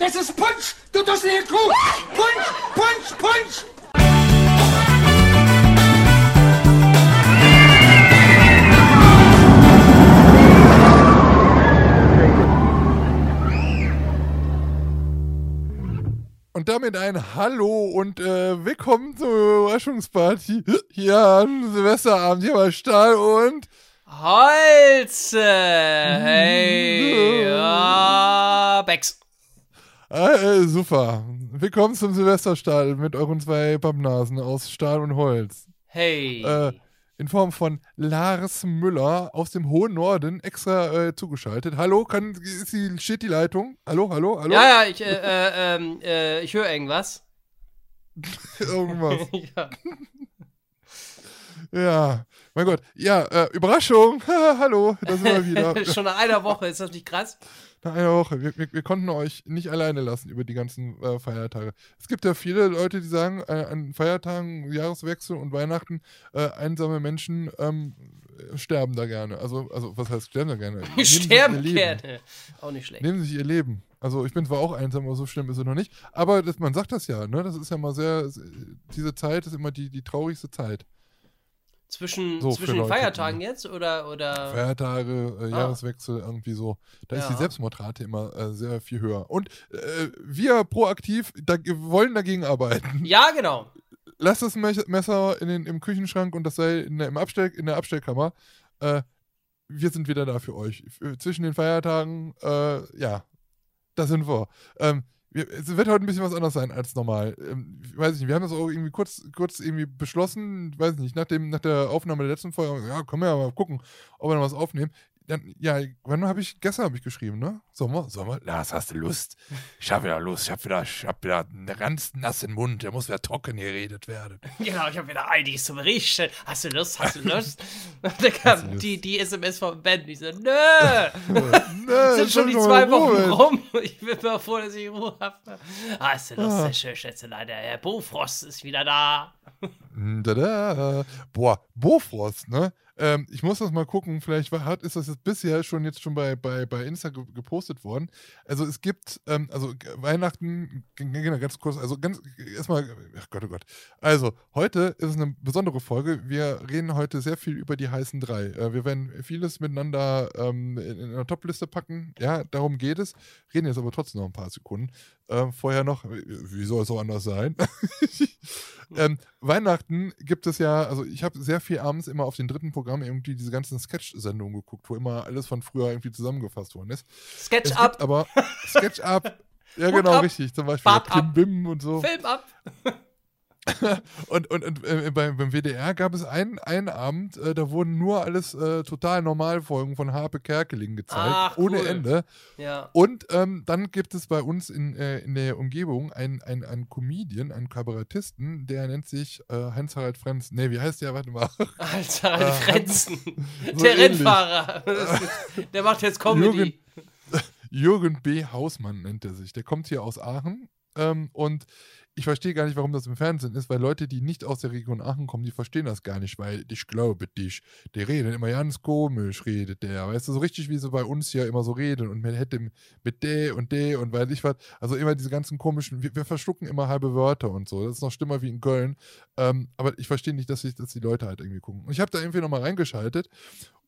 Das ist Punsch! Du dusselige Kuh! Punsch! Punsch! Punsch! Und damit ein Hallo und äh, willkommen zur Überraschungsparty hier am Silvesterabend hier bei Stahl und Holze! Hey! Ja, Becks. Äh, super. Willkommen zum Silvesterstahl mit euren zwei Pappnasen aus Stahl und Holz. Hey! Äh, in Form von Lars Müller aus dem hohen Norden extra äh, zugeschaltet. Hallo, kann ist die, steht die Leitung? Hallo, hallo, hallo? ja, ja, ich, äh, äh, ähm, äh, ich höre irgendwas. Irgendwas. ja. Ja, mein Gott. Ja, äh, Überraschung. Hallo, da sind wir wieder. Schon nach einer Woche, ist das nicht krass? Nach einer Woche. Wir, wir, wir konnten euch nicht alleine lassen über die ganzen äh, Feiertage. Es gibt ja viele Leute, die sagen, äh, an Feiertagen, Jahreswechsel und Weihnachten, äh, einsame Menschen ähm, sterben da gerne. Also, also was heißt sterben da gerne? Sterben gerne. Auch nicht schlecht. Nehmen sich ihr Leben. Also ich bin zwar auch einsam, aber so schlimm ist es noch nicht. Aber das, man sagt das ja, ne? Das ist ja mal sehr, diese Zeit ist immer die, die traurigste Zeit. Zwischen, So, zwischen den Leute, Feiertagen ja. jetzt oder. oder Feiertage, äh, Ah. Jahreswechsel, irgendwie so. Da ist die Ja. Selbstmordrate immer äh, sehr viel höher. Und äh, wir proaktiv da, wollen dagegen arbeiten. Ja, genau. Lasst das Me- Messer in den, im Küchenschrank und das sei in der, im Abstell, in der Abstellkammer. Äh, wir sind wieder da für euch. Zwischen den Feiertagen, äh, ja, da sind wir. Ähm, wir. Es wird heute ein bisschen was anderes sein als normal. Ähm, ich weiß nicht, wir haben das auch irgendwie kurz, kurz irgendwie beschlossen, weiß nicht, nach, dem, nach der Aufnahme der letzten Folge, ja, können wir ja mal gucken, ob wir noch was aufnehmen. Dann, ja, wann habe ich, gestern habe ich geschrieben, ne? Sommer, Sommer, Lars, hast du Lust? Ich habe wieder Lust, ich habe wieder, ich hab wieder einen ganz nassen Mund, der muss wieder trocken geredet werden. Genau, ich habe wieder einiges zu berichten. Hast du Lust? Hast du Lust? da kam Lust? die, die SMS von Ben, die so, nö! ne, sind schon die zwei ich Wochen rum. Ich bin mal froh, dass ich Ruhe habe. Hast du Lust, Ah. der Schätzelein? Der Herr Bofrost ist wieder da. Da, da. Boah, Bofrost, ne? Ähm, ich muss das mal gucken, vielleicht hat, ist das jetzt bisher schon jetzt schon bei, bei, bei Insta ge gepostet worden. Also es gibt, ähm, also Weihnachten, g- g- ganz kurz, also ganz, erstmal, ach Gott, oh Gott. Also, heute ist es eine besondere Folge. Wir reden heute sehr viel über die heißen drei. Äh, wir werden vieles miteinander ähm, in, in einer Topliste packen. Ja, darum geht es. Reden jetzt aber trotzdem noch ein paar Sekunden. Ähm, vorher noch, wie soll es auch anders sein? ähm, Weihnachten gibt es ja, also ich habe sehr viel abends immer auf den dritten Programm irgendwie diese ganzen Sketch-Sendungen geguckt, wo immer alles von früher irgendwie zusammengefasst worden ist. Sketch Es gibt aber Sketch-Up, ja Hut genau, ab, richtig, zum Beispiel Bart ab. Bim und so. Film ab. Und, und, und äh, beim, beim WDR gab es einen, einen Abend, äh, da wurden nur alles äh, total Normalfolgen von Harpe Kerkeling gezeigt, Ach, ohne cool. Ende. Ja. Und ähm, dann gibt es bei uns in, äh, in der Umgebung einen, einen, einen Comedian, einen Kabarettisten, der nennt sich äh, Heinz-Harald Frenz. Nee, wie heißt der? Warte mal. Alter, Äh, Frenzen. so der ähnlich. Rennfahrer. Der macht jetzt Comedy. Jürgen B. Hausmann nennt er sich. Der kommt hier aus Aachen. Ähm, und ich verstehe gar nicht, warum das im Fernsehen ist, weil Leute, die nicht aus der Region Aachen kommen, die verstehen das gar nicht, weil ich glaube dich, der redet immer ganz komisch, redet der. Weißt du, so richtig wie sie bei uns hier immer so reden und man hätte mit der und der und weiß ich was. Also immer diese ganzen komischen, wir, wir verschlucken immer halbe Wörter und so. Das ist noch schlimmer wie in Köln. Ähm, aber ich verstehe nicht, dass, ich, dass die Leute halt irgendwie gucken. Und ich habe da irgendwie nochmal reingeschaltet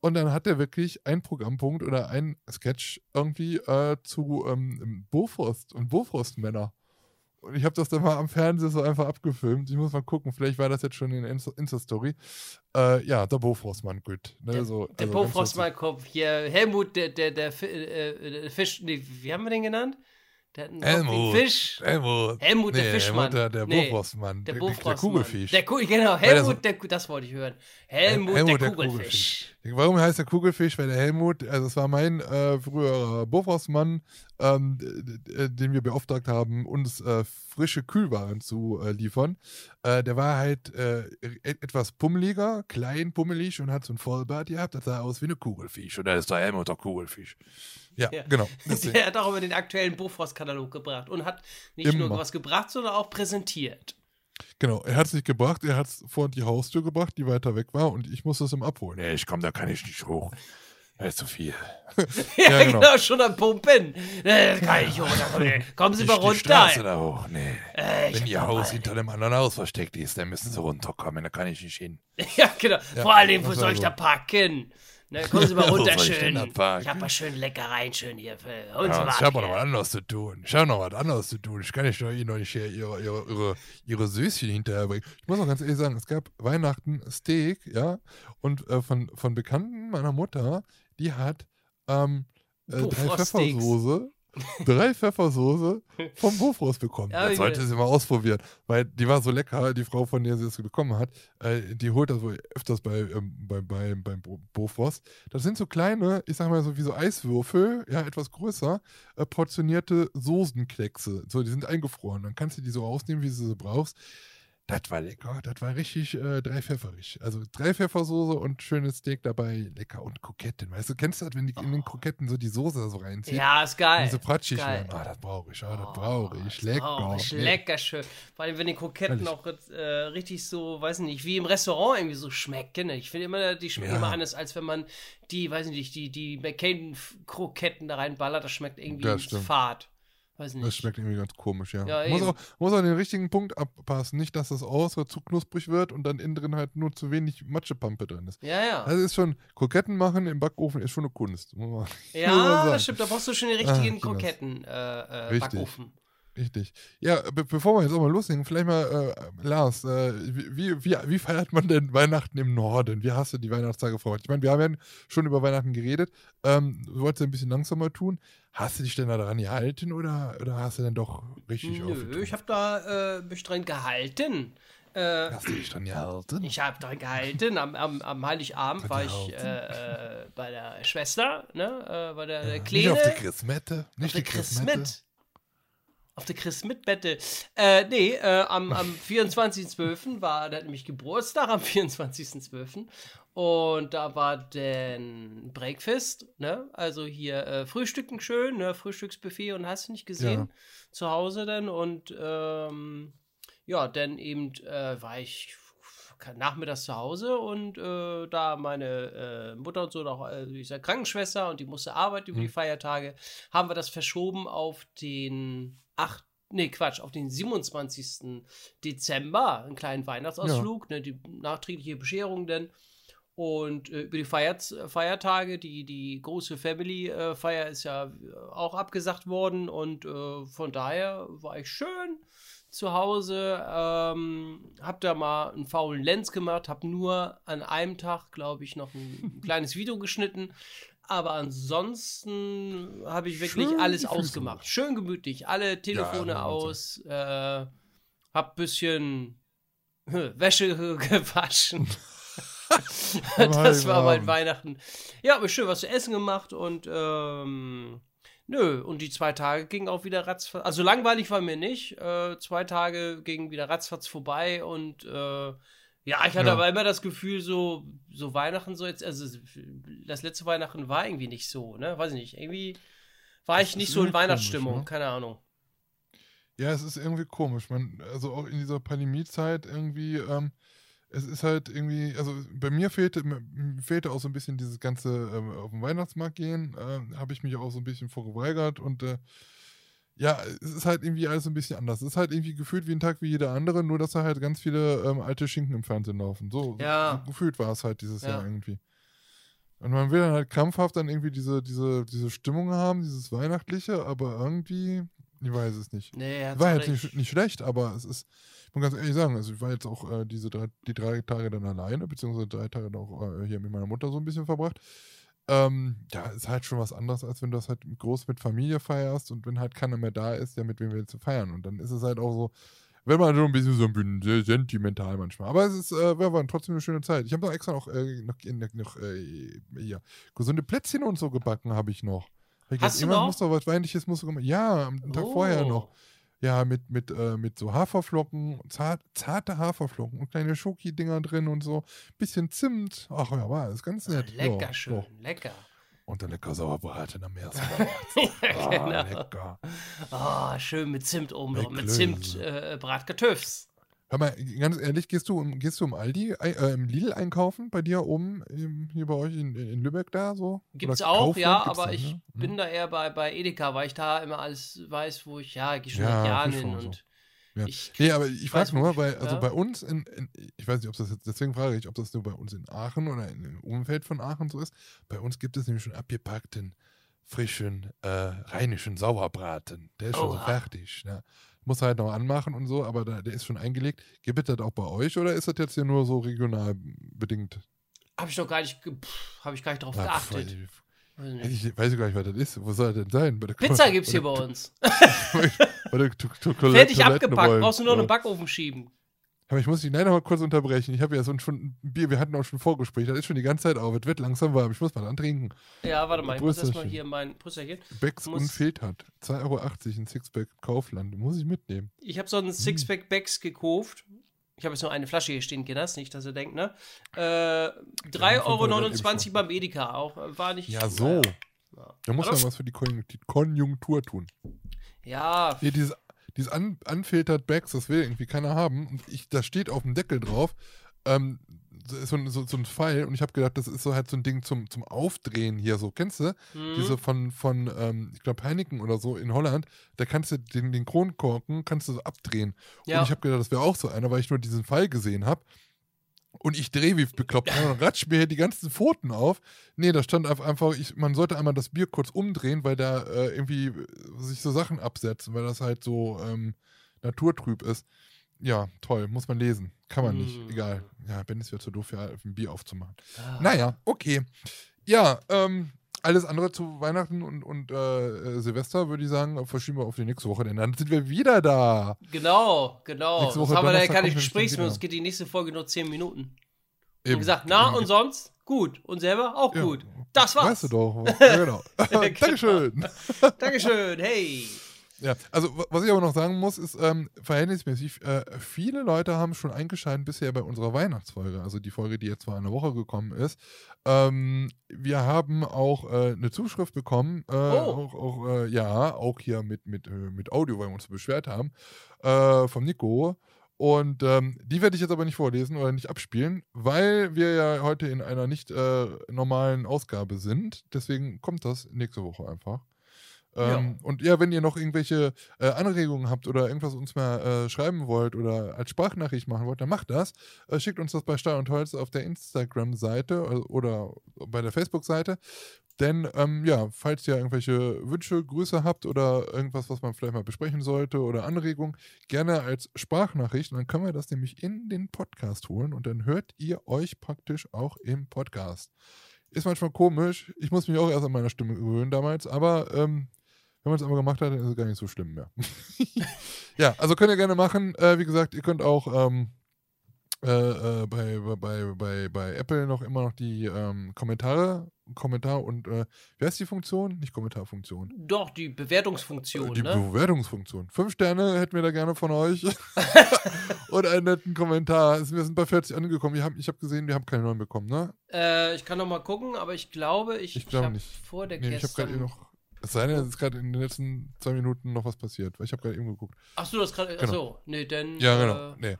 und dann hat er wirklich einen Programmpunkt oder einen Sketch irgendwie äh, zu ähm, Bofrost und Bofrost-Männer. Und ich habe das dann mal am Fernseher so einfach abgefilmt. Ich muss mal gucken, vielleicht war das jetzt schon in der Insta- Insta-Story. Äh, ja, der Bofrostmann, gut. Ne, Der, so, der also Bo ganz Frost witzig. mal Kopf. Hier, Helmut, der, der, der, Fi- äh, äh, Fisch, nee, wie haben wir den genannt? Der Helmut. Fisch. Helmut. Helmut, der Nee, Fischmann. Helmut, der, der Nee, Bofrostmann. Der der, Bofrost. der Kugelfisch. Der Ku genau, der Helmut, der, das wollte ich hören. Helmut, Helmut, der, der Kugelfisch. Warum heißt der Kugelfisch? Weil der Helmut, also es war mein äh, früherer Bofrostmann, ähm, d- den wir beauftragt haben, uns äh, frische Kühlwaren zu äh, liefern. Äh, der war halt äh, e- etwas pummeliger, klein, pummelig und hat so ein Vollbart gehabt. Das sah aus wie eine Kugelfisch. Und da ist der Helmut der Kugelfisch. Ja, Ja. genau. Deswegen. Der hat auch immer den aktuellen Bofrost-Katalog gebracht und hat nicht nur Immer. was gebracht, sondern auch präsentiert. Genau, er hat es nicht gebracht, er hat es vor die Haustür gebracht, die weiter weg war und ich musste es ihm abholen. Nee, ich komm, da kann ich nicht hoch. Das ist zu viel. Ja, Ja, genau. genau. schon am Pumpen. Äh, kann ich runter. Kommen Sie mal Die runter. Straße da hoch, nee. Äh, ich Wenn Ihr Haus mal- hinter dem anderen Haus versteckt ist, dann müssen Sie runterkommen, da kann ich nicht hin. Ja, genau. Vor allem, wo soll ich da parken? Ne, kommen Sie mal runter ich schön. parken? Ich hab mal schön Leckereien schön hier für uns. Ja, ich habe noch was anderes zu tun. Ich habe noch was anderes zu tun. Ich kann nicht noch, Ihnen noch nicht hier ihre, ihre, ihre, ihre Süßchen hinterherbringen. Ich muss auch ganz ehrlich sagen, es gab Weihnachten Steak, ja, und äh, von, von Bekannten meiner Mutter, die hat ähm, äh, drei. Pfeffersoße, drei Pfeffersoße vom Bofrost bekommen. Ja, das sollte sie mal ausprobieren, weil die war so lecker, die Frau, von der sie das bekommen hat, äh, die holt das wohl öfters bei, ähm, bei, bei, beim Bo- Bofrost. Das sind so kleine, ich sag mal so wie so Eiswürfel, ja, etwas größer, äh, portionierte Soßenkleckse. So, die sind eingefroren. Dann kannst du die so rausnehmen, wie du sie brauchst. Das war lecker. Das war richtig äh, drei pfefferig. Also drei Pfeffersoße und schönes Steak dabei. Lecker. Und Kroketten. Weißt du, kennst du das, wenn die in den Kroketten so die Soße so reinziehen? ja ist geil. Diese pratschig Geil. werden. Ah, das brauche ich. Ah, das brauche ich. Lecker. Oh, ist Nee. lecker schön. Vor allem, wenn die Kroketten Ehrlich. auch äh, richtig so, weiß nicht, wie im Restaurant irgendwie so schmecken. Ich finde immer, die schmecken Ja. immer anders, als wenn man die, weiß nicht, die, die McCain-Kroketten da reinballert. Das schmeckt irgendwie Das fad. Weiß nicht. Das schmeckt irgendwie ganz komisch, ja. Ja, muss, auch, muss auch den richtigen Punkt abpassen. Nicht, dass das aus oder zu knusprig wird und dann innen drin halt nur zu wenig Matschepampe drin ist. ja, ja. Das ist schon, Kroketten machen im Backofen ist schon eine Kunst. Ja, das stimmt. Da brauchst du schon den richtigen Ah, Kinders. Kroketten äh, äh, Richtig. Backofen. Richtig. Ja, be bevor wir jetzt auch mal loslegen, vielleicht mal, äh, Lars, äh, wie, wie, wie feiert man denn Weihnachten im Norden? Wie hast du die Weihnachtstage verbracht? Ich meine, wir haben ja schon über Weihnachten geredet. Ähm, du wolltest ja ein bisschen langsamer tun. Hast du dich denn da daran gehalten oder, oder hast du denn doch richtig Nö, aufgetreten? ich habe da äh, mich dran gehalten. Äh, Hast du dich dran gehalten? Ich habe dran gehalten. Am, am, am Heiligabend war ich äh, äh, bei der Schwester, ne? Äh, bei der, Nicht Kleine. auf der Christmette? Nicht Auf der die Christmette? Christmet. Auf der Christmet-Bette. Äh, nee, äh, am, am 24.12. war der hat nämlich Geburtstag, am 24.12. Und da war dann Breakfast, ne? Also hier äh, Frühstücken schön, ne? Frühstücksbuffet und hast du nicht gesehen. Ja. Zu Hause dann und ähm, ja, dann eben äh, war ich nachmittags zu Hause und äh, da meine äh, Mutter und so noch, äh, ich sag Krankenschwester und die musste arbeiten über die Feiertage, haben wir das verschoben auf den 8. Nee, Quatsch, auf den 27. Dezember, einen kleinen Weihnachtsausflug, ne, die nachträgliche Bescherung denn. Und äh, über die Feiert Feiertage, die, die große Family-Feier ist ja äh, auch abgesagt worden und äh, von daher war ich schön zu Hause, ähm, hab da mal einen faulen Lenz gemacht, hab nur an einem Tag, glaube ich, noch ein kleines Video geschnitten. Aber ansonsten habe ich wirklich Schön alles ausgemacht. Schön gemütlich, alle Telefone Ja, aus, äh, hab bisschen Wäsche gewaschen. das war mein. Weihnachten. Ja, aber schön was zu essen gemacht und ähm, nö, und die zwei Tage gingen auch wieder ratzfatz. Also langweilig war mir nicht. Äh, zwei Tage gingen wieder ratzfatz vorbei und äh, ja, ich hatte Ja. aber immer das Gefühl, so, so Weihnachten, so jetzt, also das letzte Weihnachten war irgendwie nicht so, ne? Weiß ich nicht. Irgendwie war ich ist nicht so in irgendwie komisch, Weihnachtsstimmung, ne? keine Ahnung. Ja, es ist irgendwie komisch. Man, also auch in dieser Pandemiezeit irgendwie, ähm, es ist halt irgendwie, also bei mir fehlte, fehlte auch so ein bisschen dieses ganze ähm, auf den Weihnachtsmarkt gehen. Äh, Habe ich mich auch so ein bisschen vorgeweigert und äh, ja, es ist halt irgendwie alles ein bisschen anders. Es ist halt irgendwie gefühlt wie ein Tag wie jeder andere, nur dass da halt ganz viele ähm, alte Schinken im Fernsehen laufen. So, Ja. so gefühlt war es halt dieses Ja. Jahr irgendwie. Und man will dann halt krampfhaft dann irgendwie diese, diese, diese Stimmung haben, dieses Weihnachtliche, aber irgendwie, ich weiß es nicht. Nee, War jetzt nicht, nicht schlecht, aber es ist, ich muss ganz ehrlich sagen, also ich war jetzt auch äh, diese drei, die drei Tage dann alleine, beziehungsweise drei Tage dann auch äh, hier mit meiner Mutter so ein bisschen verbracht. Ähm, ja, ist halt schon was anderes, als wenn du das halt groß mit Familie feierst und wenn halt keiner mehr da ist, ja, mit wem willst du feiern? Und dann ist es halt auch so, wenn man so ein bisschen so ein bisschen sehr sentimental manchmal. Aber es ist, äh, war, war trotzdem eine schöne Zeit. Ich habe noch extra noch, äh, noch, noch äh, ja, gesunde Plätzchen und so gebacken habe ich noch. Ich Hast du noch? muss doch was Weihnachtliches muss gemacht. Ja, am Tag vorher Oh. noch. Ja, mit, mit, äh, mit so Haferflocken, zart, zarte Haferflocken und kleine Schoki-Dinger drin und so. Bisschen Zimt. Ach ja, war das ganz nett. Lecker ja, schön, doch. lecker. Und dann lecker Sauerbraten am ersten Ja, Ah, genau. lecker. Ah, schön mit Zimt oben drauf. Mit. Zimt äh, Bratkartoffeln. Hör mal, ganz ehrlich, gehst du, im- gehst du im Aldi, äh, im Lidl einkaufen bei dir oben, im, hier bei euch in, in Lübeck da so? Gibt's Oder auch, Kaufland? ja, Gibt's aber da, ich ne? bin da eher bei, bei Edeka, weil ich da immer alles weiß, wo ich, ja, gehe schon Ja, seit Jahren hin und so. Ja. ich. Nee, aber ich weiß, frage nur, ich- weil, also ja. bei uns in, in, ich weiß nicht, ob das jetzt, deswegen frage ich, ob das nur bei uns in Aachen oder in dem Umfeld von Aachen so ist. Bei uns gibt es nämlich schon abgepackten, frischen, äh, rheinischen Sauerbraten. Der ist schon so Oha. fertig. Ne? Muss halt noch anmachen und so, aber da, der ist schon eingelegt. Gibt es das auch bei euch oder ist das jetzt hier nur so regional bedingt? Habe ich noch gar nicht, habe ich gar nicht drauf Ah, geachtet. Weiß ich weiß ich gar nicht, was das ist. Wo soll das denn sein? Bei Pizza gibt's hier bei uns. Fertig abgepackt, brauchst du nur einen Backofen schieben. Aber ich muss dich leider mal kurz unterbrechen. Ich habe ja so ein, schon ein Bier, wir hatten auch schon ein Vorgespräch, das ist schon die ganze Zeit auf. Es wird langsam warm. Ich muss mal dran trinken. Ja, warte mal, ich muss erstmal hier mein Prüsterchen. Becks Muss- und hat 2,80 Euro ein Sixpack Kaufland. Muss ich mitnehmen. Ich habe so einen Sixpack Becks gekauft. Ich habe jetzt nur eine Flasche hier stehen, Kinders, nicht, dass ihr denkt, ne? Äh, 3,29 Euro beim Edeka auch. äh, War nicht. Ja, so. Ja. Da muss man was für die Konjunktur tun. Ja, Hier, dieses, dieses un unfiltered Bags, das will irgendwie keiner haben. Und ich, da steht auf dem Deckel drauf, ähm, so, so, ein- so, ein Pfeil. Und ich habe gedacht, das ist so halt so ein Ding zum, zum Aufdrehen hier so. Kennst du? hm, Diese von, von ähm, ich glaube, Heineken oder so in Holland, da kannst du den, den Kronkorken kannst du so abdrehen. Ja. Und ich habe gedacht, das wäre auch so einer, weil ich nur diesen Pfeil gesehen habe. Und ich drehe wie bekloppt und dann ratscht mir hier die ganzen Pfoten auf. Nee, da stand einfach, ich, man sollte einmal das Bier kurz umdrehen, weil da äh, irgendwie sich so Sachen absetzen, weil das halt so ähm, naturtrüb ist. Ja, toll, muss man lesen. Kann man nicht, Mm. egal. Ja, Ben ist ja zu doof, für ein Bier aufzumachen. Ah. Naja, okay. Ja, ähm, alles andere zu Weihnachten und, und äh, äh, Silvester würde ich sagen, verschieben wir auf die nächste Woche, denn dann sind wir wieder da. Genau, genau. Nächste Woche haben wir da keine wieder. es geht die nächste Folge nur 10 Minuten. Eben. Und gesagt, na und sonst? Gut. Und selber auch Ja. gut. Das war's. Weißt du doch. Ja, genau. Genau. Dankeschön. Dankeschön, hey. Ja, also wa- was ich aber noch sagen muss, ist ähm, verhältnismäßig, äh, viele Leute haben schon eingeschaltet bisher bei unserer Weihnachtsfolge, also die Folge, die jetzt vor einer Woche gekommen ist. Ähm, wir haben auch äh, eine Zuschrift bekommen, äh, Oh. auch, auch äh, ja, auch hier mit, mit, äh, mit Audio, weil wir uns beschwert haben, äh, vom Nico. Und ähm, die werde ich jetzt aber nicht vorlesen oder nicht abspielen, weil wir ja heute in einer nicht normalen Ausgabe sind. Deswegen kommt das nächste Woche einfach. Ähm, Und ja, wenn ihr noch irgendwelche äh, Anregungen habt oder irgendwas uns mal äh, schreiben wollt oder als Sprachnachricht machen wollt, dann macht das. Äh, schickt uns das bei Stahl und Holz auf der Instagram-Seite äh, oder bei der Facebook-Seite. Denn ähm, ja, falls ihr irgendwelche Wünsche, Grüße habt oder irgendwas, was man vielleicht mal besprechen sollte oder Anregungen, gerne als Sprachnachricht. Dann können wir das nämlich in den Podcast holen und dann hört ihr euch praktisch auch im Podcast. Ist manchmal komisch. Ich muss mich auch erst an meine Stimme gewöhnen damals, aber ähm, wenn man es einmal gemacht hat, dann ist es gar nicht so schlimm mehr. ja, also könnt ihr gerne machen. Äh, wie gesagt, ihr könnt auch ähm, äh, äh, bei, bei, bei, bei Apple noch immer noch die ähm, Kommentare, Kommentar und äh, wie heißt die Funktion? Nicht Kommentarfunktion. Doch, die Bewertungsfunktion, die ne? Bewertungsfunktion. Fünf Sterne hätten wir da gerne von euch. und einen netten Kommentar. Wir sind bei 40 angekommen. Ich habe gesehen, wir haben keine neuen bekommen, ne? Äh, ich kann noch mal gucken, aber ich glaube, ich, Ich glaube hab nicht. vor der Nee, ich habe gestern... gerade noch. Es sei denn, es ist gerade in den letzten zwei Minuten noch was passiert, weil ich habe gerade eben geguckt. Ach so, das gerade... Genau. Achso, nee, denn... Ja, genau. Äh, Nee.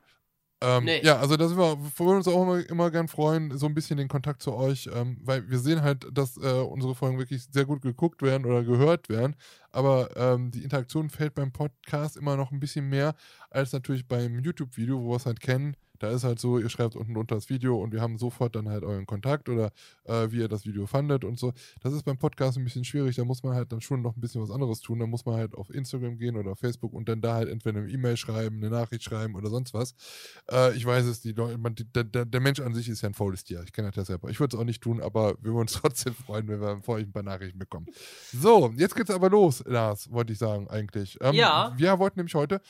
Ähm, nee. Ja, also da sind wir, wir würden uns auch immer, immer gern freuen, so ein bisschen den Kontakt zu euch, ähm, weil wir sehen halt, dass äh, unsere Folgen wirklich sehr gut geguckt werden oder gehört werden, aber ähm, die Interaktion fällt beim Podcast immer noch ein bisschen mehr als natürlich beim YouTube-Video, wo wir es halt kennen. Da ist halt so, ihr schreibt unten drunter das Video und wir haben sofort dann halt euren Kontakt oder äh, wie ihr das Video fandet und so. Das ist beim Podcast ein bisschen schwierig, da muss man halt dann schon noch ein bisschen was anderes tun. Da muss man halt auf Instagram gehen oder auf Facebook und dann da halt entweder eine E-Mail schreiben, eine Nachricht schreiben oder sonst was. Äh, ich weiß es, die Leute, man, die, der, der der Mensch an sich ist ja ein faules Tier. Ich kenne das ja selber. Ich würde es auch nicht tun, aber wir würden uns trotzdem freuen, wenn wir vor euch ein paar Nachrichten bekommen. So, jetzt geht's aber los, Lars, wollte ich sagen eigentlich. Ähm, Ja. Wir wollten nämlich heute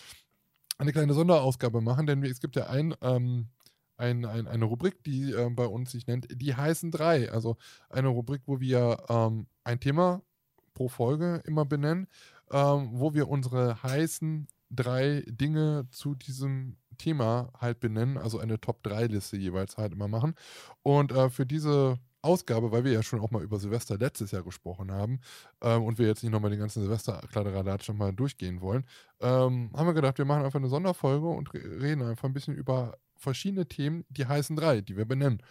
eine kleine Sonderausgabe machen, denn es gibt ja ein, ähm, ein, ein, eine Rubrik, die ähm, bei uns sich nennt Die heißen drei. Also eine Rubrik, wo wir ähm, ein Thema pro Folge immer benennen, ähm, wo wir unsere heißen drei Dinge zu diesem Thema halt benennen, also eine Top-3-Liste jeweils halt immer machen. Und äh, für diese Ausgabe, weil wir ja schon auch mal über Silvester letztes Jahr gesprochen haben ähm, und wir jetzt nicht nochmal den ganzen Silvester-Kladderadatsch nochmal durchgehen wollen, ähm, haben wir gedacht, wir machen einfach eine Sonderfolge und re- reden einfach ein bisschen über verschiedene Themen, die heißen drei, die wir benennen.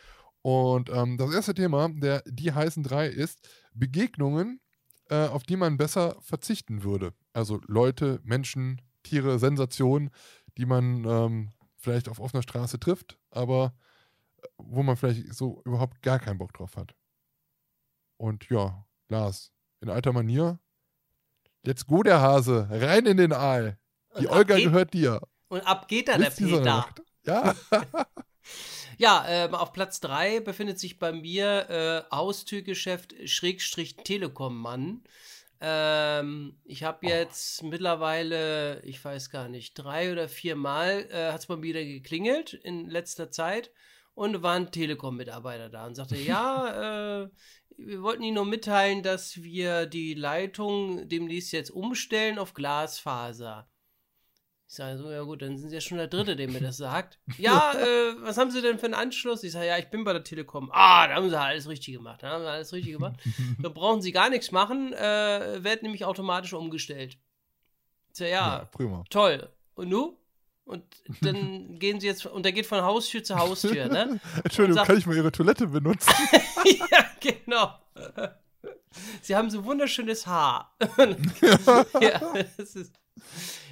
Und ähm, das erste Thema der Die heißen drei ist Begegnungen, äh, auf die man besser verzichten würde. Also Leute, Menschen, Tiere, Sensationen, die man ähm, vielleicht auf offener Straße trifft, aber wo man vielleicht so überhaupt gar keinen Bock drauf hat. Und ja, Lars, in alter Manier, let's go der Hase, rein in den Aal. Die Und Olga geht- gehört dir. Und ab geht dann der Bis dieser Peter. Nacht. Ja, Ja, ähm, auf Platz 3 befindet sich bei mir äh, Haustürgeschäft Schrägstrich Telekom-Mann. Ähm, ich habe jetzt mittlerweile, ich weiß gar nicht, drei oder vier Mal äh, hat es bei mir wieder geklingelt in letzter Zeit und war ein Telekom-Mitarbeiter da und sagte, ja, äh, wir wollten Ihnen nur mitteilen, dass wir die Leitung demnächst jetzt umstellen auf Glasfaser. Ich sage so, ja gut, dann sind Sie ja schon der Dritte, der mir das sagt. Ja, äh, was haben Sie denn für einen Anschluss? Ich sage, ja, ich bin bei der Telekom. Ah, da haben Sie alles richtig gemacht. Da haben Sie alles richtig gemacht. Da brauchen Sie gar nichts machen, äh, wird nämlich automatisch umgestellt. Ich sage, ja, ja, prima. toll. Und nu? Und dann gehen Sie jetzt, und der geht von Haustür zu Haustür, ne? Entschuldigung, sag- kann ich mal Ihre Toilette benutzen? ja, genau. Sie haben so wunderschönes Haar. ja, das ist.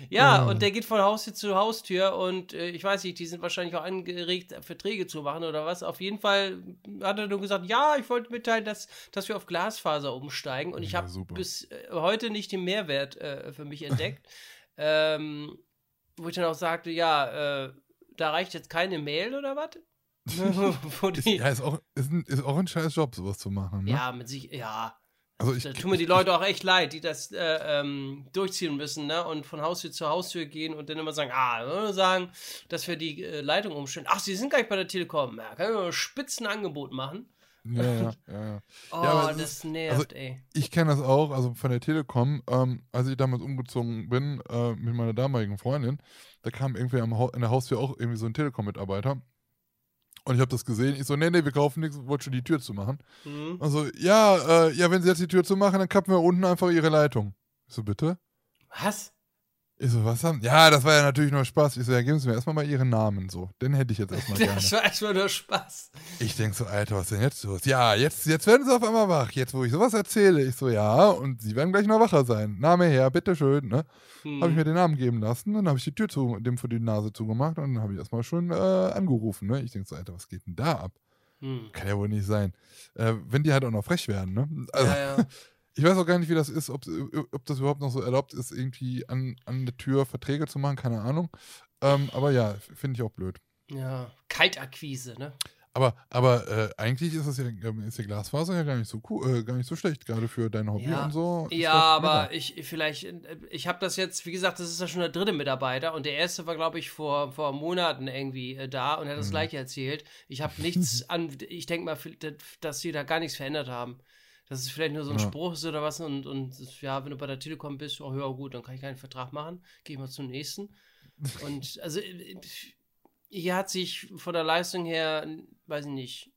Ja, und der geht von Haustür zu Haustür und äh, ich weiß nicht, die sind wahrscheinlich auch angeregt, Verträge zu machen oder was. Auf jeden Fall hat er nur gesagt, ja, ich wollte mitteilen, dass, dass wir auf Glasfaser umsteigen und ich Ja, habe super. bis äh, heute nicht den Mehrwert äh, für mich entdeckt. ähm, wo ich dann auch sagte, ja, äh, da reicht jetzt keine Mail oder was? Ist, ja, ist auch, ist, ein, ist auch ein scheiß Job, sowas zu machen. Ne? ja, mit sich, ja. also ich, Da tun mir die Leute auch echt leid, die das äh, ähm, durchziehen müssen, ne? Und von Haustür zu Haustür gehen und dann immer sagen, ah, nur sagen, dass wir die äh, Leitung umstellen. Ach, sie sind gar nicht bei der Telekom. Ja, ich mal ein Spitzenangebot machen. Ja, ja, ja, ja. Oh, es das ist- nervt, also- ey. Ich kenne das auch, also von der Telekom, ähm, als ich damals umgezogen bin äh, mit meiner damaligen Freundin, da kam irgendwie am Hau- in der Haustür auch irgendwie so ein Telekom-Mitarbeiter. Und ich habe das gesehen. Ich so, nee, nee, wir kaufen nichts, wollte schon die Tür zumachen. Hm? Also, ja, äh, ja, wenn sie jetzt die Tür zumachen, dann kappen wir unten einfach ihre Leitung. Ich so, bitte? Was? Ich so, was haben? Ja, das war ja natürlich nur Spaß. Ich so, ja, geben Sie mir erstmal mal Ihren Namen so. Den hätte ich jetzt erstmal gerne. Das war erstmal nur Spaß. Ich denk so, Alter, was ist denn jetzt los? Ja, jetzt, jetzt werden sie auf einmal wach. Jetzt, wo ich sowas erzähle. Ich so, ja, und sie werden gleich noch wacher sein. Name her, bitteschön, ne? Hm. Habe ich mir den Namen geben lassen, dann habe ich die Tür zu, dem vor die Nase zugemacht und dann habe ich erstmal schon äh, angerufen, ne? Ich denk so, Alter, was geht denn da ab? Hm. Kann ja wohl nicht sein. Äh, wenn die halt auch noch frech werden, ne? Also, Ja, ja. ich weiß auch gar nicht, wie das ist, ob, ob das überhaupt noch so erlaubt ist, irgendwie an, an der Tür Verträge zu machen, keine Ahnung. Ähm, aber ja, finde ich auch blöd. ja. Kaltakquise, ne? Aber, aber äh, eigentlich ist es ja, ist die Glasfaser ja gar nicht so cool, äh, gar nicht so schlecht, gerade für dein Hobby Ja. und so. Ja, aber ich vielleicht, äh, ich habe das jetzt, wie gesagt, das ist ja schon der dritte Mitarbeiter und der erste war, glaube ich, vor, vor Monaten irgendwie äh, da und hat das Mhm. gleiche erzählt. Ich habe nichts an, ich denke mal, dass sie da gar nichts verändert haben. Dass es vielleicht nur so ein Ja. Spruch ist oder was und, und ja, wenn du bei der Telekom bist, oh ja gut, dann kann ich keinen Vertrag machen, gehe ich mal zum nächsten. Und also hier hat sich von der Leistung her, weiß ich nicht.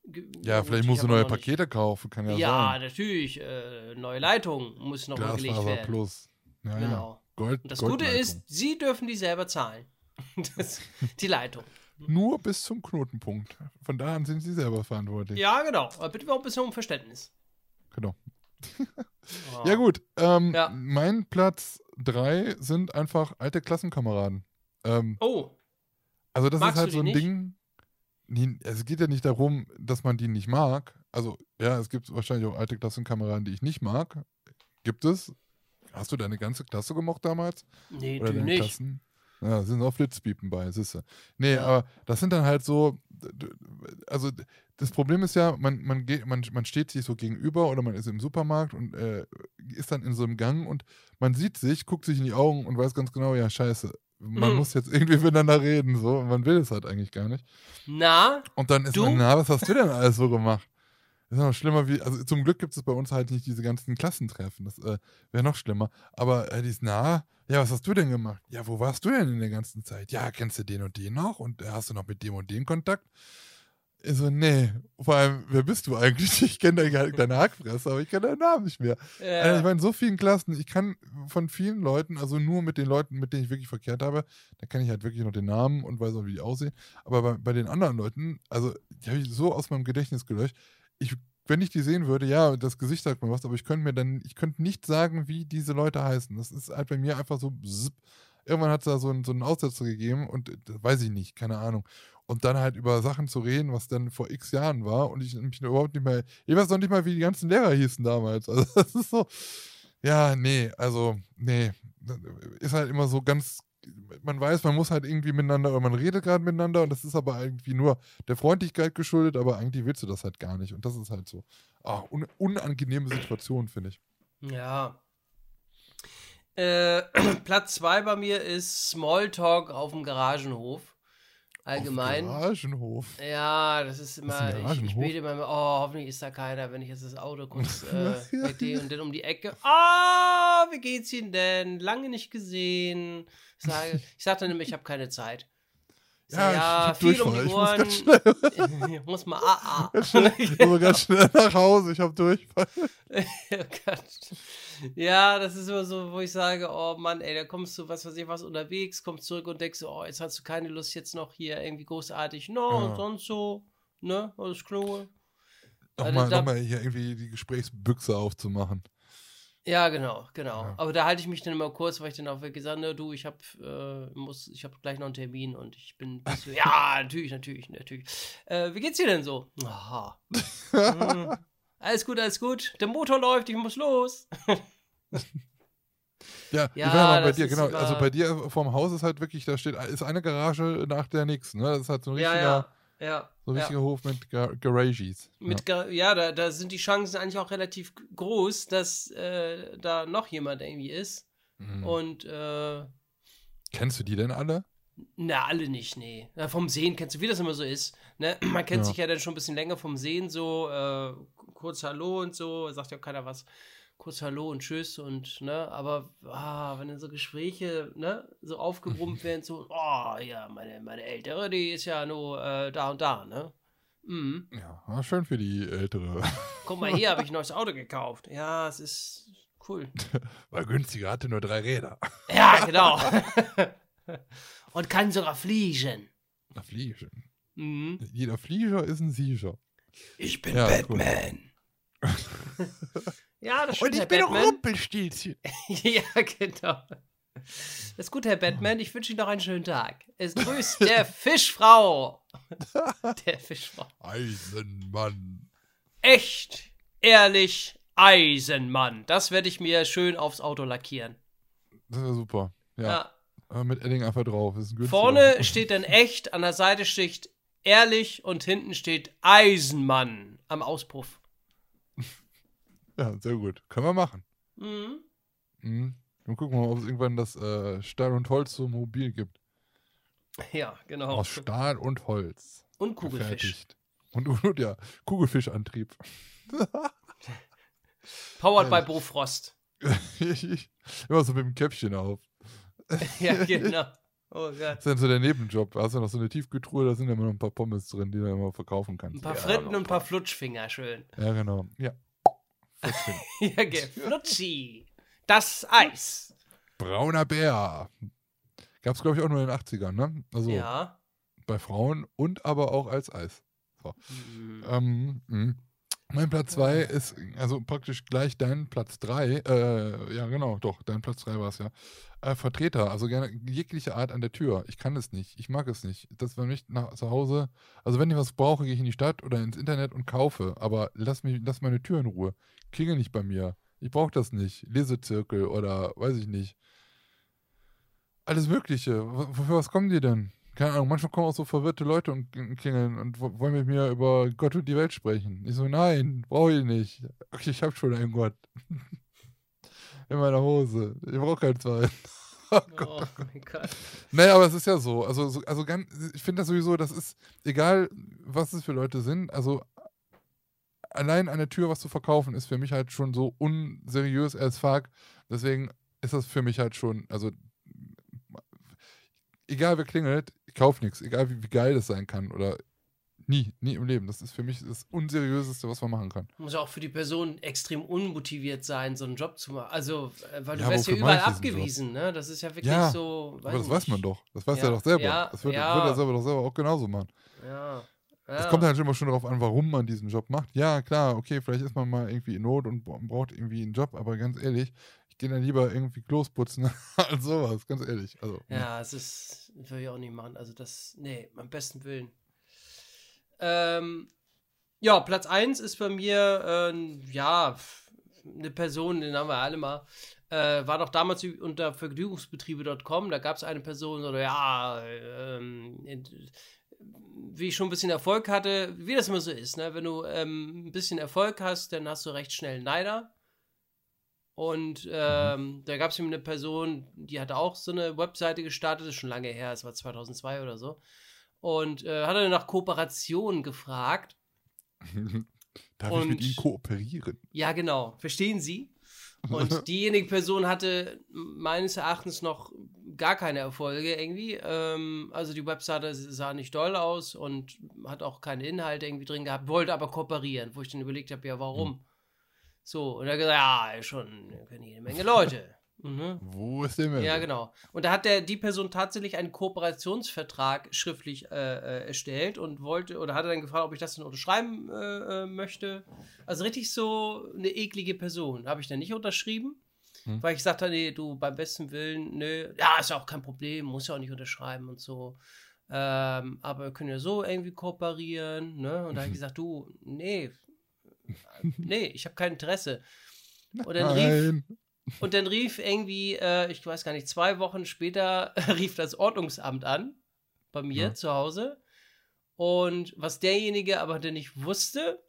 Ja, vielleicht ich musst du neue Pakete kaufen, kann ja, Ja, sein. natürlich. Äh, neue Leitung muss noch mal gelegt Glasfaser werden. Plus. Ja, ja. Genau. Gold, Und das Gute ist, Sie dürfen die selber zahlen. Das, die Leitung. Nur bis zum Knotenpunkt. Von da an sind sie selber verantwortlich. Ja, genau. Aber bitte auch ein bisschen um Verständnis. Genau. Oh. Ja, gut. Ähm, Ja. Mein Platz drei sind einfach alte Klassenkameraden. Ähm, Oh, also, das Magst ist halt so ein nicht? Ding. Nee, es geht ja nicht darum, dass man die nicht mag. Also, ja, es gibt wahrscheinlich auch alte Klassenkameraden, die ich nicht mag. Gibt es? Hast du deine ganze Klasse gemocht damals? nee, Oder du nicht. Klassen? Ja, da sind auch Flitzpiepen bei, siehste. Nee, Ja. aber das sind dann halt so, also das Problem ist ja, man, man, geht, man, man steht sich so gegenüber oder man ist im Supermarkt und äh, ist dann in so einem Gang und man sieht sich, guckt sich in die Augen und weiß ganz genau, ja, scheiße, man Mhm. muss jetzt irgendwie miteinander reden, so, und man will es halt eigentlich gar nicht. Na, Und dann ist Du? man, na, was hast du denn alles so gemacht? Das ist noch schlimmer wie, also zum Glück gibt es bei uns halt nicht diese ganzen Klassentreffen. Das äh, wäre noch schlimmer. Aber äh, die ist, na, ja, was hast du denn gemacht? Ja, wo warst du denn in der ganzen Zeit? Ja, kennst du den und den noch? Und äh, hast du noch mit dem und dem Kontakt? Ich so, nee. Vor allem, wer bist du eigentlich? Ich kenne deine, deine Hackfresse, aber ich kenne deinen Namen nicht mehr. Äh, Ich war in so vielen Klassen, ich kann von vielen Leuten, also nur mit den Leuten, mit denen ich wirklich verkehrt habe, da kenne ich halt wirklich noch den Namen und weiß auch, wie die aussehen. Aber bei, bei den anderen Leuten, also die habe ich so aus meinem Gedächtnis gelöscht. Ich, wenn ich die sehen würde, ja, das Gesicht sagt mir was, aber ich könnte mir dann, ich könnte nicht sagen, wie diese Leute heißen. Das ist halt bei mir einfach so. Bzzz. Irgendwann hat es da so einen, so einen Aussetzer gegeben und äh, das weiß ich nicht, keine Ahnung. Und dann halt über Sachen zu reden, was dann vor x Jahren war und ich mich überhaupt nicht mehr, ich weiß noch nicht mal, wie die ganzen Lehrer hießen damals. Also das ist so, ja, nee, also, nee, ist halt immer so ganz, man weiß, man muss halt irgendwie miteinander, oder man redet gerade miteinander und das ist aber irgendwie nur der Freundlichkeit geschuldet, aber eigentlich willst du das halt gar nicht. Und das ist halt so, ah, un unangenehme Situation, finde ich. Ja. Äh, Platz 2 bei mir ist Smalltalk auf dem Garagenhof. Allgemein. Auf Garagenhof. Ja, das ist immer, ein ich, ich bete immer, oh, hoffentlich ist da keiner, wenn ich jetzt das Auto kurz äh, weggehe und dann um die Ecke. Ah, wie geht's Ihnen denn? Lange nicht gesehen. Ich sage, ich sage dann immer, ich habe keine Zeit. Ich sag, Ja, ja, ich, viel hab um die Durchfall. Ohren. Ich muss ganz schnell, Ich muss mal ah, ah. ich muss ganz schnell nach Hause. Ich habe Durchfall. Oh Gott. Ja, das ist immer so, wo ich sage, oh Mann, ey, da kommst du, was weiß ich, was unterwegs, kommst zurück und denkst, oh, jetzt hast du keine Lust jetzt noch hier irgendwie großartig, no, Ja. und sonst so, ne, alles klar. Also Nochmal da- noch mal hier irgendwie die Gesprächsbüchse aufzumachen. Ja, genau, genau. Ja. Aber da halte ich mich dann immer kurz, weil ich dann auch wirklich sage, ne, du, ich hab, äh, muss, ich habe gleich noch einen Termin und ich bin, ja, natürlich, natürlich, natürlich. Äh, wie geht's dir denn so? Aha. Alles gut, alles gut. Der Motor läuft, ich muss los. Ja, Ja, ich war ja mal bei dir, genau. Also bei dir vorm Haus ist halt wirklich, da steht, ist eine Garage nach der nächsten, ne? Das ist halt so ein Ja, richtiger, ja, ja. so ein ja. richtiger Hof mit Gar Garages. Mit, ja, ja da, da sind die Chancen eigentlich auch relativ groß, dass äh, da noch jemand irgendwie ist. ja. Mhm. Und äh, Kennst du die denn alle? na, alle nicht, nee. Ja, vom Sehen kennst du, wie das immer so ist. Ne? Man kennt Ja. sich ja dann schon ein bisschen länger vom Sehen, so äh, kurz Hallo und so, sagt ja auch keiner was. Kurz Hallo und Tschüss und, ne, aber ah, wenn dann so Gespräche, ne, so aufgebrummt werden, so, oh, ja, meine, meine Ältere, die ist ja nur äh, da und da, ne? Mhm. Ja, war schön für die Ältere. Guck mal, hier habe ich ein neues Auto gekauft. Ja, es ist cool. War günstiger, hatte nur drei Räder. Ja, genau. Und kann sogar fliegen. Na, Flieger. Mhm. Jeder Flieger ist ein Sieger. Ich bin Ja, Batman. ja, das stimmt, Herr ein Batman. Rumpelstilzchen. ja, genau. Das ist gut, Herr Batman. Ich wünsche Ihnen noch einen schönen Tag. Es grüßt der Fischfrau. Der Fischfrau. Eisenmann. Echt, ehrlich, Eisenmann. Das werde ich mir schön aufs Auto lackieren. Das ist ja super. Ja, Ja. äh, mit Edding einfach drauf. Vorne steht dann echt, an der Seite steht ehrlich und hinten steht Eisenmann am Auspuff. Ja, sehr gut. Können wir machen. Mhm. Mhm. Dann gucken wir mal, ob es irgendwann das äh, Stahl und Holz so mobil gibt. Ja, genau. Aus Stahl und Holz. Und Kugelfisch. gefertigt. Und, und, und ja, Kugelfischantrieb. Powered by Ehrlich. Bofrost. Immer so mit dem Käppchen auf. Ja, genau. Oh Gott. Das ist dann so der Nebenjob. Da hast du noch so eine Tiefkühltruhe, da sind immer noch ein paar Pommes drin, die du immer verkaufen kannst. Ein paar ja, Fritten und ein paar Flutschfinger, schön. Ja, genau. Ja. Ja. Flutschi. Das Eis. Brauner Bär. Gab es, glaube ich, auch nur in den 80ern, ne? Also Ja. bei Frauen und aber auch als Eis. Mhm. Ähm, mh. Mein Platz 2 ist also praktisch gleich dein Platz 3. Äh, ja, genau, doch, dein Platz 3 war es ja. Äh, Vertreter, also gerne jegliche Art an der Tür. Ich kann es nicht. Ich mag es nicht. Das, wenn ich nach zu Hause, also wenn ich was brauche, gehe ich in die Stadt oder ins Internet und kaufe. Aber lass mich, lass meine Tür in Ruhe. Klingel nicht bei mir. Ich brauche das nicht. Lesezirkel oder weiß ich nicht. Alles Mögliche. W- Für was kommen die denn? Keine Ahnung, manchmal kommen auch so verwirrte Leute und klingeln und wo- wollen mit mir über Gott und die Welt sprechen. Ich so, nein, brauche ich nicht. Okay, ich habe schon einen Gott. In meiner Hose. Ich brauche keinen zweiten. Oh Gott. Oh mein Gott. Naja, aber es ist ja so. Also, so, also ganz, ich finde das sowieso, das ist, egal was es für Leute sind, also allein an der Tür was zu verkaufen, ist für mich halt schon so unseriös as fuck. Deswegen ist das für mich halt schon, also egal wer klingelt, ich kauf nichts, egal wie, wie geil das sein kann oder Nie, nie im Leben. Das ist für mich das Unseriöseste, was man machen kann. Muss ja auch für die Person extrem unmotiviert sein, so einen Job zu machen. Also, äh, weil du Ja, wirst ja überall abgewiesen, ne? Das ist ja wirklich Ja, so. Aber das weiß man nicht. doch. Das weiß Ja, er doch selber. ja, das würde ja. würde er selber doch selber auch genauso machen. Ja. Es ja. kommt halt immer schon darauf an, warum man diesen Job macht. Ja, klar, okay, vielleicht ist man mal irgendwie in Not und bra- braucht irgendwie einen Job, aber ganz ehrlich, gehe dann lieber irgendwie Klos putzen als sowas, ganz ehrlich. Also, Ja, es ist, würde ich auch nicht machen. Also das, nee, am besten Willen. Ähm, ja, Platz 1 ist bei mir, ähm, ja, eine Person, den haben wir alle mal, äh, war doch damals unter vergnügungsbetriebe.com, da gab es eine Person, oder ja, ähm, wie ich schon ein bisschen Erfolg hatte, wie das immer so ist, ne? Wenn du ähm, ein bisschen Erfolg hast, dann hast du recht schnell Neider. Und ähm, da gab es eben eine Person, die hatte auch so eine Webseite gestartet, das ist schon lange her, es war 2002 oder so. Und äh, hat dann nach Kooperation gefragt. Darf ich mit Und- ihm kooperieren? Ja, genau, verstehen Sie? Und diejenige Person hatte meines Erachtens noch gar keine Erfolge irgendwie. Ähm, also die Webseite sah nicht doll aus und hat auch keine Inhalte irgendwie drin gehabt, wollte aber kooperieren, wo ich dann überlegt habe, ja, warum? So, und er hat gesagt, ja, schon, können jede Menge Leute. Mhm. Wo ist der Mehrwert? Ja, genau. Und da hat der, die Person tatsächlich einen Kooperationsvertrag schriftlich äh, äh, erstellt und wollte, oder hat er dann gefragt, ob ich das denn unterschreiben äh, äh, möchte. Also richtig so eine eklige Person. Habe ich dann nicht unterschrieben, Hm. weil ich sagte, nee, du, beim besten Willen, nö, ja, ist ja auch kein Problem, muss ja auch nicht unterschreiben und so. Ähm, aber wir können ja so irgendwie kooperieren, ne? Und da habe ich gesagt, du, nee, nee, ich habe kein Interesse. Und dann rief, und dann rief irgendwie, äh, ich weiß gar nicht, zwei Wochen später rief das Ordnungsamt an, bei mir Ja. zu Hause. Und was derjenige aber dann nicht wusste,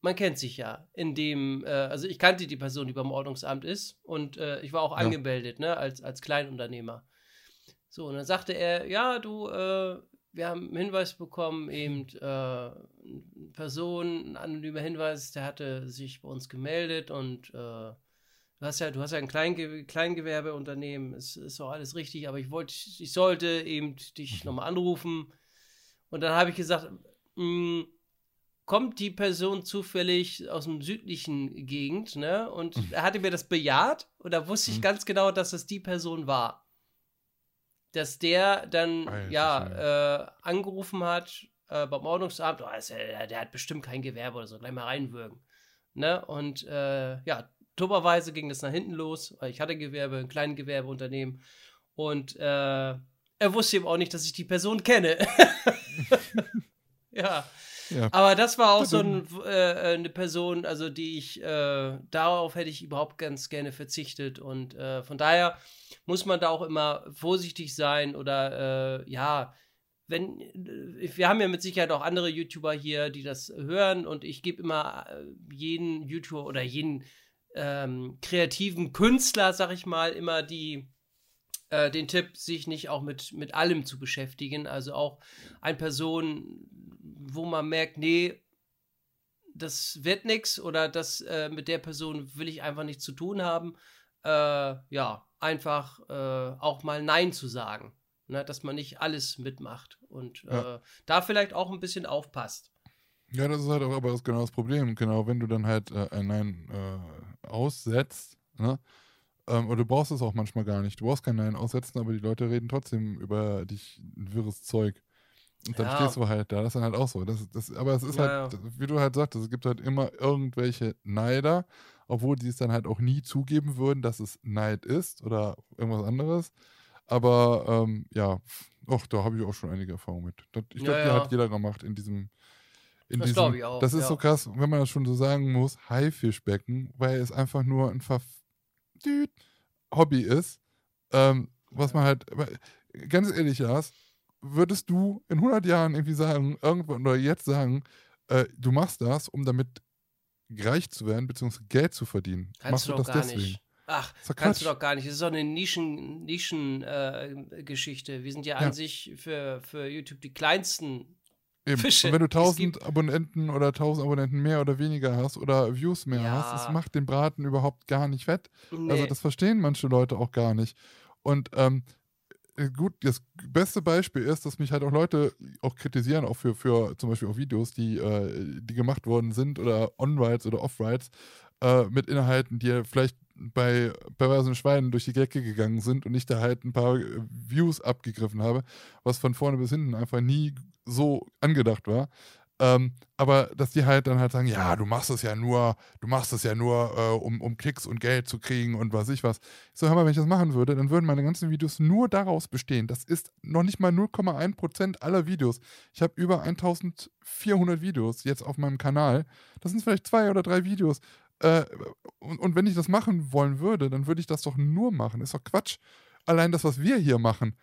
man kennt sich ja, in dem, äh, also ich kannte die Person, die beim Ordnungsamt ist und äh, ich war auch Ja. angemeldet, ne, als, als Kleinunternehmer. So, und dann sagte er, ja, du, äh, wir haben einen Hinweis bekommen, eben äh, eine Person, ein anonymer Hinweis, der hatte sich bei uns gemeldet und äh, du hast ja, du hast ja ein Kleinge Kleingewerbeunternehmen, es ist auch alles richtig, aber ich wollte, ich sollte eben dich nochmal anrufen. Und dann habe ich gesagt, mh, kommt die Person zufällig aus dem südlichen Gegend, ne? Und er hatte mir das bejaht und da wusste ich Mhm. ganz genau, dass das die Person war. Dass der dann, Alter ja, äh, angerufen hat äh, beim Ordnungsamt, oh, ja, der hat bestimmt kein Gewerbe oder so, gleich mal reinwürgen. Ne? Und äh, ja, dummerweise ging das nach hinten los, weil ich hatte Gewerbe, ein kleines Gewerbeunternehmen. Und äh, er wusste eben auch nicht, dass ich die Person kenne. ja. Ja. Aber das war auch so ein, äh, eine Person, also die ich, äh, darauf hätte ich überhaupt ganz gerne verzichtet. Und äh, von daher muss man da auch immer vorsichtig sein oder äh, ja, wenn, äh, wir haben ja mit Sicherheit auch andere YouTuber hier, die das hören und ich gebe immer äh, jeden YouTuber oder jeden ähm, kreativen Künstler, sag ich mal, immer die, äh, den Tipp, sich nicht auch mit, mit allem zu beschäftigen. Also auch eine Person, wo man merkt, nee, das wird nichts oder das äh, mit der Person will ich einfach nichts zu tun haben. Äh, ja, einfach äh, auch mal Nein zu sagen. Ne, dass man nicht alles mitmacht und Ja. äh, da vielleicht auch ein bisschen aufpasst. Ja, das ist halt auch aber das genau das Problem. Genau, wenn du dann halt äh, ein Nein äh, aussetzt, ne? Ähm, oder du brauchst es auch manchmal gar nicht. Du brauchst kein Nein aussetzen, aber die Leute reden trotzdem über dich ein wirres Zeug. Und dann Ja. stehst du halt da. Das ist dann halt auch so. Das, das, aber es ist Ja, halt, wie du halt sagtest, es gibt halt immer irgendwelche Neider, obwohl die es dann halt auch nie zugeben würden, dass es Neid ist oder irgendwas anderes. Aber ähm, ja, och, da habe ich auch schon einige Erfahrungen mit. Das, ich Ja, glaube, die ja. hat jeder gemacht in diesem. In Das diesem glaub ich auch, Das ist so krass, wenn man das schon so sagen muss, Haifischbecken, weil es einfach nur ein Verf Düt Hobby ist. Ähm, was man halt, ganz ehrlich, Lars, würdest du in 100 Jahren irgendwie sagen, irgendwann oder jetzt sagen, äh, du machst das, um damit reich zu werden, beziehungsweise Geld zu verdienen? Kannst machst du du doch das gar deswegen? nicht. Ach, kannst du doch gar nicht. Das ist doch eine Nischen, Nischen äh, Geschichte. Wir sind ja, Ja. an sich für, für YouTube die kleinsten. Eben. Fische, Und wenn du die es 1000 Abonnenten oder 1000 Abonnenten mehr oder weniger hast oder Views mehr Ja. hast, das macht den Braten überhaupt gar nicht fett. Nee. Also das verstehen manche Leute auch gar nicht. Und ähm, äh, gut, das beste Beispiel ist, dass mich halt auch Leute auch kritisieren, auch für, für zum Beispiel auch Videos, die, äh, die gemacht worden sind oder On-Rides oder Off-Rides äh, mit Inhalten, die vielleicht bei perversen Schweinen durch die Decke gegangen sind und ich da halt ein paar äh, Views abgegriffen habe, was von vorne bis hinten einfach nie so angedacht war. Ähm, aber dass die halt dann halt sagen, ja, du machst es ja nur, du machst es ja nur, äh, um, um Klicks und Geld zu kriegen und was ich was. Ich so, hör mal, wenn ich das machen würde, dann würden meine ganzen Videos nur daraus bestehen. Das ist noch nicht mal 0,1% aller Videos. Ich habe über 1400 Videos jetzt auf meinem Kanal. Das sind vielleicht zwei oder drei Videos. Äh, und, und wenn ich das machen wollen würde, dann würde ich das doch nur machen. Ist doch Quatsch. Allein das, was wir hier machen,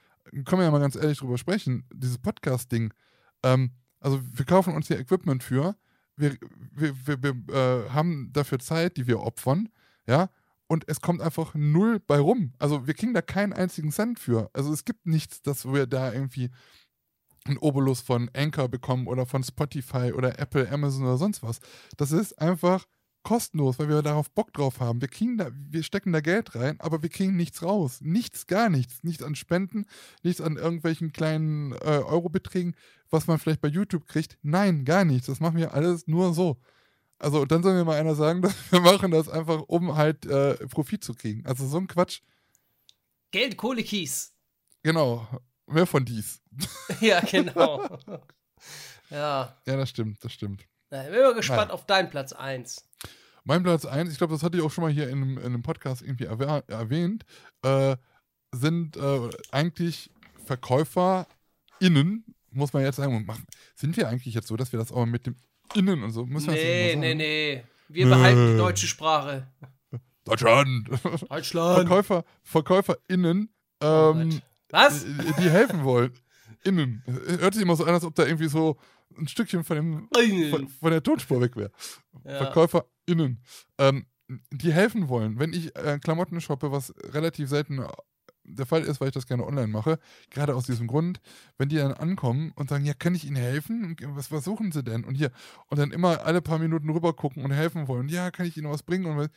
können wir ja mal ganz ehrlich drüber sprechen, dieses Podcast-Ding. Ähm, also wir kaufen uns hier Equipment für, wir, wir, wir, wir äh, haben dafür Zeit, die wir opfern, ja, und es kommt einfach null bei rum. Also wir kriegen da keinen einzigen Cent für. Also es gibt nichts, dass wir da irgendwie einen Obolus von Anchor bekommen oder von Spotify oder Apple, Amazon oder sonst was. Das ist einfach kostenlos, weil wir darauf Bock drauf haben. Wir kriegen da, wir stecken da Geld rein, aber wir kriegen nichts raus. Nichts, gar nichts. Nichts an Spenden, nichts an irgendwelchen kleinen äh, Eurobeträgen, was man vielleicht bei YouTube kriegt. Nein, gar nichts. Das machen wir alles nur so. Also, dann soll mir mal einer sagen, dass wir machen das einfach, um halt äh, Profit zu kriegen. Also so ein Quatsch. Geld, Kohle, Kies. Genau. Mehr von dies. ja, genau. ja. Ja, das stimmt, das stimmt. Na, bin mal gespannt naja. auf deinen Platz 1. Mein Platz 1, ich glaube, das hatte ich auch schon mal hier in, in einem Podcast irgendwie erwäh erwähnt, äh, sind äh, eigentlich VerkäuferInnen, muss man jetzt sagen. Sind wir eigentlich jetzt so, dass wir das auch mit dem Innen und so müssen? Nee, nee, nee. Wir nee. behalten die deutsche Sprache. Deutschland. Deutschland. Verkäufer, VerkäuferInnen, ähm, Was? Die, die helfen wollen. Innen. Hört sich immer so an, als ob da irgendwie so ein Stückchen von, dem, von, von der Tonspur weg wäre. Ja. VerkäuferInnen. Ähm, die helfen wollen. Wenn ich äh, Klamotten shoppe, was relativ selten der Fall ist, weil ich das gerne online mache, gerade aus diesem Grund, wenn die dann ankommen und sagen, ja, kann ich Ihnen helfen? Was, was suchen Sie denn? Und hier, und dann immer alle paar Minuten rüber gucken und helfen wollen. Ja, kann ich Ihnen was bringen? Und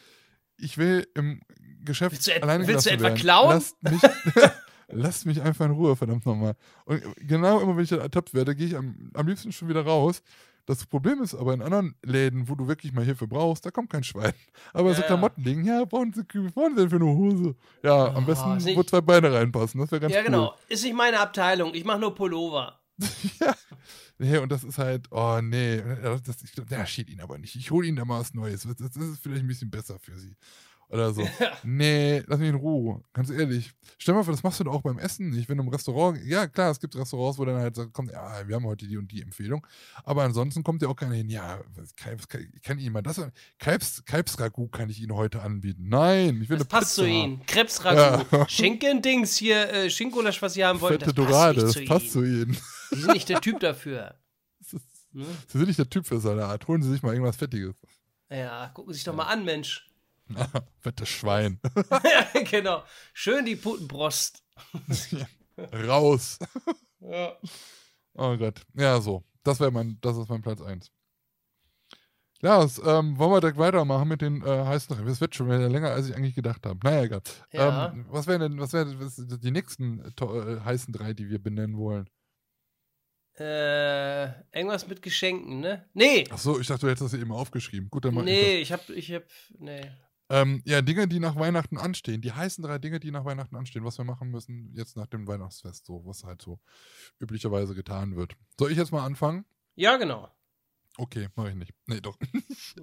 ich will im Geschäft willst du, alleine Willst du etwa werden. klauen? Lasst mich, lasst mich einfach in Ruhe, verdammt nochmal. Und genau immer, wenn ich dann ertappt werde, gehe ich am, am liebsten schon wieder raus. Das Problem ist aber in anderen Läden, wo du wirklich mal Hilfe brauchst, da kommt kein Schwein. Aber Ja, so. Klamottending, ja, brauchen Sie, brauchen Sie denn für eine Hose? Ja, am Oh, besten, nicht- wo zwei Beine reinpassen. Das wäre ganz ja, cool. genau. Ist nicht meine Abteilung. Ich mache nur Pullover. ja. Nee, und das ist halt, oh nee, das, ich, der steht Ihnen aber nicht. Ich hole Ihnen da mal was Neues. Das, das ist vielleicht ein bisschen besser für Sie. Oder so. Nee, lass mich in Ruhe. Ganz ehrlich. Stell mal vor, das machst du doch auch beim Essen nicht. Wenn du im Restaurant, ja klar, es gibt Restaurants, wo dann halt sagt, kommt, ja, wir haben heute die und die Empfehlung. Aber ansonsten kommt ja auch keiner hin, ja, kann, was kann, ich Ihnen mal das? Kalbs, Kalbsragout kann ich Ihnen heute anbieten. Nein, ich will Das eine passt Pizza zu Ihnen. Krebsragout. Ja. Schinken-Dings hier, äh, Schinkgulasch, was Sie haben wollen. Fette das passt das zu passt Ihnen. zu Ihnen. Sie sind nicht der Typ dafür. Ne? Sie sind nicht der Typ für Salat. Holen Sie sich mal irgendwas Fettiges. Ja, gucken Sie sich doch mal an, Mensch. Fettes Schwein. genau. Schön die Putenbrost. Raus. Ja. Oh Gott. Ja, so. Das wäre mein, das ist mein Platz 1. Ja, das, ähm, wollen wir direkt weitermachen mit den äh, heißen drei. Das wird schon wieder länger, als ich eigentlich gedacht habe. Naja, egal. Ja. Ähm, was wären denn, was wären die nächsten äh, heißen drei, die wir benennen wollen? Äh, irgendwas mit Geschenken, ne? Nee. Ach so, ich dachte, du hättest das eben aufgeschrieben. Gut, dann mach ich Nee, ich hab, ich hab, nee. Ähm, ja, Dinge, die nach Weihnachten anstehen. Die heißen drei Dinge, die nach Weihnachten anstehen. Was wir machen müssen jetzt nach dem Weihnachtsfest. So, was halt so üblicherweise getan wird. Soll ich jetzt mal anfangen? Ja, genau. Okay, mache ich nicht. Nee, doch.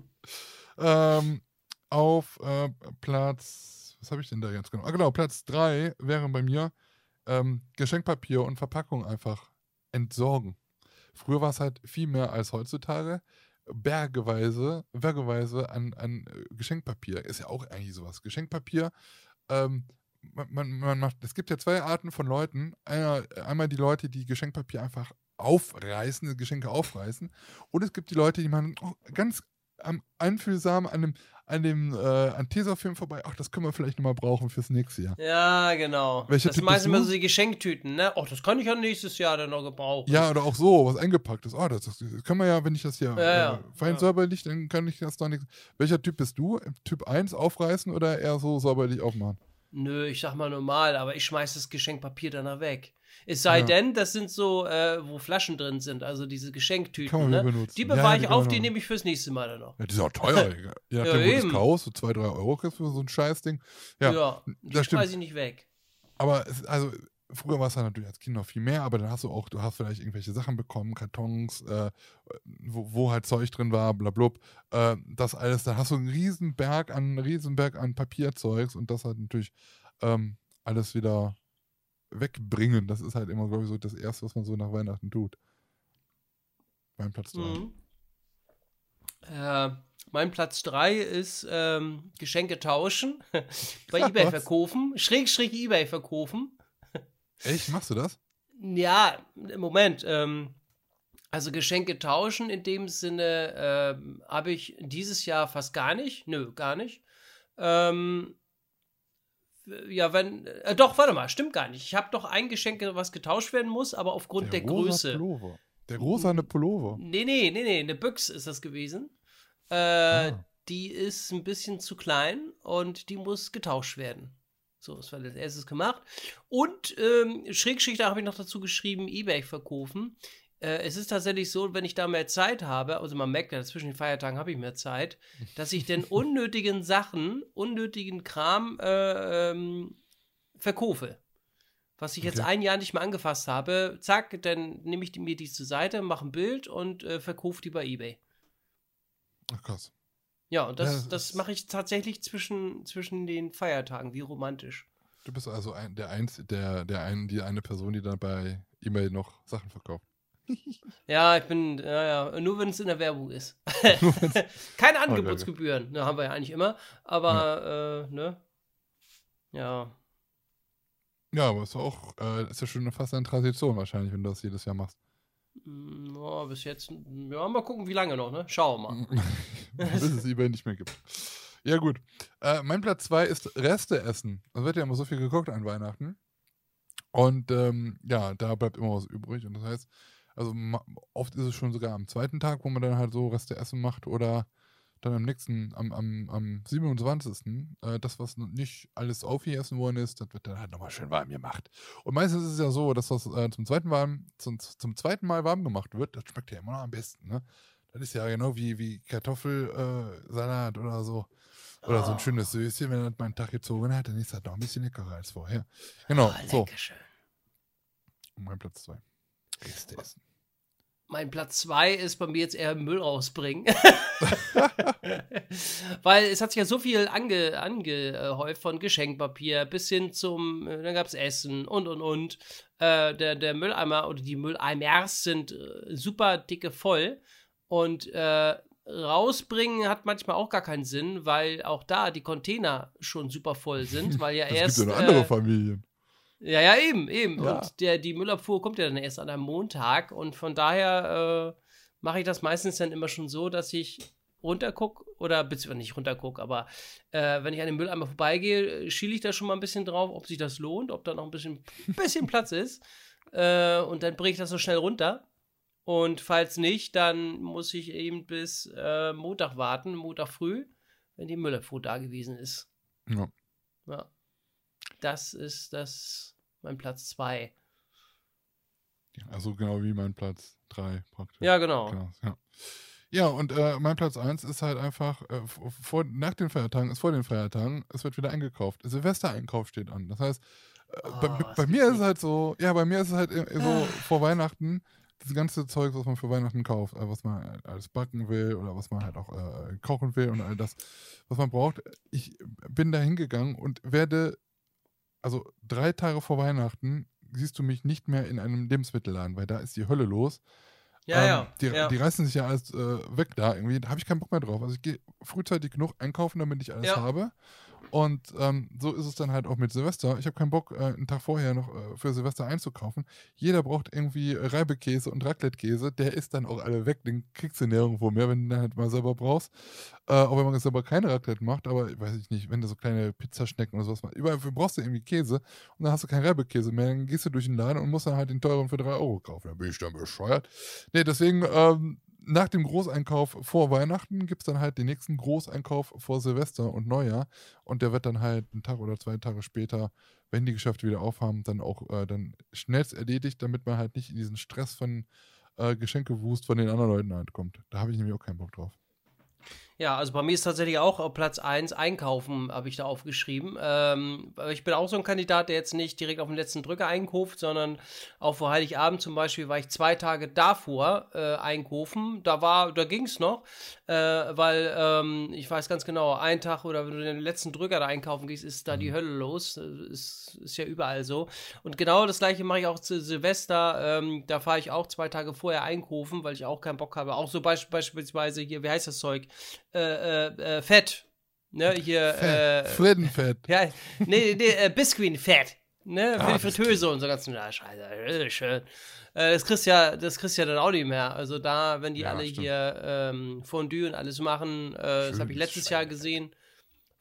ähm, auf äh, Platz, was habe ich denn da jetzt genau? Ah, genau, Platz 3 wäre bei mir ähm, Geschenkpapier und Verpackung einfach entsorgen. Früher war es halt viel mehr als heutzutage. Bergeweise, bergeweise an, an äh, Geschenkpapier. Ist ja auch eigentlich sowas. Geschenkpapier, ähm, man, man, man macht, es gibt ja zwei Arten von Leuten. Einer, einmal die Leute, die Geschenkpapier einfach aufreißen, Geschenke aufreißen. Und es gibt die Leute, die man oh, ganz am einfühlsam an dem, an dem äh, an Tesafilm vorbei, ach, das können wir vielleicht nochmal brauchen fürs nächste Jahr. Ja, genau. Welcher das sind meistens immer so die Geschenktüten, ne? Ach, das kann ich ja nächstes Jahr dann noch gebrauchen. Ja, oder auch so, was eingepackt ist. Oh, das, das können wir ja, wenn ich das hier Ja, ja. äh, fein Ja. säuberlich, dann kann ich das doch nicht. Welcher Typ bist du? Typ 1 aufreißen oder eher so säuberlich aufmachen? Nö, ich sag mal normal, aber ich schmeiß das Geschenkpapier danach weg. Es sei Ja. denn, das sind so, äh, wo Flaschen drin sind, also diese Geschenktüten, ne? Die Ja, bewahre die ich kann auf, die auch. nehme ich fürs nächste Mal dann noch. Ja, die sind auch teuer. Digga. Wo du eben. es kaufst, so 2, 3 Euro kriegst du für so ein Scheißding. Ja, Ja, das stimmt. schmeiß ich nicht weg. Aber es, also früher war es dann natürlich als Kind noch viel mehr, aber dann hast du auch, du hast vielleicht irgendwelche Sachen bekommen, Kartons, äh, wo, wo halt Zeug drin war, blablub. Äh, das alles, da hast du einen riesen Berg an, einen riesen Berg an Papierzeugs und das halt natürlich ähm, alles wieder wegbringen. Das ist halt immer, glaube ich, so das Erste, was man so nach Weihnachten tut. Mein Platz 3. Mhm. Äh, mein Platz 3 ist ähm, Geschenke tauschen, bei Ebay Was? verkaufen, schräg, schräg Ebay verkaufen. Echt? Machst du das? Ja, Moment. Ähm, also Geschenke tauschen in dem Sinne ähm, habe ich dieses Jahr fast gar nicht. Nö, gar nicht. Ähm, ja, wenn. Äh, doch, warte mal, stimmt gar nicht. Ich habe doch ein Geschenk, was getauscht werden muss, aber aufgrund der, rosa Größe. Pullover. Der rosane Pullover. Nee, nee, nee, nee, eine Büchse ist das gewesen. Äh, Ah. Die ist ein bisschen zu klein und die muss getauscht werden. So, das war das erstes gemacht. Und ähm, schräg, schräg, da habe ich noch dazu geschrieben, Ebay verkaufen. Äh, es ist tatsächlich so, wenn ich da mehr Zeit habe, also man merkt ja, zwischen den Feiertagen habe ich mehr Zeit, dass ich den unnötigen Sachen, unnötigen Kram äh, ähm, verkaufe. Was ich jetzt Okay. ein Jahr nicht mehr angefasst habe, zack, dann nehme ich die, mir die zur Seite, mache ein Bild und äh, verkaufe die bei Ebay. Ach krass. Ja, und Ja, das, das das ist- mache ich tatsächlich zwischen, zwischen den Feiertagen, wie romantisch. Du bist also ein, der, Einz, der, der ein, die eine Person, die dann bei E-Mail noch Sachen verkauft. Ja, ich bin, ja, ja, nur wenn es in der Werbung ist. Keine Angebotsgebühren, ne, haben wir ja eigentlich immer, aber, äh, ne? Ja. Ja, aber ist auch, äh, ist ja schon fast eine Tradition wahrscheinlich, wenn du das jedes Jahr machst. Mm, Ja, bis jetzt, ja, mal gucken, wie lange noch, ne? Schauen wir mal. Bis es eBay nicht mehr gibt. Ja, gut. Äh, mein Platz 2 ist Reste essen. Es wird ja immer so viel gekocht an Weihnachten. Und ähm, ja, da bleibt immer was übrig. Und das heißt, also oft ist es schon sogar am zweiten Tag, wo man dann halt so Reste essen macht oder dann am nächsten, am, am, am 27. Äh, das, was noch nicht alles aufgegessen worden ist, das wird dann halt nochmal schön warm gemacht. Und meistens ist es ja so, dass das äh, zum, zweiten warm, zum, zum zweiten Mal warm gemacht wird. Das schmeckt ja immer noch am besten. Ne? Das ist ja genau wie, wie Kartoffelsalat äh, oder so. Oder so ein Oh. schönes Söschen, wenn er meinen Tag gezogen hat, dann ist das noch ein bisschen leckerer als vorher. Genau, Oh, so. Leckerchen. Mein Platz 2. Reste essen. Mein Platz 2 ist bei mir jetzt eher Müll rausbringen. Weil es hat sich ja so viel ange, angehäuft von Geschenkpapier bis hin zum, äh, dann gab es Essen und und und. Äh, der, der Mülleimer oder die Mülleimers sind äh, super dicke voll. Und äh, rausbringen hat manchmal auch gar keinen Sinn, weil auch da die Container schon super voll sind, weil ja Es erst. gibt ja noch andere äh, Familien. Ja, ja, eben, eben. Ja. Und der, die Müllabfuhr kommt ja dann erst an einem Montag und von daher äh, mache ich das meistens dann immer schon so, dass ich runtergucke oder beziehungsweise nicht runtergucke, aber äh, wenn ich an den Mülleimer vorbeigehe, schiele ich da schon mal ein bisschen drauf, ob sich das lohnt, ob da noch ein bisschen, bisschen Platz ist. Äh, und dann bringe ich das so schnell runter. Und falls nicht, dann muss ich eben bis äh, Montag warten, Montag früh, wenn die Müllabfuhr da gewesen ist. Ja. Ja. Das ist das mein Platz 2. Also genau wie mein Platz 3 praktisch. Ja, genau. Genau, ja. Ja, und äh, mein Platz 1 ist halt einfach, äh, vor, nach den Feiertagen, ist vor den Feiertagen, es wird wieder eingekauft. Silvestereinkauf steht an. Das heißt, äh, Oh, bei, was bei mir ist es halt so, ja, bei mir ist es halt äh, so Ah. vor Weihnachten, das ganze Zeug, was man für Weihnachten kauft, äh, was man halt alles backen will oder was man halt auch äh, kochen will und all das, was man braucht. Ich bin da hingegangen und werde, also drei Tage vor Weihnachten, siehst du mich nicht mehr in einem Lebensmittelladen, weil da ist die Hölle los. Ja, Ähm, ja. Die, ja. die reißen sich ja alles äh, weg da irgendwie. Da habe ich keinen Bock mehr drauf. Also ich gehe frühzeitig genug einkaufen, damit ich alles habe. Und ähm, so ist es dann halt auch mit Silvester. Ich habe keinen Bock, äh, einen Tag vorher noch äh, für Silvester einzukaufen. Jeder braucht irgendwie Reibekäse und Raclette-Käse. Der ist dann auch alle weg. Den kriegst du nirgendwo mehr, wenn du den halt mal selber brauchst. Äh, auch wenn man jetzt selber keine Raclette macht, aber weiß ich nicht, wenn du so kleine Pizzaschnecken oder sowas machst. Überall brauchst du irgendwie Käse und dann hast du keinen Reibekäse mehr. Dann gehst du durch den Laden und musst dann halt den teuren für 3 Euro kaufen. Da bin ich dann bescheuert. Nee, deswegen, ähm, nach dem Großeinkauf vor Weihnachten gibt es dann halt den nächsten Großeinkauf vor Silvester und Neujahr. Und der wird dann halt einen Tag oder zwei Tage später, wenn die Geschäfte wieder aufhaben, dann auch äh, dann schnellst erledigt, damit man halt nicht in diesen Stress von äh, Geschenkewust von den anderen Leuten halt kommt. Da habe ich nämlich auch keinen Bock drauf. Ja, also bei mir ist tatsächlich auch auf Platz 1 Einkaufen, habe ich da aufgeschrieben. Ähm, ich bin auch so ein Kandidat, der jetzt nicht direkt auf den letzten Drücker einkauft, sondern auch vor Heiligabend zum Beispiel war ich zwei Tage davor äh, einkaufen. Da war, da ging es noch, äh, weil ähm, ich weiß ganz genau, ein Tag oder wenn du den letzten Drücker da einkaufen gehst, ist da die Hölle los. Ist, ist ja überall so. Und genau das gleiche mache ich auch zu Silvester. Ähm, da fahre ich auch zwei Tage vorher einkaufen, weil ich auch keinen Bock habe. Auch so beisp beispielsweise hier, wie heißt das Zeug? Äh, äh, äh, Fett. Ne, hier, Fett. äh. Frittenfett. Ja, nee, nee, äh, Biscuit-Fett. Ne, für Ah, die Fritteuse und so ganzen ja, Scheiße. Schön. Äh, das kriegst ja, das kriegst ja dann auch nicht mehr. Also da, wenn die Ja, alle stimmt. hier ähm, Fondue und alles machen, äh, das habe ich letztes Jahr gesehen.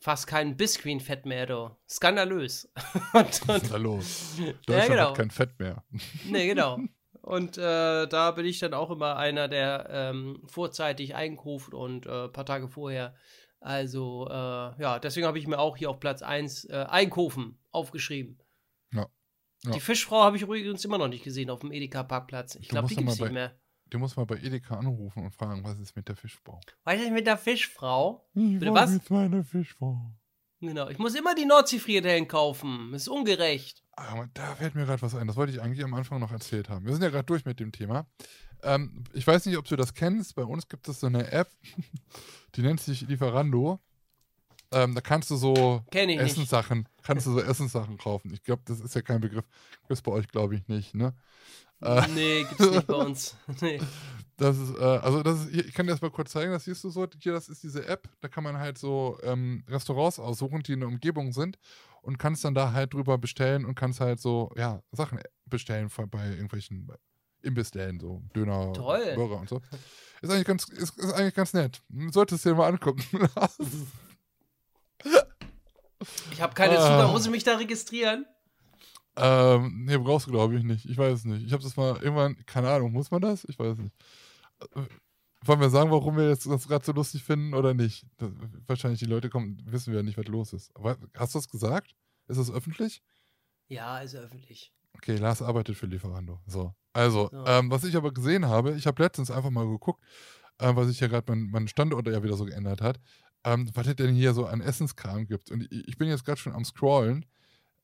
Fast kein Biscuit-Fett mehr, du. Skandalös. und, da los? Deutschland genau. hat kein Fett mehr. nee, genau. Und äh, da bin ich dann auch immer einer, der ähm, vorzeitig einkauft und äh, ein paar Tage vorher. Also, äh, ja, deswegen habe ich mir auch hier auf Platz 1 äh, Einkaufen aufgeschrieben. Ja. Ja. Die Fischfrau habe ich übrigens immer noch nicht gesehen auf dem Edeka-Parkplatz. Ich glaube, die gibt es nicht mehr. Du musst mal bei Edeka anrufen und fragen, was ist mit der Fischfrau? Weißt du, mit der Fischfrau? Ich Bitte was? mit meiner Fischfrau. Genau. Ich muss immer die Nordseefriedellen kaufen. Ist ungerecht. Aber da fällt mir gerade was ein. Das wollte ich eigentlich am Anfang noch erzählt haben. Wir sind ja gerade durch mit dem Thema. Ähm, ich weiß nicht, ob du das kennst. Bei uns gibt es so eine App, die nennt sich Lieferando. Ähm, da kannst du so ich nicht. Essenssachen, kannst du so Essenssachen kaufen. Ich glaube, das ist ja kein Begriff. Gibt bei euch, glaube ich, nicht, ne? Äh, Nee, gibt's nicht bei uns. Nee. Das ist, äh, also das ist, ich kann dir das mal kurz zeigen, das siehst du so, hier, das ist diese App, da kann man halt so ähm, Restaurants aussuchen, die in der Umgebung sind und kannst dann da halt drüber bestellen und kannst halt so, ja, Sachen bestellen bei irgendwelchen Imbissläden, so Döner, Toll. Burger und so. Ist eigentlich ganz, ist, ist eigentlich ganz nett. Solltest du dir mal angucken. Ich habe keine Ah. Zugang. Muss ich mich da registrieren? ähm, nee, brauchst du glaube ich nicht. Ich weiß es nicht. Ich habe das mal irgendwann, keine Ahnung, muss man das? Ich weiß nicht. Wollen wir sagen, warum wir das gerade so lustig finden oder nicht? Das, wahrscheinlich die Leute kommen, wissen wir ja nicht, was los ist. Aber hast du das gesagt? Ist das öffentlich? Ja, ist öffentlich. Okay, Lars arbeitet für Lieferando. So. Also, So. Ähm, was ich aber gesehen habe, ich habe letztens einfach mal geguckt, äh, was sich ja gerade mein, mein Standort ja wieder so geändert hat, ähm, was es denn hier so an Essenskram gibt. Und ich, ich bin jetzt gerade schon am Scrollen.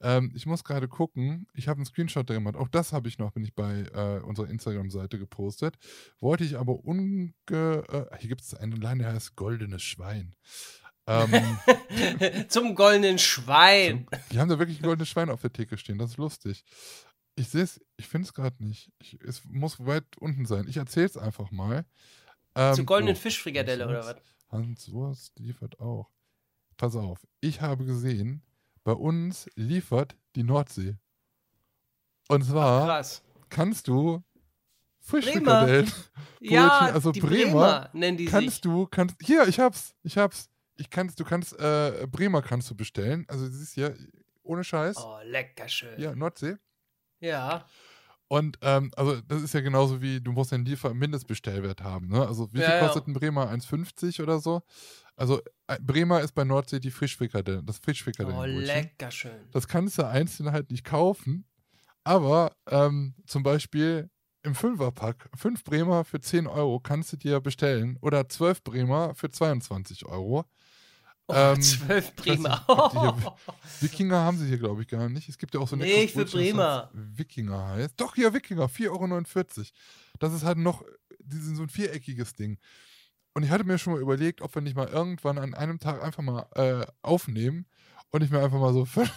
Ähm, ich muss gerade gucken. Ich habe einen Screenshot da gemacht. Auch das habe ich noch, bin ich bei äh, unserer Instagram-Seite gepostet. Wollte ich aber unge... Äh, hier gibt es einen Laden, der heißt Goldenes Schwein. Ähm, Zum goldenen Schwein. die haben da wirklich ein goldenes Schwein auf der Theke stehen. Das ist lustig. Ich sehe es, ich finde es gerade nicht. Ich, es muss weit unten sein. Ich erzähle es einfach mal. Ähm, Zur goldenen oh, Fischfrikadelle oder was? Hans Wurst liefert auch. Pass auf, ich habe gesehen, bei uns liefert die Nordsee. Und zwar Krass. kannst du Fischfrikadellen, Ja, also die Bremer Bremer, nennen die sich. kannst du, kannst, hier, ich hab's, ich hab's. Ich kannst, du kannst, äh, Bremer kannst du bestellen. Also, das ist ja ohne Scheiß. Oh, lecker schön. Ja, Nordsee. Ja. Und ähm, also das ist ja genauso wie, du musst einen Liefer Mindestbestellwert haben. Ne? Also wie Ja, viel ja. kostet ein Bremer? 1,50 oder so? Also äh, Bremer ist bei Nordsee die Frischfrikadelle, das Frischfrikadelle. Oh, lecker schön. Das kannst du einzeln halt nicht kaufen, aber ähm, zum Beispiel im Fünferpack, 5 Bremer für 10 Euro kannst du dir bestellen oder 12 Bremer für 22 Euro. Oh, Ähm, zwölf ich weiß Bremer. nicht, die Wikinger haben sie hier, glaube ich, gar nicht. Es gibt ja auch so eine Nee, ich will Bremer. Wikinger heißt. Doch, hier Wikinger, 4,49 Euro. Das ist halt noch dieses, so ein viereckiges Ding. Und ich hatte mir schon mal überlegt, ob wir nicht mal irgendwann an einem Tag einfach mal äh, aufnehmen und ich mir einfach mal so fünf,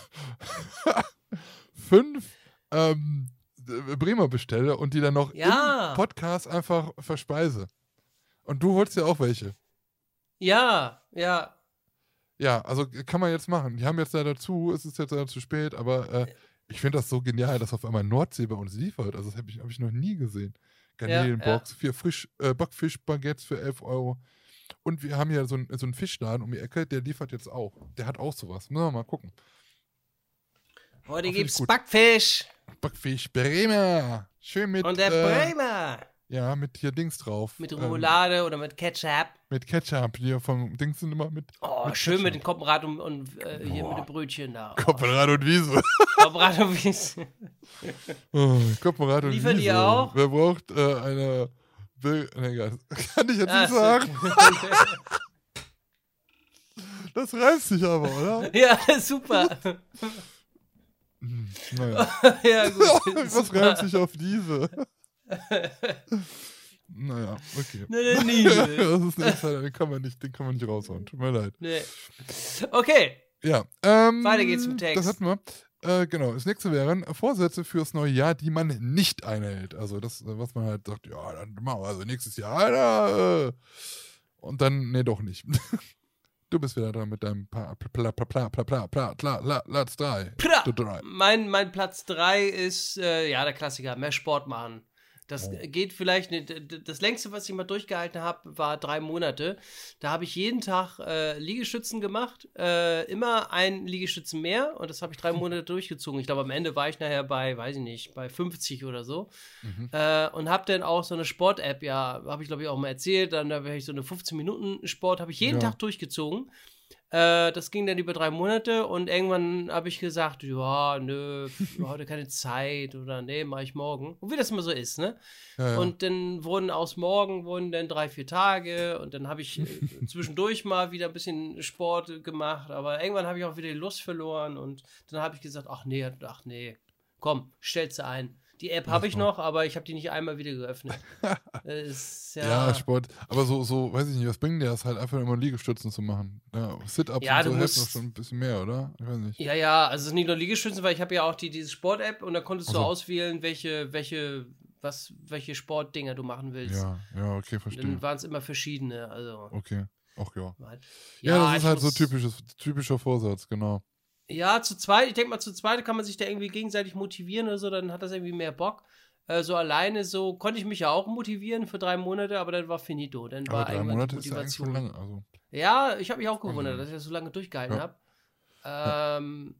fünf ähm, Bremer bestelle und die dann noch Ja. im Podcast einfach verspeise. Und du holst ja auch welche. Ja, ja. Ja, also kann man jetzt machen. Die haben jetzt leider zu, es ist jetzt leider zu spät, aber äh, ich finde das so genial, dass auf einmal Nordsee bei uns liefert. Also das habe ich, hab ich noch nie gesehen. Garnelenbox, vier frisch, äh, Backfischbaguettes für 11 Euro. Und wir haben ja so, ein, so einen Fischladen um die Ecke, der liefert jetzt auch. Der hat auch sowas. Müssen wir mal gucken. Heute ich gibt's. Backfisch. Backfisch Bremer. Schön mit. Und der äh, Bremer. Ja, mit hier Dings drauf. Mit Ähm, Remoulade oder mit Ketchup. mit Ketchup. Hier vom Dings sind immer mit. Oh, mit schön mit Ketchup. dem Koppenrad und, und äh, hier Boah. mit dem Brötchen da. Oh, Koppenrad und Wiese. Koppenrad und Wiese. Oh, Koppenrad und Liefern Wiese. die auch? Wer braucht äh, eine. Will, nee, egal. Kann ich jetzt nicht sagen. Das reißt sich aber, oder? ja, super. Hm, naja. ja, gut. Was reimt sich auf diese? Naja, okay. Nee, nee, nee. das ist ein Insider, den kann man nicht, den kann man nicht raushauen. Tut mir leid. nee. Okay. Ja. Ähm, Weiter geht's im Text. Das hatten wir. Äh, genau, das nächste wären Vorsätze fürs neue Jahr, die man nicht einhält. Also das, was man halt sagt, ja, dann machen wir also nächstes Jahr, Alter. Äh. Und dann, nee, doch nicht. Du bist wieder dran mit deinem Pa- Pla Pla Pla Pla Pla Pla Pla Pla Platz 3. Pra. Du drei. Mein, mein Platz 3 ist, äh, ja, der Klassiker, mehr Sport machen. Das Oh. geht vielleicht, nicht, das längste, was ich mal durchgehalten habe, war drei Monate. Da habe ich jeden Tag äh, Liegestützen gemacht, äh, immer ein Liegestützen mehr und das habe ich drei Monate durchgezogen. Ich glaube, am Ende war ich nachher bei, weiß ich nicht, bei 50 oder so. Mhm. Äh, und habe dann auch so eine Sport-App, ja, habe ich glaube ich auch mal erzählt, dann da habe ich so eine 15-Minuten-Sport, habe ich jeden Ja. Tag durchgezogen. Äh, das ging dann über drei Monate und irgendwann habe ich gesagt, ja, nö, heute keine Zeit oder nee, mache ich morgen. Und wie das immer so ist, ne? Ja, ja. Und dann wurden aus morgen wurden dann drei, vier Tage und dann habe ich äh, zwischendurch mal wieder ein bisschen Sport gemacht, aber irgendwann habe ich auch wieder die Lust verloren und dann habe ich gesagt, ach nee, ach nee, komm, stellst sie ein. Die App habe ich noch, aber ich habe die nicht einmal wieder geöffnet. Das ist, ja. ja, Sport. Aber so, so, weiß ich nicht, was bringt dir das halt einfach immer Liegestützen zu machen? Ja, Sit-Ups Ja, und so du helfen doch schon ein bisschen mehr, oder? Ich weiß nicht. Ja, ja, also es ist nicht nur Liegestützen, weil ich habe ja auch die, diese Sport-App und da konntest du Ach so. auswählen, welche, welche, was, welche Sportdinger du machen willst. Ja, ja, okay, verstehe. dann waren es immer verschiedene, also. Okay. Ach ja. halt- Ja, das ist halt so typisches, typischer Vorsatz, genau. Ja, zu zweit, ich denke mal, zu zweit kann man sich da irgendwie gegenseitig motivieren oder so, dann hat das irgendwie mehr Bock. Äh, so alleine, so konnte ich mich ja auch motivieren für drei Monate, aber dann war finito. Dann Aber war drei Monate die ja Motivation. schon lange. Also, Ja, ich habe mich auch gewundert, Mhm. dass ich das so lange durchgehalten Ja. habe. Ähm,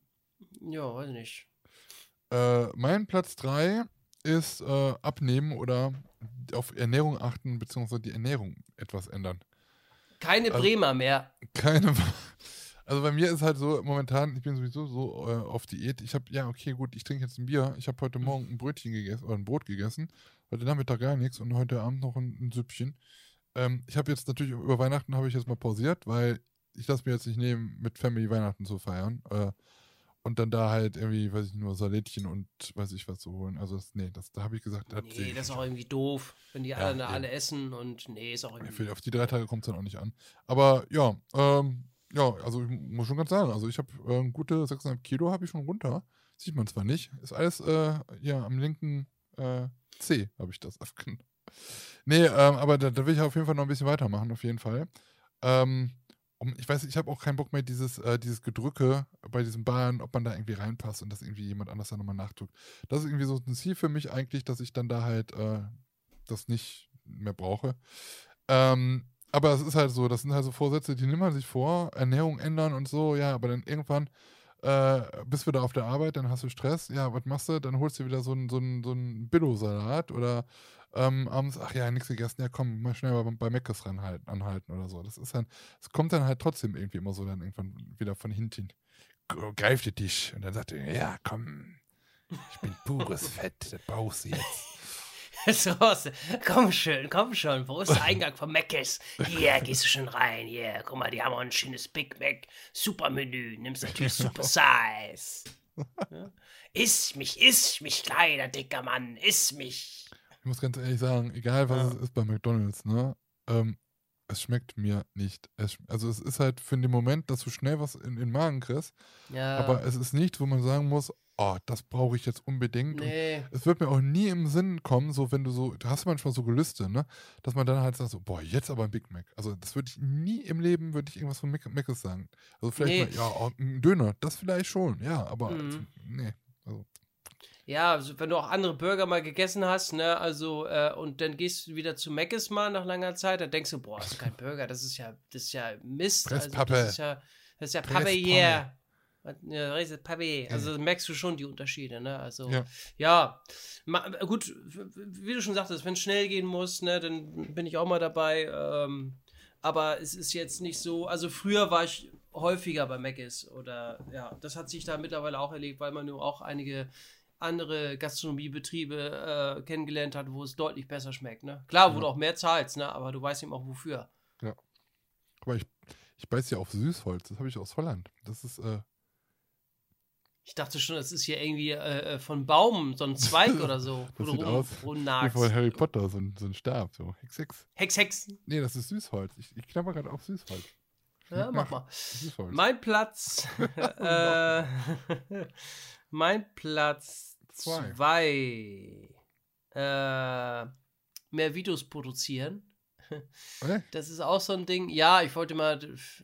ja, weiß nicht. äh, mein Platz 3 ist äh, abnehmen oder auf Ernährung achten, beziehungsweise die Ernährung etwas ändern. Keine Also- Bremer mehr. Keine. Also bei mir ist halt so, momentan, ich bin sowieso so äh, auf Diät. Ich habe, ja, okay, gut, ich trinke jetzt ein Bier. Ich habe heute Morgen ein Brötchen gegessen oder ein Brot gegessen. Heute Nachmittag gar nichts und heute Abend noch ein, ein Süppchen. Ähm, ich habe jetzt natürlich über Weihnachten habe ich jetzt mal pausiert, weil ich lasse mir jetzt nicht nehmen, mit Family Weihnachten zu feiern. Äh, und dann da halt irgendwie, weiß ich nur, Salätchen und weiß ich was zu holen. Also, das, nee, das, da habe ich gesagt, das Nee, das ist auch irgendwie doof, wenn die alle, alle essen und nee, ist auch irgendwie. Auf die drei Tage kommt es dann auch nicht an. Aber ja, ähm, ja, also ich muss schon ganz sagen, also ich habe äh, gute 6,5 Kilo habe ich schon runter. Sieht man zwar nicht, ist alles äh, ja am linken äh, C habe ich das abgenommen. Nee, ähm, aber da, da will ich auf jeden Fall noch ein bisschen weitermachen, auf jeden Fall. Ähm, um, ich weiß, ich habe auch keinen Bock mehr, dieses, äh, dieses Gedrücke bei diesen Bahnen, ob man da irgendwie reinpasst und dass irgendwie jemand anders da nochmal nachdrückt. Das ist irgendwie so ein Ziel für mich eigentlich, dass ich dann da halt äh, das nicht mehr brauche. Ähm, aber es ist halt so, das sind halt so Vorsätze, die nimmt man sich vor, Ernährung ändern und so, ja, aber dann irgendwann äh, bist du da auf der Arbeit, dann hast du Stress, ja, was machst du? Dann holst du wieder so einen so so einen Billo-Salat oder ähm, abends, ach ja, nichts gegessen, ja komm, mal schnell bei, bei Meckes ranhalten, anhalten oder so. Das ist dann, es kommt dann halt trotzdem irgendwie immer so dann irgendwann wieder von hinten. Greift dir dich und dann sagt er, ja, komm, ich bin pures Fett, das brauchst du jetzt. So, komm schön, komm schon. Wo ist der Eingang von Mc's? Hier, gehst du schon rein. Hier, guck mal, die haben auch ein schönes Big Mac. Supermenü. Nimmst natürlich Super Size. Ja? Iss mich, iss mich, kleiner, dicker Mann. Iss mich. Ich muss ganz ehrlich sagen, egal was Ja. es ist bei McDonalds, ne? Ähm, es schmeckt mir nicht. Es, also es ist halt für den Moment, dass du schnell was in, in den Magen kriegst, Ja. aber es ist nicht, wo man sagen muss, oh, das brauche ich jetzt unbedingt. Und nee. es wird mir auch nie im Sinn kommen, so wenn du so, du hast manchmal so Gelüste, ne? Dass man dann halt sagt so, boah, jetzt aber ein Big Mac. Also das würde ich nie im Leben, würde ich irgendwas von Mac Mc's sagen. Also vielleicht Nee. mal, ja, oh, ein Döner, das vielleicht schon, ja, aber Mhm. also, nee. Also, Ja, also wenn du auch andere Burger mal gegessen hast, ne, also, äh, und dann gehst du wieder zu Mc's mal nach langer Zeit, dann denkst du, boah, das ist kein Burger, das ist ja, das ist ja Mist. Also, das ist ja, das ist ja Pappe Presspommes. Ja, Reise Pavé. Also merkst du schon die Unterschiede, ne? Also, Ja. ja. Ma, gut, wie du schon sagtest, wenn es schnell gehen muss, ne, dann bin ich auch mal dabei. Ähm, aber es ist jetzt nicht so, also früher war ich häufiger bei Mc's oder ja, das hat sich da mittlerweile auch erlebt, weil man nur auch einige andere Gastronomiebetriebe äh, kennengelernt hat, wo es deutlich besser schmeckt, ne? Klar, wo Ja. du auch mehr zahlst, ne? Aber du weißt eben auch wofür. Aber ich, ich beiß ja auf Süßholz. Das habe ich aus Holland. Das ist, äh, Ich dachte schon, das ist hier irgendwie äh, äh, von Baum, so ein Zweig oder so. Das sieht rum, aus wie von Harry Potter, so ein, so ein Stab. So. Hex, Hex. Hex, Hex. Nee, das ist Süßholz. Ich, ich knabber gerade auf Süßholz. Ja, mach mal. Süßholz. Mein Platz. äh, mein Platz Zwei. zwei. Äh, mehr Videos produzieren. Äh? Das ist auch so ein Ding. Ja, ich wollte mal,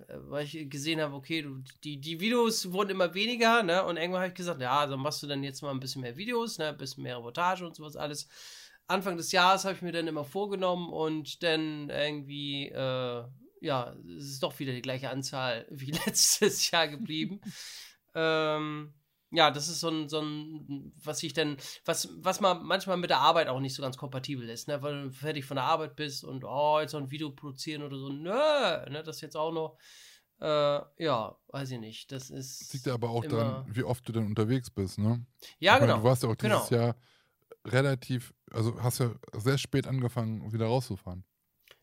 weil ich gesehen habe, okay, du, die, die Videos wurden immer weniger, ne? Und irgendwann habe ich gesagt, ja, also machst du dann jetzt mal ein bisschen mehr Videos, ne? Ein bisschen mehr Reportage und sowas alles. Anfang des Jahres habe ich mir dann immer vorgenommen und dann irgendwie, äh, ja, es ist doch wieder die gleiche Anzahl wie letztes Jahr geblieben. ähm, ja, das ist so ein, so ein, was ich dann, was, was man manchmal mit der Arbeit auch nicht so ganz kompatibel ist, ne? Weil du fertig von der Arbeit bist und oh, jetzt noch ein Video produzieren oder so, nö, ne, das jetzt auch noch. Äh, ja, weiß ich nicht. Das ist. Das liegt ja aber auch daran, wie oft du denn unterwegs bist, ne? Ja, Ich meine, genau. Du warst ja auch dieses Genau. Jahr relativ, also hast ja sehr spät angefangen, wieder rauszufahren.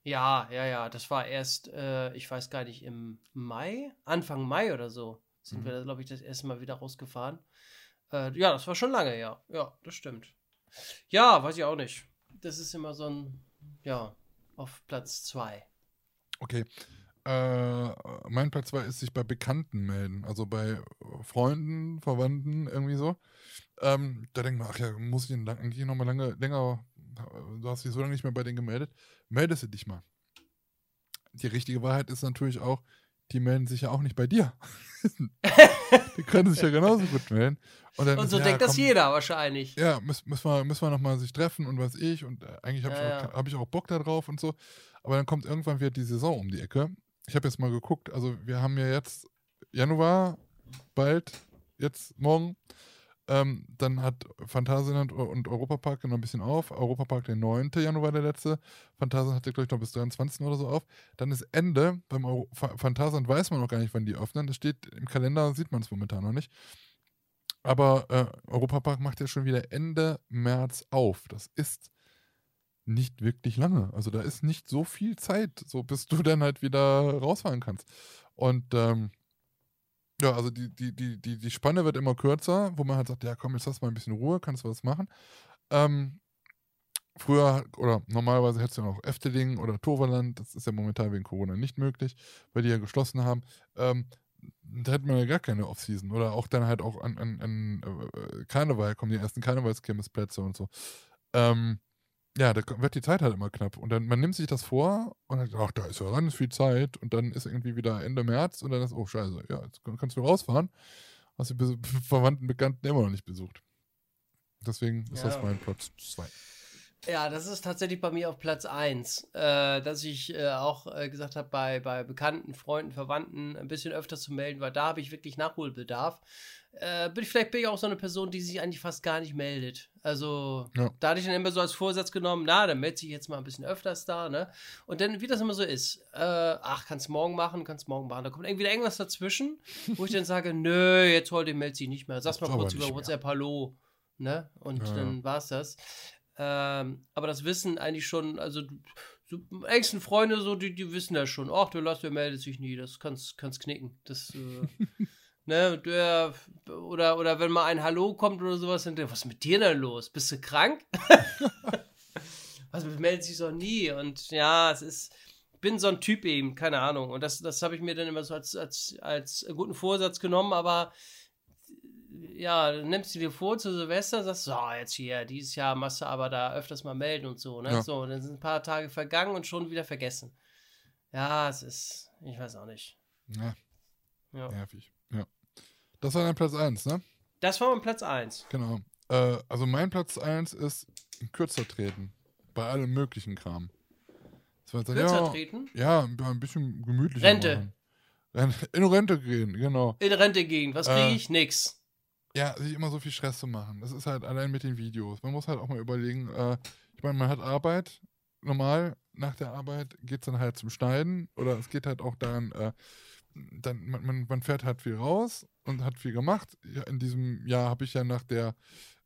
Ja, ja, ja. Das war erst, äh, ich weiß gar nicht, im Mai, Anfang Mai oder so, sind Mhm. wir, glaube ich, das erste Mal wieder rausgefahren. Äh, ja, das war schon lange, ja. Ja, das stimmt. Ja, weiß ich auch nicht. Das ist immer so ein, ja, auf Platz zwei. Okay. Äh, mein Platz 2 ist sich bei Bekannten melden, also bei Freunden, Verwandten, irgendwie so. Ähm, da denkt man, ach ja, muss ich lang- eigentlich nochmal lange, länger, du hast dich so lange nicht mehr bei denen gemeldet, meldest du dich mal. Die richtige Wahrheit ist natürlich auch, die melden sich ja auch nicht bei dir. die können sich ja genauso gut melden. Und, dann Und so ja, denkt das komm, jeder wahrscheinlich. ja, müssen, müssen wir, müssen wir nochmal sich treffen und was ich. Und äh, eigentlich habe Ja, ich, auch- ja. hab ich auch Bock da drauf und so. Aber dann kommt irgendwann wieder die Saison um die Ecke. Ich habe jetzt mal geguckt, also wir haben ja jetzt Januar, bald, jetzt morgen. Ähm, dann hat Phantasialand und Europapark noch ein bisschen auf. Europapark der 9. Januar der letzte. Phantasialand hatte, glaube ich, noch bis 23. oder so auf. Dann ist Ende. Beim Euro Pha- Phantasialand weiß man noch gar nicht, wann die öffnen. Das steht im Kalender, sieht man es momentan noch nicht. Aber äh, Europapark macht ja schon wieder Ende März auf. Das ist nicht wirklich lange. Also da ist nicht so viel Zeit, so bis du dann halt wieder rausfahren kannst. Und ähm, ja, also die, die, die, die, die Spanne wird immer kürzer, wo man halt sagt, ja komm, jetzt hast du mal ein bisschen Ruhe, kannst was machen. Ähm, früher oder normalerweise hättest du ja noch Efteling oder Toverland, das ist ja momentan wegen Corona nicht möglich, weil die ja geschlossen haben. Ähm, da hätte man ja gar keine Off-Season. Oder auch dann halt auch an, an, an äh, Karneval kommen die ersten Karnevalskirmesplätze und so. Ähm, ja, da wird die Zeit halt immer knapp. Und dann, man nimmt sich das vor und dann, ach, da ist ja ganz viel Zeit. Und dann ist irgendwie wieder Ende März und dann ist, oh scheiße, ja, jetzt kann- kannst du rausfahren. Hast die Verwandten, Bekannten immer noch nicht besucht. Deswegen ist das Ja. mein Platz 2. Ja, das ist tatsächlich bei mir auf Platz 1, äh, dass ich äh, auch äh, gesagt habe, bei, bei Bekannten, Freunden, Verwandten ein bisschen öfter zu melden, weil da habe ich wirklich Nachholbedarf. Äh, bin ich, vielleicht bin ich auch so eine Person, die sich eigentlich fast gar nicht meldet. Also, Ja. da hatte ich dann immer so als Vorsatz genommen, na, dann melde ich jetzt mal ein bisschen öfters da, ne? Und dann, wie das immer so ist, äh, ach, kannst morgen machen, kannst morgen machen. Da kommt irgendwie wieder irgendwas dazwischen, wo ich dann sage, nö, jetzt heute meldet sich nicht mehr. Sag's mal kurz über. WhatsApp Hallo, ne? Und Ja, dann war's das. Ähm, aber das wissen eigentlich schon, also so engsten Freunde, so, die, die wissen das schon. Ach, der Lars, der meldet sich nie, das kannst, kannst knicken. Das, äh, ne, der, oder, oder wenn mal ein Hallo kommt oder sowas, dann, was ist mit dir denn los? Bist du krank? was meldet sich doch nie. Und ja, es ist, bin so ein Typ eben, keine Ahnung. Und das, das habe ich mir dann immer so als, als, als guten Vorsatz genommen, aber ja, dann nimmst du dir vor zu Silvester, sagst so, jetzt hier, dieses Jahr machst du aber da öfters mal melden und so, ne? Ja. So, dann sind ein paar Tage vergangen und schon wieder vergessen. Ja, es ist, ich weiß auch nicht. Ja, Ja. nervig. Ja. Das war dein Platz 1, ne? Das war mein Platz 1. Genau. Äh, also mein Platz 1 ist kürzer treten. Bei allem möglichen Kram. Das jetzt, Kürzer ja, treten? Ja, ein bisschen gemütlicher Rente. machen. In Rente gehen, genau. In Rente gehen. Was kriege Äh, ich? Nix. Ja, sich immer so viel Stress zu machen. Das ist halt allein mit den Videos. Man muss halt auch mal überlegen, äh, ich meine, man hat Arbeit. Normal, nach der Arbeit geht es dann halt zum Schneiden oder es geht halt auch daran, äh, dann, man, man, man fährt halt viel raus und hat viel gemacht. Ja, in diesem Jahr habe ich ja nach der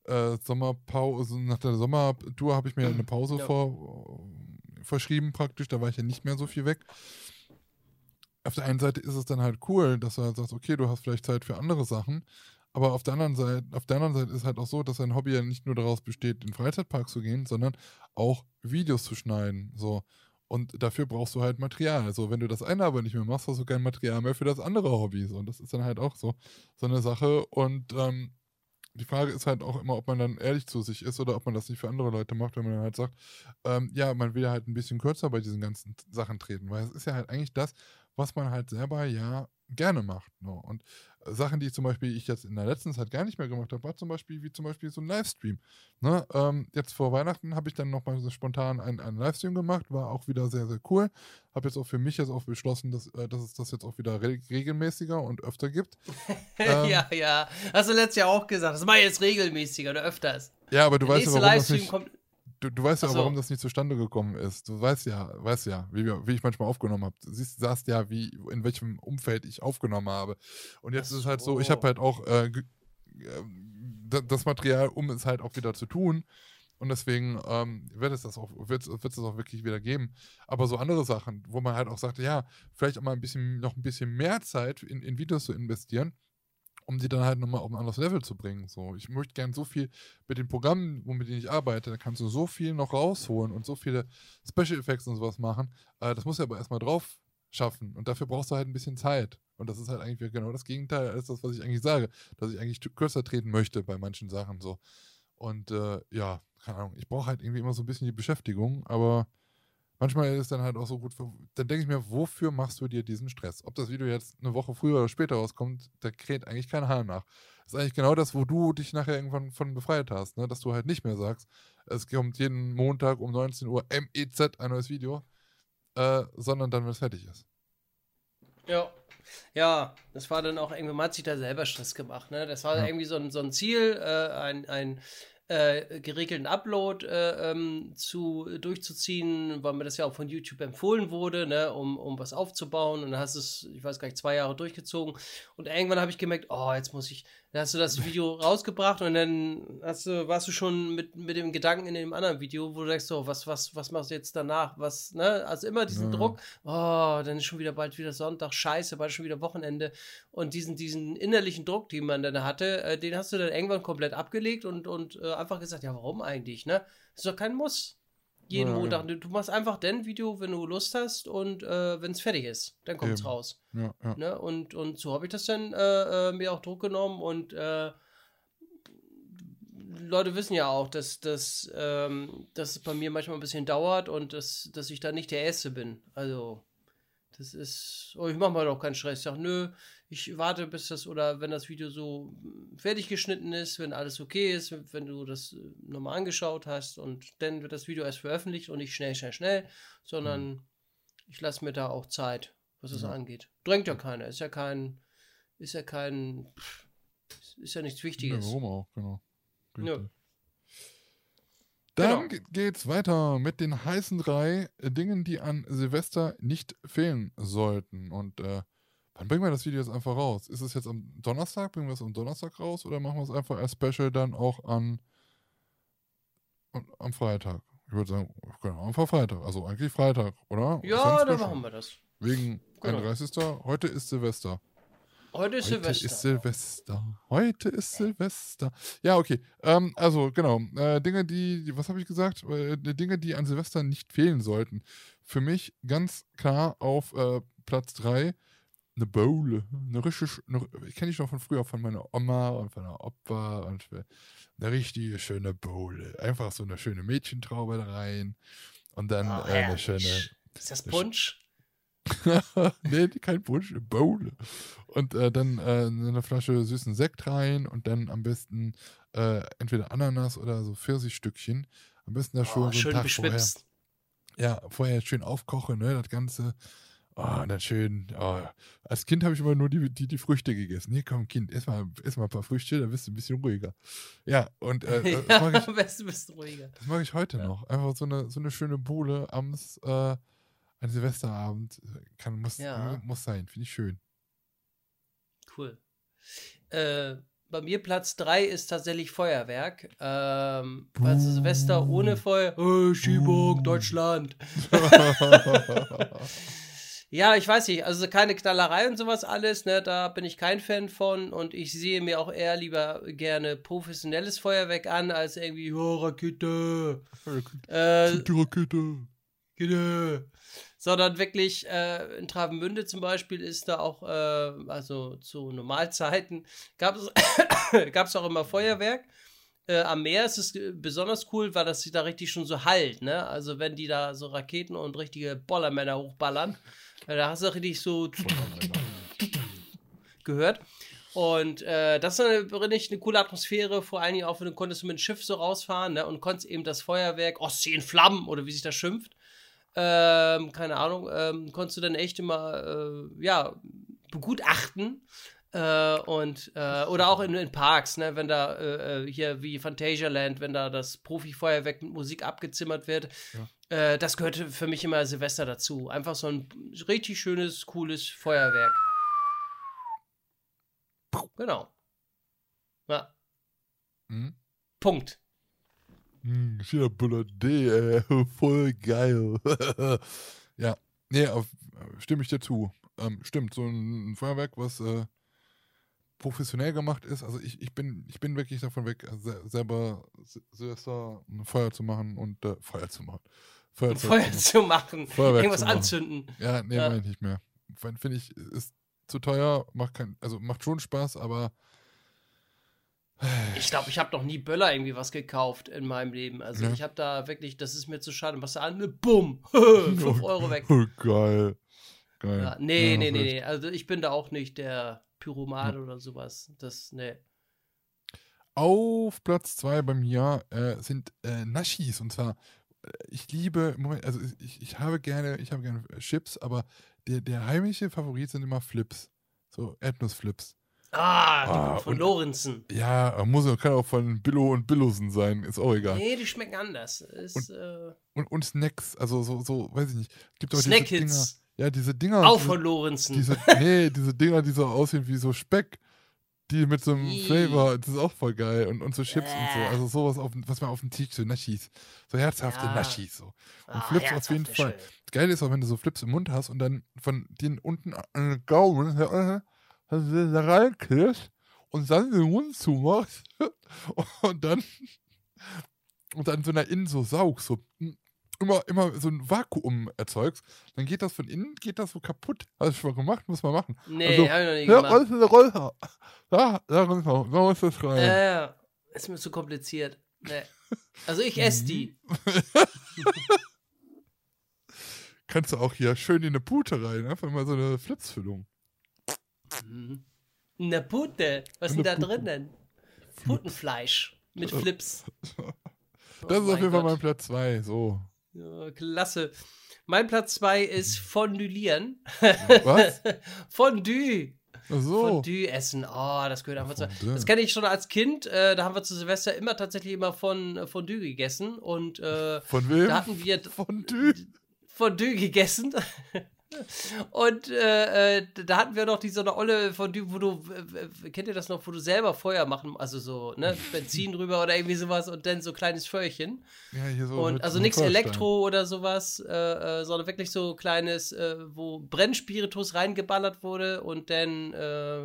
äh, Sommerpause, nach der Sommertour habe ich mir eine Pause Ja. vor, verschrieben praktisch, da war ich ja nicht mehr so viel weg. Auf der einen Seite ist es dann halt cool, dass du halt sagst, okay, du hast vielleicht Zeit für andere Sachen, aber auf der anderen Seite, auf der anderen Seite ist halt auch so, dass dein Hobby ja nicht nur daraus besteht, in den Freizeitpark zu gehen, sondern auch Videos zu schneiden. So. Und dafür brauchst du halt Material. Also wenn du das eine aber nicht mehr machst, hast du kein Material mehr für das andere Hobby. So. Und das ist dann halt auch so, so eine Sache. Und ähm, die Frage ist halt auch immer, ob man dann ehrlich zu sich ist oder ob man das nicht für andere Leute macht, wenn man dann halt sagt, ähm, ja, man will halt ein bisschen kürzer bei diesen ganzen Sachen treten, weil es ist ja halt eigentlich das, was man halt selber ja gerne macht. Ne? Und äh, Sachen, die zum Beispiel ich jetzt in der letzten Zeit gar nicht mehr gemacht habe, war zum Beispiel wie zum Beispiel so ein Livestream. Ne? Ähm, jetzt vor Weihnachten habe ich dann nochmal so spontan einen, einen Livestream gemacht, war auch wieder sehr, sehr cool. Habe jetzt auch für mich jetzt auch beschlossen, dass, äh, dass es das jetzt auch wieder re regelmäßiger und öfter gibt. Ähm, ja, ja. Hast du letztes Jahr auch gesagt. Das mache ich jetzt regelmäßiger oder öfters. Ja, aber du Der weißt ja, warum das Livestream nicht, kommt. Du, du weißt ja, Ach so. warum das nicht zustande gekommen ist. Du weißt ja, weißt ja, wie, wie ich manchmal aufgenommen habe. Du siehst, sagst ja, wie, in welchem Umfeld ich aufgenommen habe. Und jetzt ist es halt so, ich habe halt auch äh, ähm, da- das Material, um es halt auch wieder zu tun. Und deswegen ähm, wird es das auch, wird, wird es auch wirklich wieder geben. Aber so andere Sachen, wo man halt auch sagt, ja, vielleicht auch mal ein bisschen, noch ein bisschen mehr Zeit in, in Videos zu investieren, um die dann halt nochmal auf ein anderes Level zu bringen. So, ich möchte gern so viel mit den Programmen, womit ich arbeite, da kannst du so viel noch rausholen und so viele Special Effects und sowas machen. Äh, das musst du aber erstmal drauf schaffen. Und dafür brauchst du halt ein bisschen Zeit. Und das ist halt eigentlich genau das Gegenteil als das, was ich eigentlich sage. Dass ich eigentlich kürzer treten möchte bei manchen Sachen so. Und äh, ja, keine Ahnung, ich brauche halt irgendwie immer so ein bisschen die Beschäftigung, aber manchmal ist es dann halt auch so gut, dann denke ich mir, wofür machst du dir diesen Stress? Ob das Video jetzt eine Woche früher oder später rauskommt, da kräht eigentlich kein Hahn nach. Das ist eigentlich genau das, wo du dich nachher irgendwann von befreit hast, ne? dass du halt nicht mehr sagst, es kommt jeden Montag um 19 Uhr MEZ ein neues Video, äh, sondern dann, wenn es fertig ist. Ja. Ja, das war dann auch irgendwie, man hat sich da selber Stress gemacht, ne? Das war Ja. irgendwie so ein, so ein Ziel, äh, ein, ein äh, geregelten Upload äh, ähm, zu, durchzuziehen, weil mir das ja auch von YouTube empfohlen wurde, ne, um, um was aufzubauen. Und dann hast du es, ich weiß gar nicht, zwei Jahre durchgezogen. Und irgendwann habe ich gemerkt, oh, jetzt muss ich, dann hast du das Video rausgebracht und dann hast du, warst du schon mit, mit dem Gedanken in dem anderen Video, wo du denkst, so, was, was, was machst du jetzt danach? Was, ne? Also immer diesen Ja. Druck, oh, dann ist schon wieder bald wieder Sonntag, scheiße, bald schon wieder Wochenende. Und diesen, diesen innerlichen Druck, den man dann hatte, äh, den hast du dann irgendwann komplett abgelegt und, und äh, einfach gesagt, ja, warum eigentlich, ne? Das ist doch kein Muss. Jeden Ja, Montag. Du machst einfach dann Video, wenn du Lust hast und äh, wenn es fertig ist, dann kommt es raus. Ja, ja. Ne? Und, und so habe ich das dann äh, äh, mir auch Druck genommen und äh, Leute wissen ja auch, dass, dass, ähm, dass es bei mir manchmal ein bisschen dauert und dass, dass ich da nicht der Erste bin. Also, das ist. Oh, ich mache mal doch keinen Stress. Ich sag, nö, ich warte, bis das oder wenn das Video so mm, fertig geschnitten ist, wenn alles okay ist, wenn du das äh, nochmal angeschaut hast und dann wird das Video erst veröffentlicht und nicht schnell, schnell, schnell, sondern ich lasse mir da auch Zeit, was es Ja. angeht. Drängt ja keiner, ist ja kein, ist ja kein, ist ja nichts Ja, Wichtiges. warum auch, genau. Ja. Richtig. Dann Genau. ge- geht's weiter mit den heißen drei äh, Dingen, die an Silvester nicht fehlen sollten. Und äh, wann bringen wir das Video jetzt einfach raus? Ist es jetzt am Donnerstag? Bringen wir es am Donnerstag raus oder machen wir es einfach als Special dann auch an, am Freitag? Ich würde sagen, genau, einfach Freitag. Also eigentlich Freitag, oder? Ja, dann machen wir das. Wegen Genau. 31. Heute ist Silvester. Heute ist Heute Silvester. ist Silvester. Heute ist Silvester. Ja, okay. Ähm, also, genau. Äh, Dinge, die, was habe ich gesagt? Äh, Dinge, die an Silvester nicht fehlen sollten. Für mich ganz klar auf äh, Platz 3 eine Bowl. Eine richtig, eine, ich kenne die schon von früher, von meiner Oma und von meiner Opa und eine richtige schöne Bowl. Einfach so eine schöne Mädchentraube da rein. Und dann Oh, äh, eine schöne ist das Punsch? nee, kein Punsch, eine Bowl. Und äh, dann äh, eine Flasche süßen Sekt rein und dann am besten äh, entweder Ananas oder so Pfirsichstückchen. Am besten da schon Oh, so schön Tag vorher. beschwipst. Ja, vorher schön aufkochen, ne, das Ganze. Oh, dann schön. Oh. Als Kind habe ich immer nur die, die, die Früchte gegessen. Hier komm, Kind, ess mal, ess mal ein paar Früchte, dann bist du ein bisschen ruhiger. Ja, und äh, das, mag ich, am besten bist du ruhiger. das mag ich heute Ja. noch. Einfach so eine, so eine schöne Bohle abends, äh, ein Silvesterabend. Kann, muss, Ja. muss sein, finde ich schön. Cool. Äh, bei mir Platz 3 ist tatsächlich Feuerwerk. Ähm, also Silvester ohne Feuer. Äh, Schiebung, Deutschland. Ja, ich weiß nicht, also keine Knallerei und sowas alles, ne, da bin ich kein Fan von und ich sehe mir auch eher lieber gerne professionelles Feuerwerk an, als irgendwie, oh, Rakete, äh, Die Rakete. Rakete. Sondern wirklich, äh, in Travemünde zum Beispiel ist da auch, äh, also zu Normalzeiten, gab es auch immer Feuerwerk. Äh, am Meer ist es äh, besonders cool, weil das sich da richtig schon so halt, ne? Also wenn die da so Raketen und richtige Bollermänner hochballern, äh, da hast du richtig so gehört. Und äh, das ist eine, richtig eine coole Atmosphäre, vor allen Dingen auch, wenn du konntest mit dem Schiff so rausfahren, ne? Und konntest eben das Feuerwerk, Ostsee in Flammen oder wie sich das schimpft, ähm, keine Ahnung, ähm, konntest du dann echt immer, äh, ja, begutachten. Äh, und, äh, oder auch in, in Parks, ne, wenn da äh, äh, hier wie Phantasialand, wenn da das Profi-Feuerwerk mit Musik abgezimmert wird. Äh, das gehörte für mich immer Silvester dazu. Einfach so ein richtig schönes, cooles Feuerwerk. Genau. Ja, Hm? Punkt. Hm, China ey. Voll geil. ja, nee, auf, stimme ich dir zu. Ähm, stimmt, so ein Feuerwerk, was äh, professionell gemacht ist. Also ich, ich, bin, ich bin wirklich davon weg, äh, se selber Si- Silvester ein Feuer zu machen und äh, Feuer zu machen. Feuer zu zu machen. Feuerwerk Irgendwas zu machen. anzünden. Ja, nee, Ja. meine ich nicht mehr. Finde ich, ist zu teuer, macht kein, also macht schon Spaß, aber Ich glaube, ich habe noch nie Böller irgendwie was gekauft in meinem Leben. Also Ja. ich habe da wirklich, das ist mir zu schade. Du an, ne, bumm, 5 Euro weg. Oh, geil. Geil. Ja, nee, Ja, nee, nee, nee. Also ich bin da auch nicht der Pyroman oder sowas. Das, nee. Auf Platz 2 bei mir äh, sind äh, Naschis und zwar äh, ich liebe im Moment also ich, ich habe gerne ich habe gerne Chips aber der, der heimische Favorit sind immer Flips so Erdnussflips Ah, die Ah, von und- Lorenzen. ja muss kann auch von Billo und Billosen sein ist auch egal Nee, die schmecken anders. Ist, äh, und, und Snacks also so so weiß ich nicht gibt auch Snack diese Dinger ja diese Dinger Auch von Lorenzen. diese nee diese Dinger die so aussehen wie so Speck die mit so einem. Flavor, das ist auch voll geil. Und, und so Chips und so. Äh. Also sowas, auf, dem- was man auf dem Tisch, so Naschis. So herzhafte Ja. Naschis. So. Und Ah, Flips auf jeden Fall. schön. Das Geile ist auch, wenn du so Flips im Mund hast und dann von den unten an den Gaumen äh, da reinkriegst und dann den Mund zumachst und dann und dann so nach innen so saugst, so mm, immer, immer so ein Vakuum erzeugst, dann geht das von innen, geht das so kaputt. Hast du schon mal gemacht, muss man machen. Nee, Also, hab ich noch nie Ja, gemacht. du Rollhaar. Da, da runter, da muss das rein. Äh, ist mir zu kompliziert. Nee. Also ich esse die. Kannst du auch hier schön in eine Pute rein, einfach mal so eine Flipsfüllung. Mhm. Eine Pute. Was ist denn da drinnen? Putenfleisch mit Flips. Das Oh ist auf jeden Fall mein Platz 2. So. Ja, klasse. Mein Platz 2 ist Fondülieren. Was? Fondue. Ach so. Fondue essen. Oh, das gehört einfach zu. Fondue. Das kenne ich schon als Kind. Äh, da haben wir zu Silvester immer tatsächlich immer von äh, Fondue gegessen. Und äh, Von wem? da hatten wir Fondue. Fondue gegessen. Und äh, äh, da hatten wir noch die so eine olle Fondue, wo du, äh, kennt ihr das noch, wo du selber Feuer machen, also so, ne, Benzin drüber oder irgendwie sowas und dann so kleines Feuerchen. Ja, hier so Und also nichts. Elektro oder sowas, äh, äh, sondern wirklich so kleines, äh, wo Brennspiritus reingeballert wurde und dann,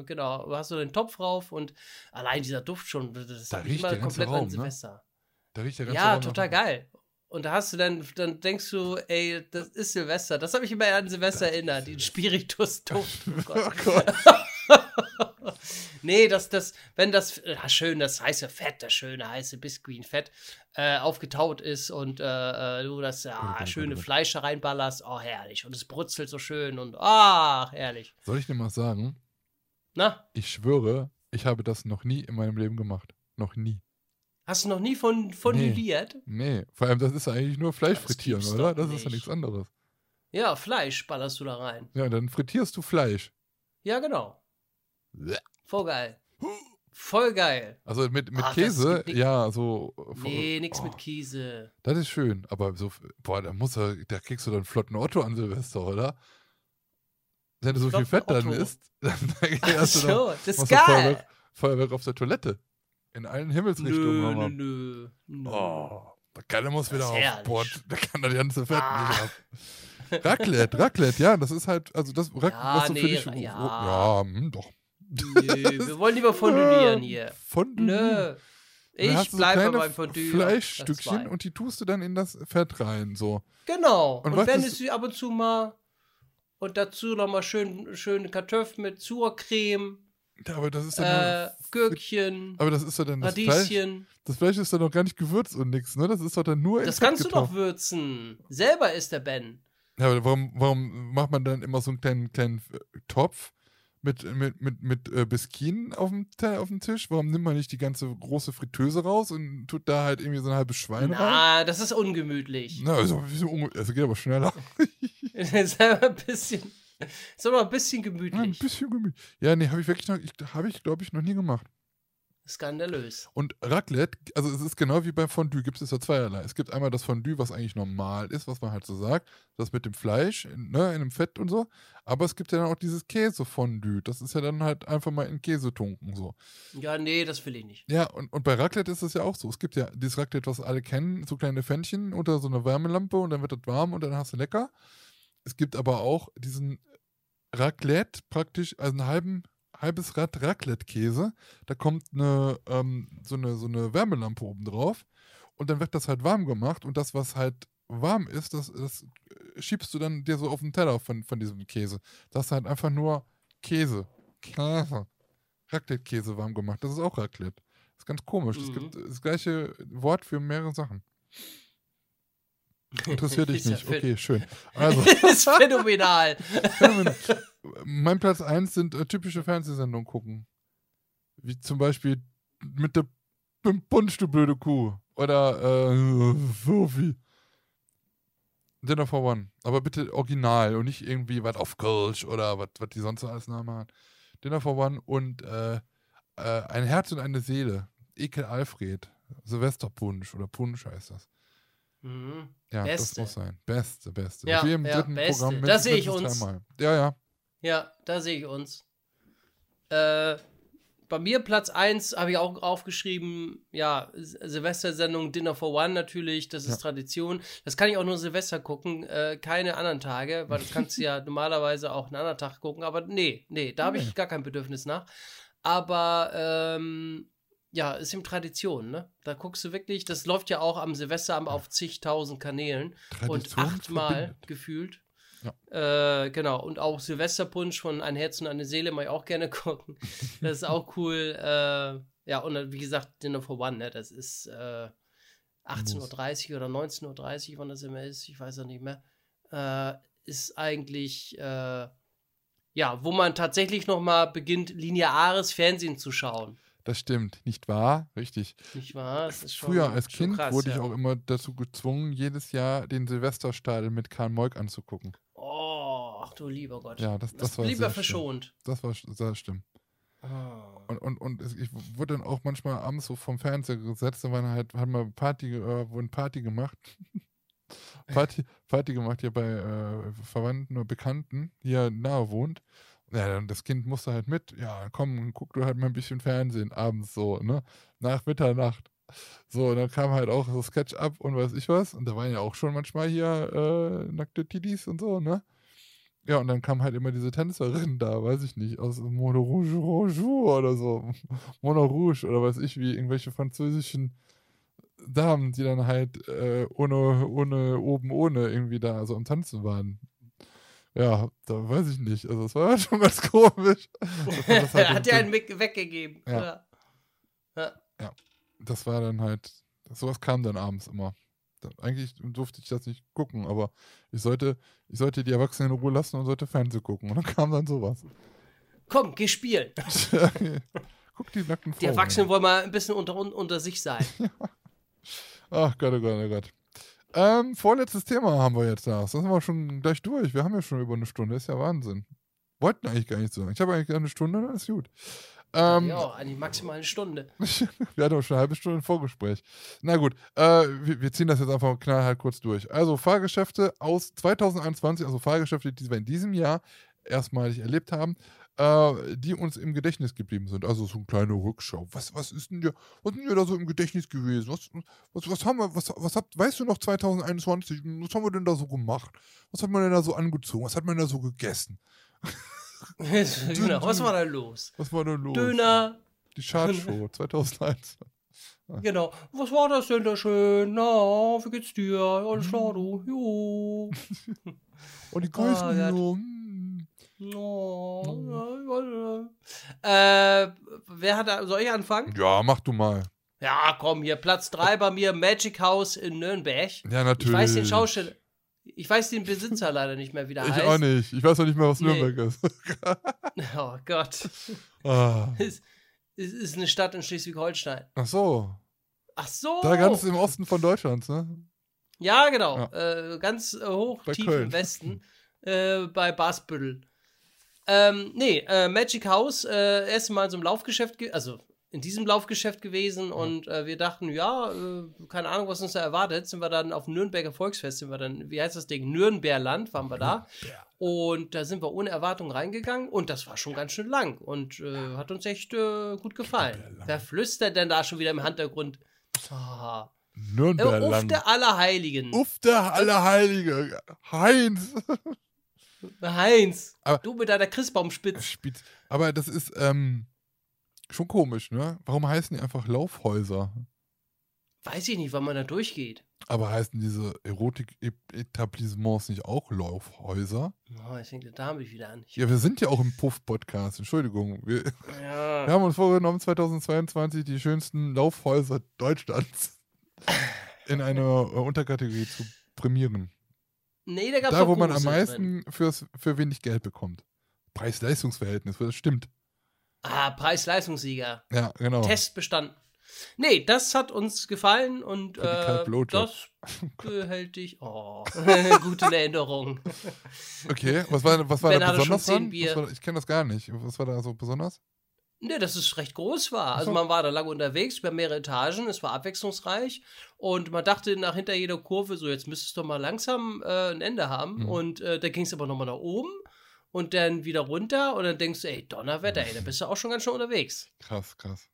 genau, hast du den Topf rauf und allein dieser Duft schon, das Da riecht immer komplett an Raum, ne? Silvester. Da riecht der ganze Ja, Raum total geil. Und da hast du dann, dann denkst du, ey, das ist Silvester. Das habe ich immer an Silvester erinnert, den Spiritus-Duft. Oh Gott. Oh Gott. nee, das, das, wenn das ja, schön, das heiße Fett, das schöne heiße Biskuitfett äh, aufgetaut ist und äh, äh, du das ja, schöne. Fleisch da reinballerst, oh herrlich. Und es brutzelt so schön und ach, herrlich. Soll ich dir mal sagen? Na, Ich schwöre, ich habe das noch nie in meinem Leben gemacht. Noch nie. Hast du noch nie von, von Nee. Nee. Vor allem, das ist eigentlich nur Fleisch Das frittieren, oder? Das ist ja nicht. nichts anderes. Ja, Fleisch ballerst du da rein. Ja, dann frittierst du Fleisch. Ja, genau. Bleh. Voll geil. Voll geil. Also mit, mit Ach, Käse, ja, so. Nee, nix oh, mit Käse. Das ist schön, aber so, boah, da muss er, da kriegst du dann flotten Otto an Silvester, oder? Wenn du so viel Flotten Fett dann Otto. isst, dann Ach hast du so, noch, das ist geil. Feuerwerk, Feuerwerk auf der Toilette. In allen Himmelsrichtungen. Nö, nö, nö. Oh, der Kalle muss wieder auf. Bord. Der kann da die ganze Fett Ah. nicht ab. Raclette, Raclette, ja, das ist halt, also das, Rac Ja, was so für nee, dich, ja. ja, hm, doch. Nö, wir wollen lieber fondülieren hier. Fondue. Nö. Ich bleibe beim Fondue. Fleischstückchen und die tust du dann in das Fett rein, so. Genau. Und Und, wenn ist- es sie ab und zu mal und dazu nochmal schön, schön Kartoffeln mit Sauercreme, Ja, aber das ist dann äh, Gürkchen, aber das ist doch dann das Fleisch. Radieschen. Das Fleisch ist dann noch gar nicht gewürzt und nix, ne? Das ist doch dann nur Das kannst du doch würzen. Selber ist der Ben. Ja, aber warum, warum macht man dann immer so einen kleinen, kleinen äh, Topf mit, mit, mit, mit äh, Biskinen auf dem, auf dem Tisch? Warum nimmt man nicht die ganze große Fritteuse raus und tut da halt irgendwie so ein halbes Schwein rein? Na, das ist ungemütlich. Na, also, also geht aber schneller. Das ist aber ein bisschen, ist aber ein bisschen Ja, ein gemütlich. bisschen gemütlich. Ja, nee, habe ich wirklich noch, habe ich glaube ich noch nie gemacht. Skandalös. Und Raclette, also es ist genau wie beim Fondue, gibt es ja zweierlei. Es gibt einmal das Fondue, was eigentlich normal ist, was man halt so sagt, das mit dem Fleisch, in, ne, in dem Fett und so. Aber es gibt ja dann auch dieses Käsefondue, das ist ja dann halt einfach mal in Käse tunken so. Ja, nee, das will ich nicht. Ja, und, und bei Raclette ist es ja auch so. Es gibt ja dieses Raclette, was alle kennen, so kleine Pfännchen unter so einer Wärmelampe und dann wird das warm und dann hast du lecker. Es gibt aber auch diesen Raclette, praktisch, also einen halben, halbes Rad Raclette-Käse. Da kommt eine, ähm, so, eine, so eine Wärmelampe oben drauf und dann wird das halt warm gemacht und das, was halt warm ist, das, das äh, schiebst du dann dir so auf den Teller von, von diesem Käse. Das ist halt einfach nur Käse. Käse. Raclette-Käse warm gemacht. Das ist auch Raclette. Das ist ganz komisch. Es Mhm. gibt das gleiche Wort für mehrere Sachen. Interessiert dich nicht. Okay, schön. Also, Das ist phänomenal. mein Platz 1 sind äh, typische Fernsehsendungen gucken. Wie zum Beispiel mit der Punsch, du blöde Kuh. Oder äh, Sophie. Dinner for One. Aber bitte original und nicht irgendwie was auf Kölsch oder was die sonst so als Name hat. Dinner for One und äh, äh, ein Herz und eine Seele. Ekel Alfred. Silvesterpunsch oder Punsch heißt das. Mhm. Ja, das Beste. muss sein. Beste, beste. Ja, Auf jedem ja, dritten beste. Programm Da sehe ich uns. dreimal. Ja, ja. Ja, da sehe ich uns. Äh, bei mir Platz 1 habe ich auch aufgeschrieben, ja, Silvestersendung Dinner for One natürlich, das ist Ja. Tradition. Das kann ich auch nur Silvester gucken, äh, keine anderen Tage, weil das kannst du ja normalerweise auch einen anderen Tag gucken, aber nee, nee, da habe ich gar kein Bedürfnis nach. Aber ähm, ja, ist eben Tradition, ne? Da guckst du wirklich, das läuft ja auch am Silvesterabend auf zigtausend Kanälen und Tradition achtmal verbindet. gefühlt. Ja. Äh, genau, und auch Silvesterpunsch von Ein Herz und eine Seele mag ich auch gerne gucken. Das ist auch cool. Äh, ja, und wie gesagt, Dinner for One, ne? Das ist äh, 18.30 Uhr oder 19.30 Uhr, wann das immer ist, ich weiß ja nicht mehr. Äh, ist eigentlich, äh, ja, wo man tatsächlich noch mal beginnt, lineares Fernsehen zu schauen. Das stimmt, nicht wahr? Richtig. Nicht wahr? Das ist schon, Früher als schon Kind krass, wurde ja. ich auch immer dazu gezwungen, jedes Jahr den Silvesterstadel mit Karl Moik anzugucken. Oh, ach du lieber Gott. Ja, das, das, war lieber verschont. Schlimm. Das war sehr schlimm. Oh. Und, und, und ich wurde dann auch manchmal abends so vom Fernseher gesetzt, da waren halt, haben wir Party, äh, wurden Party gemacht. Party, Party gemacht hier bei äh, Verwandten oder Bekannten, die ja nahe wohnt. Ja, dann das Kind musste halt mit. Ja, komm, guck du halt mal ein bisschen Fernsehen abends so, ne? Nach Mitternacht. So, und dann kam halt auch so Sketch-Up und weiß ich was. Und da waren ja auch schon manchmal hier äh, nackte Tidis und so, ne? Ja, und dann kam halt immer diese Tänzerin da, weiß ich nicht, aus Mono Rouge Rouge oder so. Mono Rouge oder weiß ich wie, irgendwelche französischen Damen, die dann halt äh, ohne, ohne, oben ohne irgendwie da so am Tanzen waren. Ja, da weiß ich nicht. Also, es war schon ganz komisch. Halt Hat ja einen weg weggegeben. Ja. Ja. ja. das war dann halt, sowas kam dann abends immer. Eigentlich durfte ich das nicht gucken, aber ich sollte, ich sollte die Erwachsenen in Ruhe lassen und sollte Fernsehen gucken. Und dann kam dann sowas. Komm, geh spielen. Guck die nackten Frauen. Die Erwachsenen wollen mal ein bisschen unter, un- unter sich sein. Ach Gott, oh Gott, oh Gott. Ähm, vorletztes Thema haben wir jetzt da. Das sind wir schon gleich durch. Wir haben ja schon über eine Stunde. Ist ja Wahnsinn. Wollten eigentlich gar nicht so. Ich habe eigentlich eine Stunde, dann ist gut. Ähm, ja, eigentlich maximal eine Stunde. wir hatten auch schon eine halbe Stunde Vorgespräch. Na gut, äh, wir, wir, ziehen das jetzt einfach knallhart kurz durch. Also Fahrgeschäfte aus 2021, also Fahrgeschäfte, die wir in diesem Jahr erstmalig erlebt haben, äh, die uns im Gedächtnis geblieben sind. Also so eine kleine Rückschau. Was, was ist denn dir, was ist denn dir da so im Gedächtnis gewesen? Was, was, was haben wir, was, was habt, weißt du noch 2021, was haben wir denn da so gemacht? Was hat man denn da so angezogen? Was hat man da so gegessen? genau, was war da los? Was war da los? Döner. Die Chartshow 2001. Genau. Was war das denn da schön? Na, wie geht's dir? Alles klar, du? Jo. Und die Größen Ah, ja. So. Oh. Äh, wer hat da, soll ich anfangen? Ja, mach du mal. Ja, komm, hier, Platz 3 bei mir, Magic House in Nürnberg. Ja, natürlich. Ich weiß den Schausteller. Ich weiß den Besitzer leider nicht mehr, wie der Ich heißt. auch nicht. Ich weiß auch nicht mehr, was Nee. Nürnberg ist. Oh Gott. ah. Es es ist eine Stadt in Schleswig-Holstein. Ach so. Ach so. Da ganz im Osten von Deutschland, ne? Ja, genau. Äh, ganz äh, hoch, Bei tief Köln. im Westen. äh, bei Basbüttel. Ähm, nee, äh, Magic House, äh, erst mal in so einem Laufgeschäft, ge- also in diesem Laufgeschäft gewesen und äh, wir dachten, ja, äh, keine Ahnung, was uns da erwartet. Sind wir dann auf dem Nürnberger Volksfest, sind wir dann, wie heißt das Ding? Nürnberland waren wir da. Und da sind wir ohne Erwartung reingegangen und das war schon ganz schön lang und äh, hat uns echt äh, gut gefallen. Wer flüstert denn da schon wieder im Hintergrund? Ah. Äh, Uff, der Allerheiligen. Uff, der Allerheilige. Heinz. Heinz, Aber- du mit deiner Christbaumspitze. Spitz. Aber das ist ähm, schon komisch, ne? Warum heißen die einfach Laufhäuser? Weiß ich nicht, wann man da durchgeht. Aber heißen diese Erotik-Etablissements nicht auch Laufhäuser? Oh, ich denke, da habe ich wieder an. Ich, Ja, wir sind ja auch im Puff-Podcast. Entschuldigung. Wir, ja. wir haben uns vorgenommen, 2022 die schönsten Laufhäuser Deutschlands in einer äh, Unterkategorie zu prämieren. Nee, da gab es Da, wo man am meisten fürs, für wenig Geld bekommt. Preis-Leistungs-Verhältnis, das stimmt. Ah, Preis-Leistungssieger. Ja, genau. Test bestanden. Nee, das hat uns gefallen und äh, das behält dich. Oh, gute Erinnerung. Okay, was war, was war Ben da besonders dran? War, ich kenne das gar nicht. Was war da so besonders? Nee, dass es recht groß war. Also so. man war da lange unterwegs, über mehrere Etagen, es war abwechslungsreich und man dachte nach hinter jeder Kurve, so jetzt müsste es doch mal langsam äh, ein Ende haben. Mhm. Und äh, da ging es aber nochmal nach oben und dann wieder runter und dann denkst du, ey, Donnerwetter, ey, da bist du auch schon ganz schön unterwegs. Krass, krass.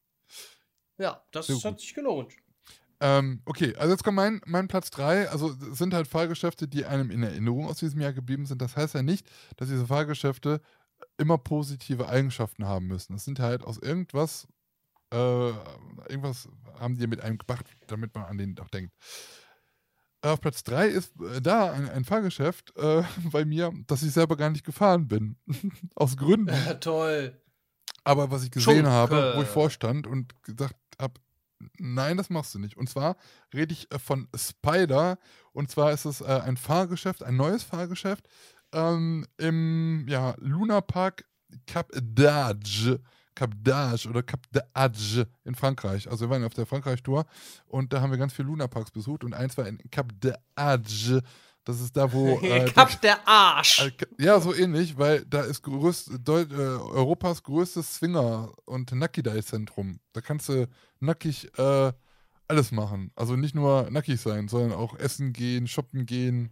Ja, das Sehr hat gut. sich gelohnt. Ähm, okay, also jetzt kommt mein, mein Platz 3. Also es sind halt Fahrgeschäfte, die einem in Erinnerung aus diesem Jahr geblieben sind. Das heißt ja nicht, dass diese Fahrgeschäfte immer positive Eigenschaften haben müssen. Es sind halt aus irgendwas, äh, irgendwas haben die mit einem gemacht, damit man an den auch denkt. Äh, Auf Platz 3 ist äh, da ein, ein Fahrgeschäft äh, bei mir, das ich selber gar nicht gefahren bin. aus Gründen. Ja, toll. Aber was ich gesehen Schunke. habe, wo ich vorstand und gesagt habe, nein, das machst du nicht. Und zwar rede ich äh, von Spider. Und zwar ist es äh, ein Fahrgeschäft, ein neues Fahrgeschäft ähm, im ja, Luna Park Cap d'Agde. Cap d'Agde oder Cap d'Agde in Frankreich. Also wir waren auf der Frankreich-Tour und da haben wir ganz viele Luna Parks besucht und eins war in Cap d'Agde. Das ist da, wo äh, Kap der Arsch. äh, Ja, so ähnlich, weil da ist größt, Deut äh, Europas größtes Swinger- und Nakidai-Zentrum. Da kannst du nackig äh, alles machen. Also nicht nur nackig sein, sondern auch essen gehen, shoppen gehen,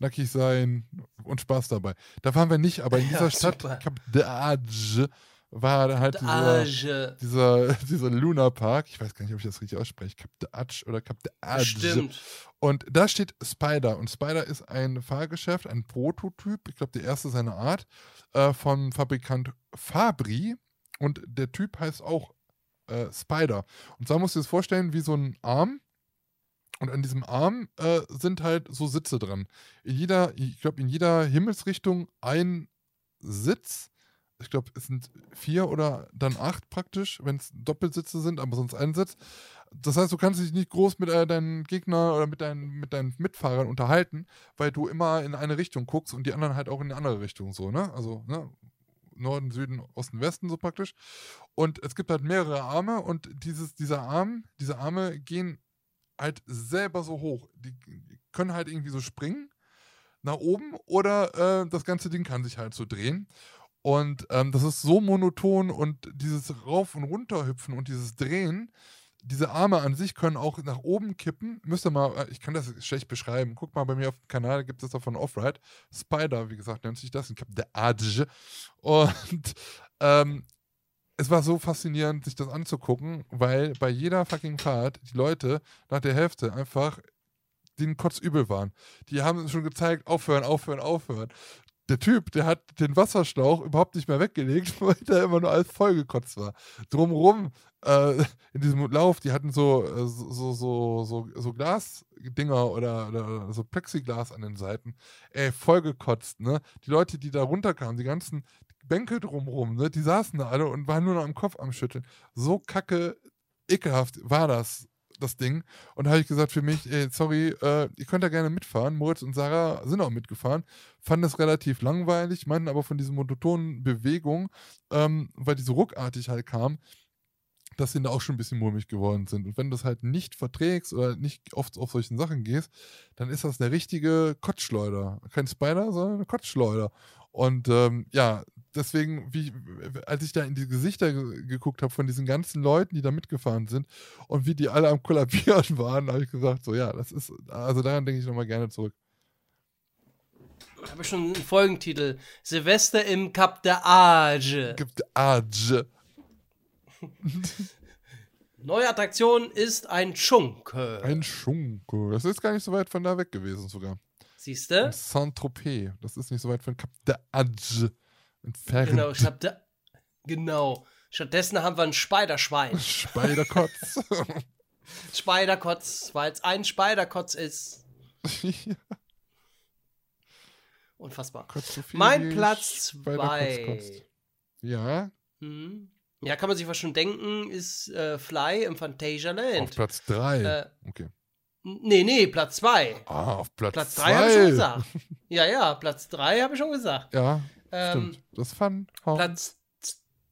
nackig sein und Spaß dabei. Da waren wir nicht, aber in Ja, dieser Stadt, super. Cap d'Agde, war halt dieser, dieser, dieser Luna Park. Ich weiß gar nicht, ob ich das richtig ausspreche. Cap d'Agde oder Cap d'Agde. Stimmt. Und da steht Spider. Und Spider ist ein Fahrgeschäft, ein Prototyp, ich glaube, der erste seiner Art, äh, vom Fabrikant Fabri. Und der Typ heißt auch äh, Spider. Und zwar musst du dir das vorstellen, wie so ein Arm. Und an diesem Arm äh, sind halt so Sitze dran. In jeder, ich glaube, in jeder Himmelsrichtung ein Sitz. Ich glaube, es sind vier oder dann acht praktisch, wenn es Doppelsitze sind, aber sonst ein Sitz. Das heißt, du kannst dich nicht groß mit äh, deinen Gegner oder mit deinen, mit deinen Mitfahrern unterhalten, weil du immer in eine Richtung guckst und die anderen halt auch in eine andere Richtung so, ne? Also, ne? Norden, Süden, Osten, Westen so praktisch. Und es gibt halt mehrere Arme und dieses, dieser Arm, diese Arme gehen halt selber so hoch. Die können halt irgendwie so springen nach oben oder äh, das ganze Ding kann sich halt so drehen. Und ähm, das ist so monoton und dieses Rauf- und Runterhüpfen und dieses Drehen, diese Arme an sich können auch nach oben kippen. Müsst ihr mal, äh, ich kann das schlecht beschreiben. Guck mal bei mir auf dem Kanal, gibt es davon Offride. Spider, wie gesagt, nennt sich das. Ich habe der Adge. Und ähm, es war so faszinierend, sich das anzugucken, weil bei jeder fucking Fahrt die Leute nach der Hälfte einfach den kotzübel waren. Die haben schon gezeigt, aufhören, aufhören, aufhören. Der Typ, der hat den Wasserschlauch überhaupt nicht mehr weggelegt, weil da immer nur alles vollgekotzt war. Drumrum, äh, in diesem Lauf, die hatten so, äh, so, so, so, so Glasdinger oder, oder so Plexiglas an den Seiten. Ey, vollgekotzt, ne? Die Leute, die da runterkamen, die ganzen Bänke drumrum, ne? Die saßen da alle und waren nur noch am Kopf am Schütteln. So kacke, ekelhaft war das das Ding. Und da habe ich gesagt für mich, ey, sorry, äh, ihr könnt da gerne mitfahren. Moritz und Sarah sind auch mitgefahren, fanden es relativ langweilig, meinten aber von diesen monotonen Bewegungen, ähm, weil die so ruckartig halt kamen, dass sie da auch schon ein bisschen mulmig geworden sind. Und wenn du das halt nicht verträgst oder nicht oft auf solchen Sachen gehst, dann ist das eine richtige Kotzschleuder. Kein Spider, sondern eine Kotzschleuder. Und ähm, ja, deswegen, wie, als ich da in die Gesichter geguckt habe von diesen ganzen Leuten, die da mitgefahren sind und wie die alle am Kollabieren waren, habe ich gesagt, so ja, das ist, also daran denke ich nochmal gerne zurück. Ich habe schon einen Folgentitel. Silvester im Cap de Age. Cap de Age. Neue Attraktion ist ein Schunke. Ein Schunke. Das ist gar nicht so weit von da weg gewesen sogar. Siehst du? Saint-Tropez. Das ist nicht so weit von Cap de Age entfernt. Genau, ich hab da, genau. Stattdessen haben wir ein Spiderschwein. Spiderkotz. Spiderkotz, weil es ein Spiderkotz ist. ja. Unfassbar. Mein Platz 2. Ja. Mhm. Ja, kann man sich was schon denken, ist äh, Fly im Phantasialand. Auf Platz 3. Äh, okay. Nee, nee, Platz 2. Ah, auf Platz 2. Platz 3 habe ich schon gesagt. Ja, ja, Platz 3 habe ich schon gesagt. Ja, ähm, stimmt. Das fand Platz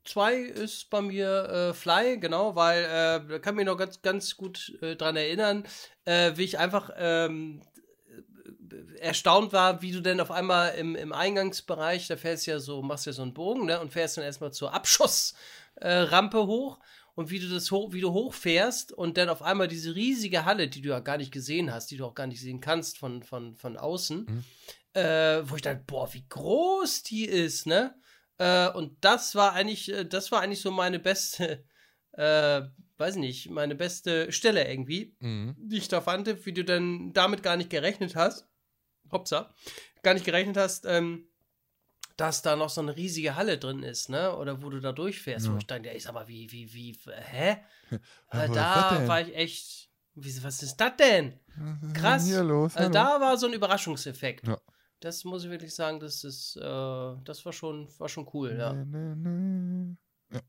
2 ist bei mir äh, Fly, genau, weil äh, da kann mich noch ganz, ganz gut äh, dran erinnern, äh, wie ich einfach ähm, erstaunt war, wie du denn auf einmal im, im Eingangsbereich, da fährst ja so, machst ja so einen Bogen, ne, und fährst dann erstmal zur Abschussrampe hoch und wie du das hoch, wie du hochfährst und dann auf einmal diese riesige Halle, die du ja gar nicht gesehen hast, die du auch gar nicht sehen kannst von, von, von außen, mhm. Äh, wo ich dann, boah, wie groß die ist, ne? Äh, und das war eigentlich, äh, das war eigentlich so meine beste, äh, weiß nicht, meine beste Stelle irgendwie, mhm. die ich da fand, wie du dann damit gar nicht gerechnet hast. Hopsa, gar nicht gerechnet hast, ähm, dass da noch so eine riesige Halle drin ist, ne? Oder wo du da durchfährst. Ja. Wo ich dann, ja, ich sag mal, wie, wie, wie, hä? Ja, da war ich echt, wie, was ist das denn? Krass. Also da war so ein Überraschungseffekt. Ja. Das muss ich wirklich sagen, das ist, äh, das war schon, war schon cool, ja. Nee, nee, nee. ja.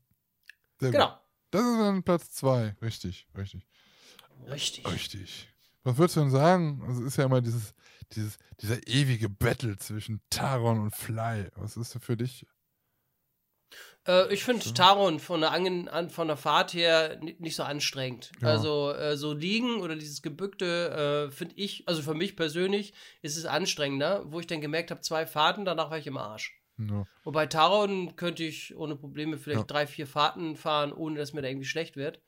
Sehr genau. Gut. Das ist dann Platz zwei, richtig, richtig. Richtig. Richtig. Was würdest du denn sagen? Also ist ja immer dieses, dieses, dieser ewige Battle zwischen Taron und Fly. Was ist für dich? Äh, ich finde Taron von der, an, von der Fahrt her nicht so anstrengend. Ja. Also äh, so liegen oder dieses gebückte äh, finde ich, also für mich persönlich ist es anstrengender, wo ich dann gemerkt habe, zwei Fahrten, danach war ich im Arsch. Ja. Wobei Taron könnte ich ohne Probleme vielleicht ja. drei, vier Fahrten fahren, ohne dass mir da irgendwie schlecht wird.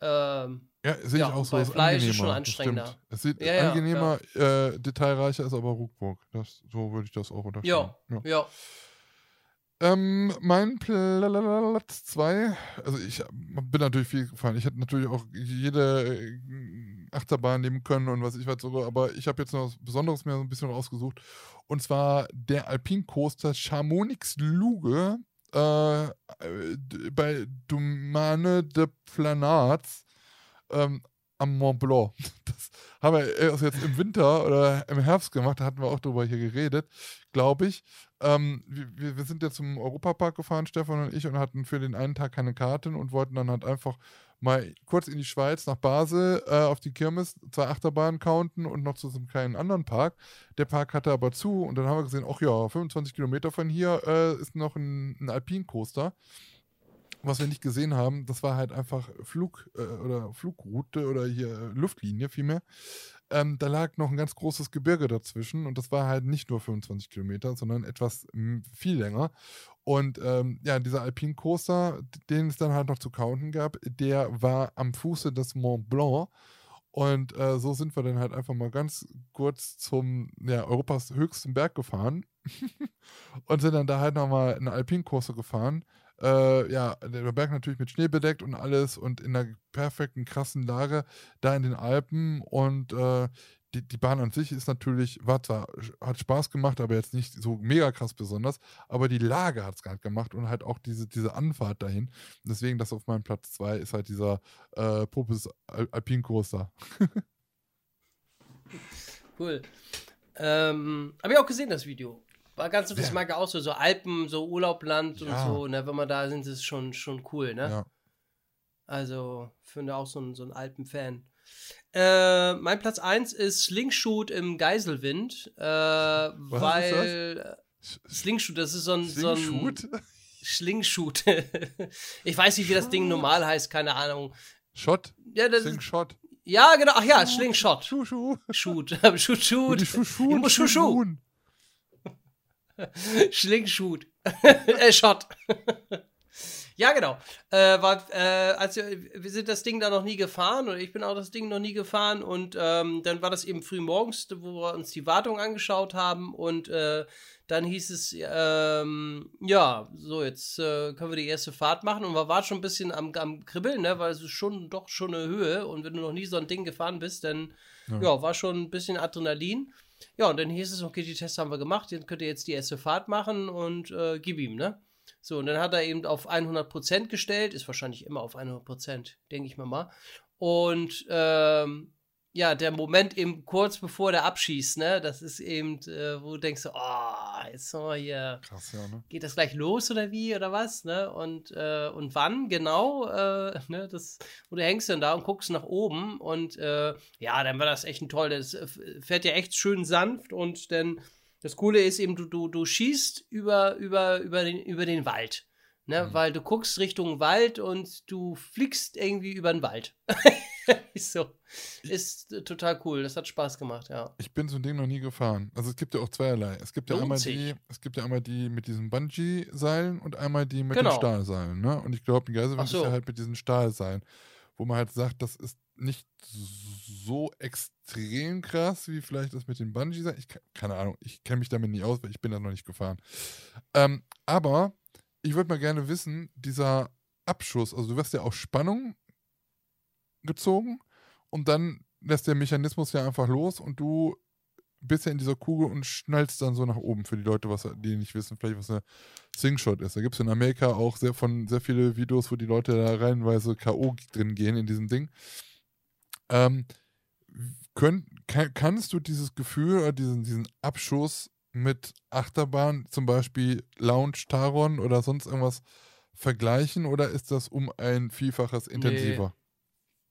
Ähm, ja, sehe ich auch so. Bei Fleisch ist schon anstrengender. Es sieht ja, angenehmer, ja. Äh, detailreicher ist aber Ruckburg. Das, so würde ich das auch unterscheiden. Ja, ja. Ähm, mein Platz 2, also ich bin natürlich viel gefahren. Ich hätte natürlich auch jede äh, Achterbahn nehmen können und was ich weiß sogar, aber ich habe jetzt noch was Besonderes mir so ein bisschen rausgesucht. Und zwar der Alpine Coaster Chamonix Luge äh, bei Dumane de Planats ähm, am Mont Blanc. Das haben wir erst jetzt im Winter oder im Herbst gemacht, da hatten wir auch drüber hier geredet, glaube ich. Ähm, wir, wir, sind ja zum Europapark gefahren, Stefan und ich, und hatten für den einen Tag keine Karten und wollten dann halt einfach mal kurz in die Schweiz nach Basel äh, auf die Kirmes zwei Achterbahnen counten und noch zu so einem kleinen anderen Park. Der Park hatte aber zu und dann haben wir gesehen, ach ja, 25 Kilometer von hier äh, ist noch ein, ein Alpin-Coaster was wir nicht gesehen haben, das war halt einfach Flug äh, oder Flugroute oder hier äh, Luftlinie vielmehr. ähm, da lag noch ein ganz großes Gebirge dazwischen und das war halt nicht nur 25 Kilometer, sondern etwas viel länger. Und ähm, ja, dieser Alpine Coaster, den es dann halt noch zu counten gab, der war am Fuße des Mont Blanc. Und äh, so sind wir dann halt einfach mal ganz kurz zum ja, Europas höchsten Berg gefahren und sind dann da halt nochmal einen Alpinkurse gefahren. Äh, ja, der Berg natürlich mit Schnee bedeckt und alles und in einer perfekten, krassen Lage da in den Alpen und äh, die, die Bahn an sich ist natürlich, war zwar, hat Spaß gemacht, aber jetzt nicht so mega krass besonders, aber die Lage hat es gerade gemacht und halt auch diese, diese Anfahrt dahin. Deswegen das auf meinem Platz 2 ist halt dieser äh, Popes Al Alpin Coaster. Cool. Ähm, Habe ich auch gesehen, das Video. War ganz so, das mag auch so, so Alpen, so Urlaubland Ja. und so, ne, wenn wir da sind, ist es schon, schon cool, ne? Ja. Also, finde auch so ein, so ein Alpen-Fan. Äh, mein Platz 1 ist Slingshoot im Geiselwind, äh, weil äh, Slingshoot, das ist so ein, so ein Slingshoot? Ich weiß nicht, wie das Ding normal heißt, keine Ahnung. Shot? Ja, das Slingshot? ja genau, ach ja, Slingshot. Schuh, Schuh. Shoot, shoot, shoot. Schuh, Schuh, Schlingshoot. äh, Shot. ja, genau. Äh, war, äh, also, wir sind das Ding da noch nie gefahren oder ich bin auch das Ding noch nie gefahren und ähm, dann war das eben früh morgens, wo wir uns die Wartung angeschaut haben und äh, dann hieß es, ähm, ja, so, jetzt äh, können wir die erste Fahrt machen und wir waren schon ein bisschen am, am Kribbeln, ne, weil es ist schon doch schon eine Höhe und wenn du noch nie so ein Ding gefahren bist, dann Ja. ja, war schon ein bisschen Adrenalin. Ja, und dann hieß es, okay, die Tests haben wir gemacht, jetzt könnt ihr jetzt die erste Fahrt machen und äh, gib ihm, ne? So, und dann hat er eben auf 100% gestellt, ist wahrscheinlich immer auf 100%, denke ich mir mal. Und ähm, ja, der Moment eben kurz bevor der abschießt, ne, das ist eben, äh, wo du denkst, oh, jetzt sind wir hier, Krass, ja, ne? geht das gleich los oder wie oder was, ne? Und, äh, und wann genau, äh, ne, das, wo du hängst dann da und guckst nach oben und äh, ja, dann war das echt ein toll, das äh, fährt ja echt schön sanft und dann, das Coole ist eben, du, du, du schießt über, über, über, den, über den Wald, ne? Mhm. Weil du guckst Richtung Wald und du fliegst irgendwie über den Wald. ist so. Ist äh, total cool, das hat Spaß gemacht, ja. Ich bin so ein Ding noch nie gefahren. Also es gibt ja auch zweierlei. Es gibt ja Lohnt einmal sich. die, es gibt ja einmal die mit diesen Bungee-Seilen und einmal die mit Genau. den Stahlseilen, ne? Und ich glaube, ein Geiselwind so. ist ja halt mit diesen Stahlseilen, wo man halt sagt, das ist nicht so extrem krass wie vielleicht das mit den Bungee-Seilen. Ich ke- keine Ahnung, ich kenne mich damit nicht aus, weil ich bin da noch nicht gefahren. Ähm, aber ich würde mal gerne wissen, dieser Abschuss, also du wirst ja auf Spannung gezogen und dann lässt der Mechanismus ja einfach los und du bist ja in dieser Kugel und schnallst dann so nach oben für die Leute, was, die nicht wissen, vielleicht was eine Slingshot ist. Da gibt es in Amerika auch sehr von sehr viele Videos, wo die Leute da reihenweise K.O. drin gehen in diesem Ding. Ähm, könnt, kann, kannst du dieses Gefühl oder diesen, diesen Abschuss mit Achterbahn, zum Beispiel Lounge Taron oder sonst irgendwas vergleichen oder ist das um ein Vielfaches intensiver?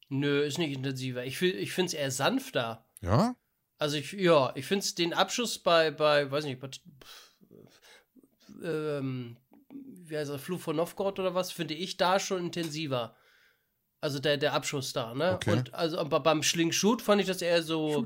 Nö, ist nicht intensiver. Ich, ich finde es eher sanfter. Ja? Also ich, ja, ich finde den Abschuss bei, bei, weiß nicht, bei, ähm, wie heißt das, Flug von Novgorod oder was, finde ich da schon intensiver. Also der, der Abschuss da, ne? Okay. Und also beim Schlingshoot fand ich das eher so.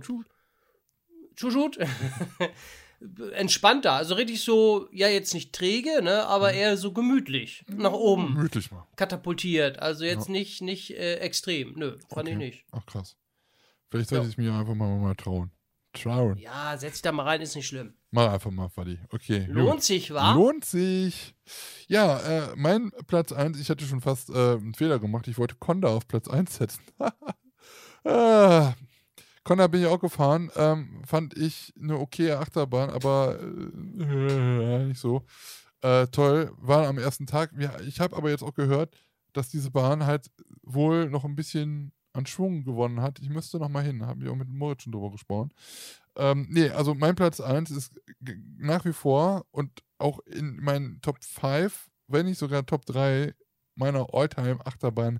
Shoot, Entspannter, also richtig so, ja, jetzt nicht träge, ne, aber Mhm. eher so gemütlich. Nach oben Gemütlich mal. katapultiert. Also jetzt Ja. nicht, nicht äh, extrem. Nö, fand ich Okay. nicht. Ach krass. Vielleicht sollte Ja. ich mir einfach mal, mal trauen. Trauen. Ja, setz dich da mal rein, ist nicht schlimm. Mach einfach mal, Fadi. Okay. gut. Lohnt sich, wa? Lohnt sich. Ja, äh, mein Platz 1, ich hatte schon fast äh, einen Fehler gemacht. Ich wollte Conda auf Platz 1 setzen. ah, Conda bin ich auch gefahren. Ähm, fand ich eine okaye Achterbahn, aber äh, nicht so. Äh, toll, war am ersten Tag. Ja, ich habe aber jetzt auch gehört, dass diese Bahn halt wohl noch ein bisschen an Schwung gewonnen hat. Ich müsste noch mal hin, habe ich auch mit Moritz schon drüber gesprochen. Ähm, nee, also mein Platz 1 ist nach wie vor und auch in meinen Top 5, wenn nicht sogar Top 3 meiner Alltime Achterbahn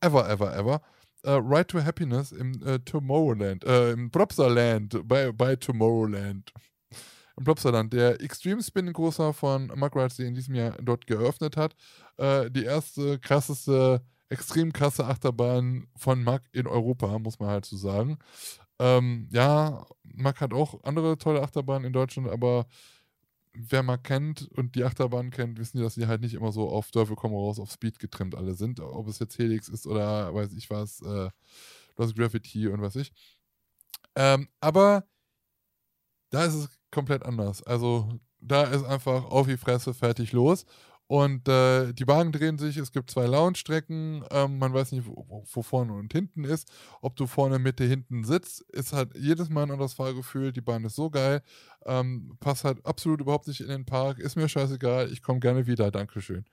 ever, ever, ever. Äh, Ride to Happiness im äh, Tomorrowland, äh, im Plopsaland, bei, bei Tomorrowland. Im Plopsaland, der Extreme Spin Großer von Mark Rides, der in diesem Jahr dort geöffnet hat. Äh, die erste, krasseste, extrem krasse Achterbahn von Mack in Europa, muss man halt so sagen. Ähm, ja, Mack hat auch andere tolle Achterbahnen in Deutschland, aber wer Mack kennt und die Achterbahn kennt, wissen die, dass die halt nicht immer so auf Teufel komm raus, auf Speed getrimmt alle sind. Ob es jetzt Helix ist oder weiß ich was, äh, Lost Gravity und was ich. Ähm, aber da ist es komplett anders. Also da ist einfach auf die Fresse, fertig, los. Und äh, die Wagen drehen sich, es gibt zwei Launch-Strecken, ähm, man weiß nicht, wo, wo, vorne und hinten ist. Ob du vorne, Mitte, hinten sitzt, ist halt jedes Mal ein anderes Fahrgefühl. Die Bahn ist so geil, ähm, passt halt absolut überhaupt nicht in den Park, ist mir scheißegal, ich komme gerne wieder, Dankeschön.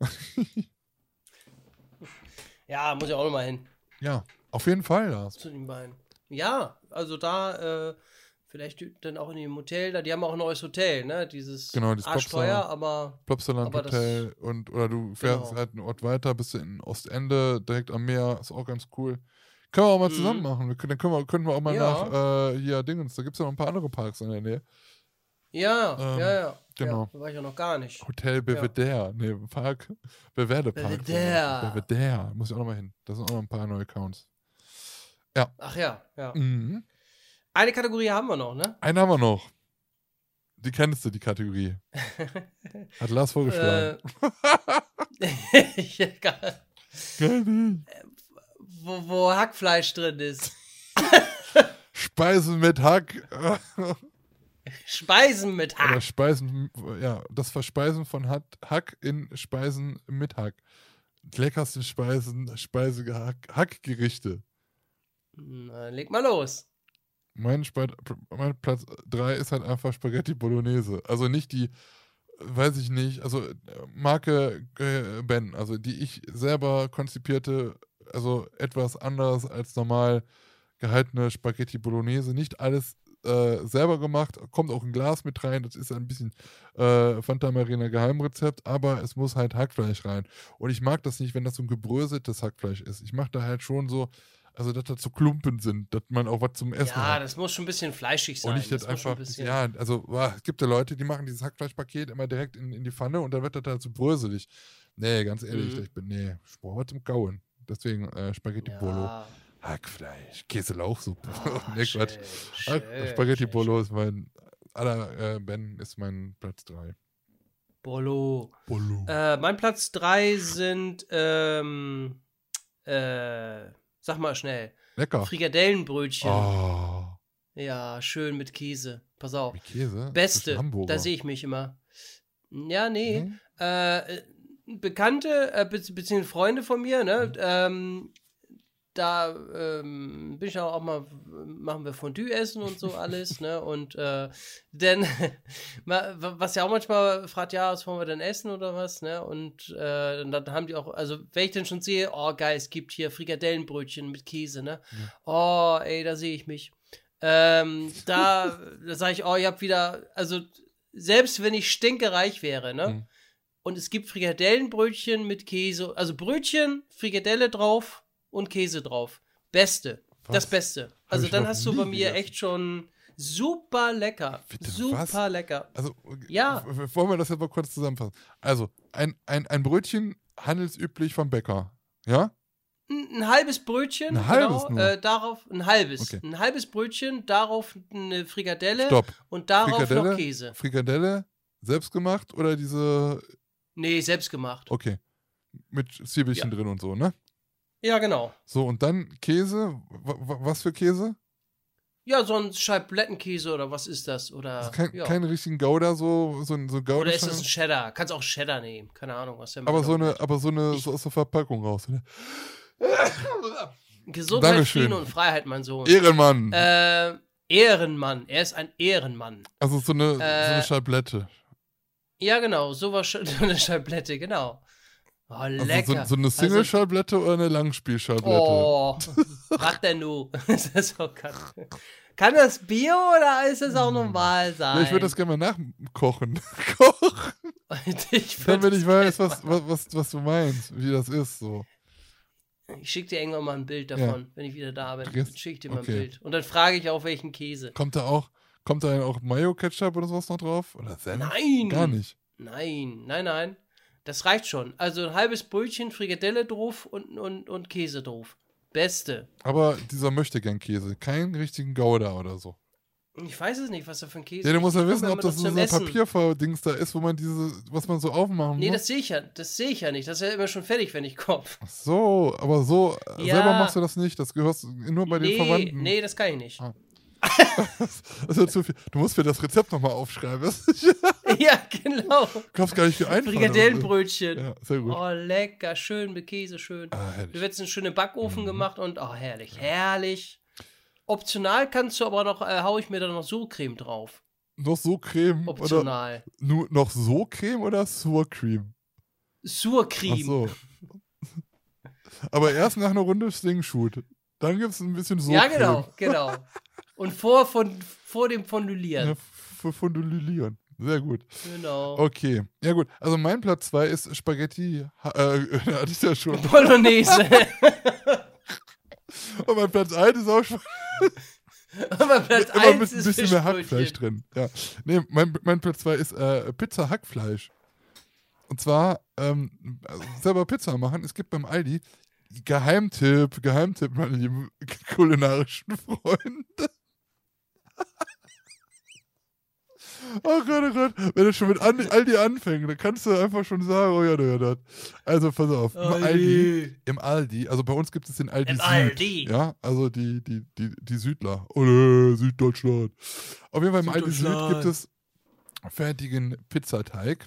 ja, muss ich auch nochmal hin. Ja, auf jeden Fall, Lars. Zu den beiden. Ja, also da, äh, Vielleicht dann auch in dem Hotel, da, die haben auch ein neues Hotel, ne? Dieses genau, das Arschteuer, aber. Plopsaland Hotel und oder du fährst genau. halt einen Ort weiter, bist du in Ostende, direkt am Meer, ist auch ganz cool. Können wir auch mal mhm. zusammen machen. Wir, dann können wir, können wir auch mal ja. nach äh, hier Dingens, da gibt es ja noch ein paar andere Parks in der Nähe. Ja, ähm, ja, ja. Genau. Ja, da war ich ja noch gar nicht. Hotel Belvedere. Ja. Nee, Park. Belvedere Park. Belvedere. Belvedere. Muss ich auch noch mal hin. Da sind auch noch ein paar neue Accounts. Ja. Ach ja, ja. Mhm. Eine Kategorie haben wir noch, ne? Eine haben wir noch. Die kennst du, die Kategorie. Hat Lars vorgeschlagen. Äh, ja, geil wo, wo Hackfleisch drin ist. Speisen mit Hack. Speisen mit Hack. Oder Speisen, ja, das Verspeisen von Hack in Speisen mit Hack. Leckerste Speisen, Speise, Hackgerichte. Na, leg mal los mein, mein Platz 3 ist halt einfach Spaghetti Bolognese. Also nicht die, weiß ich nicht, also äh, Marke äh, Ben, also die ich selber konzipierte, also etwas anders als normal gehaltene Spaghetti Bolognese. Nicht alles äh, selber gemacht, kommt auch ein Glas mit rein, das ist ein bisschen äh, Fanta Marina Geheimrezept, aber es muss halt Hackfleisch rein. Und ich mag das nicht, wenn das so ein gebröseltes Hackfleisch ist. Ich mache da halt schon so, also, dass das so Klumpen sind, dass man auch was zum Essen ja, hat. Ja, das muss schon ein bisschen fleischig sein. Und nicht das einfach, ja, also boah, es gibt ja Leute, die machen dieses Hackfleischpaket immer direkt in, in die Pfanne und dann wird das halt so bröselig. Nee, ganz ehrlich, mhm. ich bin, nee, ich brauche was zum Kauen. Deswegen äh, Spaghetti ja. Bolo. Hackfleisch, Käselauchsuppe. Oh, nee, Quatsch. Spaghetti schön, Bolo ist mein, aller äh, Ben ist mein Platz 3. Bolo. Bolo. Äh, mein Platz 3 sind, ähm, äh, Sag mal schnell. Lecker. Frikadellenbrötchen. Oh. Ja, schön mit Käse. Pass auf. Mit Käse? Beste. Da sehe ich mich immer. Ja, nee. Mhm. Äh, Bekannte, äh, be beziehungsweise Freunde von mir, ne? Mhm. Ähm, da ähm, bin ich auch, auch mal, machen wir Fondue essen und so alles, ne? Und äh, denn, was ja auch manchmal fragt, ja, was wollen wir denn essen oder was, ne? Und äh, dann haben die auch, also wenn ich dann schon sehe, oh geil, es gibt hier Frikadellenbrötchen mit Käse, ne? Ja. Oh, ey, da sehe ich mich. Ähm, da da sage ich, oh, ihr habt wieder, also selbst wenn ich stinkereich wäre, ne? Mhm. Und es gibt Frikadellenbrötchen mit Käse, also Brötchen, Frikadelle drauf und Käse drauf. Beste. Was? Das Beste. Also dann hast du bei mir gegessen. echt schon super lecker. Bitte, super was? lecker. Also, ja. Wollen wir das jetzt mal kurz zusammenfassen? Also, ein, ein, ein Brötchen handelsüblich vom Bäcker. Ja? Ein, ein halbes Brötchen. Ein halbes genau, äh, darauf ein halbes. Okay. Ein halbes Brötchen, darauf eine Frikadelle. Stopp. Und darauf Frikadelle, noch Käse. Frikadelle selbst gemacht oder diese. Nee, selbst gemacht. Okay. Mit Zwiebelchen ja. drin und so, ne? Ja, genau. So, und dann Käse. Was für Käse? Ja, so ein Scheiblettenkäse oder was ist das? Oder, also kein, ja. Keinen richtigen Gouda, so, so, so Gouda. Oder ist das ein Cheddar? Kannst auch Cheddar nehmen. Keine Ahnung, was der Aber so eine, aber so eine, so aus der Verpackung raus. Gesundheit, Frieden und Freiheit, mein Sohn. Ehrenmann. Äh, Ehrenmann. Er ist ein Ehrenmann. Also so eine, äh, so eine Scheiblette. Ja, genau. So so eine Scheiblette, genau. Oh, lecker. Also so, so eine Single-Schallplatte also, oder eine Langspielschallplatte? Oh, was denn du? das ist so Kann das Bier oder ist das auch hm. normal sein? Ja, ich würde das gerne mal nachkochen. Kochen. ich Damit ich weiß, was, was, was, was du meinst, wie das ist. So. Ich schicke dir irgendwann mal ein Bild davon, ja. wenn ich wieder da bin. Schicke ich dir mal okay. ein Bild. Und dann frage ich auch, welchen Käse. Kommt da auch, kommt da auch Mayo-Ketchup oder sowas noch drauf? Oder Senf? Nein! Gar nicht. Nein, nein, nein. Das reicht schon. Also ein halbes Brötchen, Frikadelle drauf und, und, und Käse drauf. Beste. Aber dieser möchte gern Käse. Keinen richtigen Gouda oder so. Ich weiß es nicht, was da für ein Käse Ja, du musst ja wissen, ob das so ein. Papierverdings da ist, wo man diese, was man so aufmachen Nee, muss. das sehe ich ja, das sehe ich ja nicht. Das ist ja immer schon fertig, wenn ich komme. Ach so, aber so äh, Ja. selber machst du das nicht. Das gehört nur bei den nee, Verwandten. nee, das kann ich nicht. Ah. Ja zu viel. Du musst mir das Rezept nochmal aufschreiben. Ja, genau. kannst gar nicht einfallen. Frikadellenbrötchen. Ja, sehr gut. Oh, lecker, schön mit Käse, schön. Ah, Du wirst einen schönen Backofen Mhm. gemacht und oh, herrlich, herrlich. Optional kannst du aber noch, äh, hau ich mir da noch so Creme drauf. Noch so Creme oder Optional. nur noch so Creme oder Sur Cream? Ach Surcreme. so. Aber erst nach einer Runde Slingshoot. Dann gibt es ein bisschen so ja, genau, genau. Und vor, von, vor dem Fondulieren. Ja, für Fondulilieren. Sehr gut. Genau. Okay. Ja gut. Also mein Platz 2 ist Spaghetti. Äh, hatte ich ja schon. Bolognese. Und mein Platz 1 ist auch schon aber Platz immer 1 mit ein ist bisschen mehr. Hackfleisch drin. Ja. Nee, mein, mein Platz 2 ist äh, Pizza Hackfleisch. Und zwar ähm, also selber Pizza machen. Es gibt beim Aldi Geheimtipp, Geheimtipp, meine lieben kulinarischen Freunde. Oh Gott, oh Gott. Wenn du schon mit Aldi anfängst, dann kannst du einfach schon sagen, oh ja, ja, das. Also pass auf, im Aldi, im Aldi, also bei uns gibt es den Aldi Im Süd. Aldi. Ja, also die, die, die, die Südler. Oder Süddeutschland. Auf jeden Fall im Aldi Süd gibt es fertigen Pizzateig.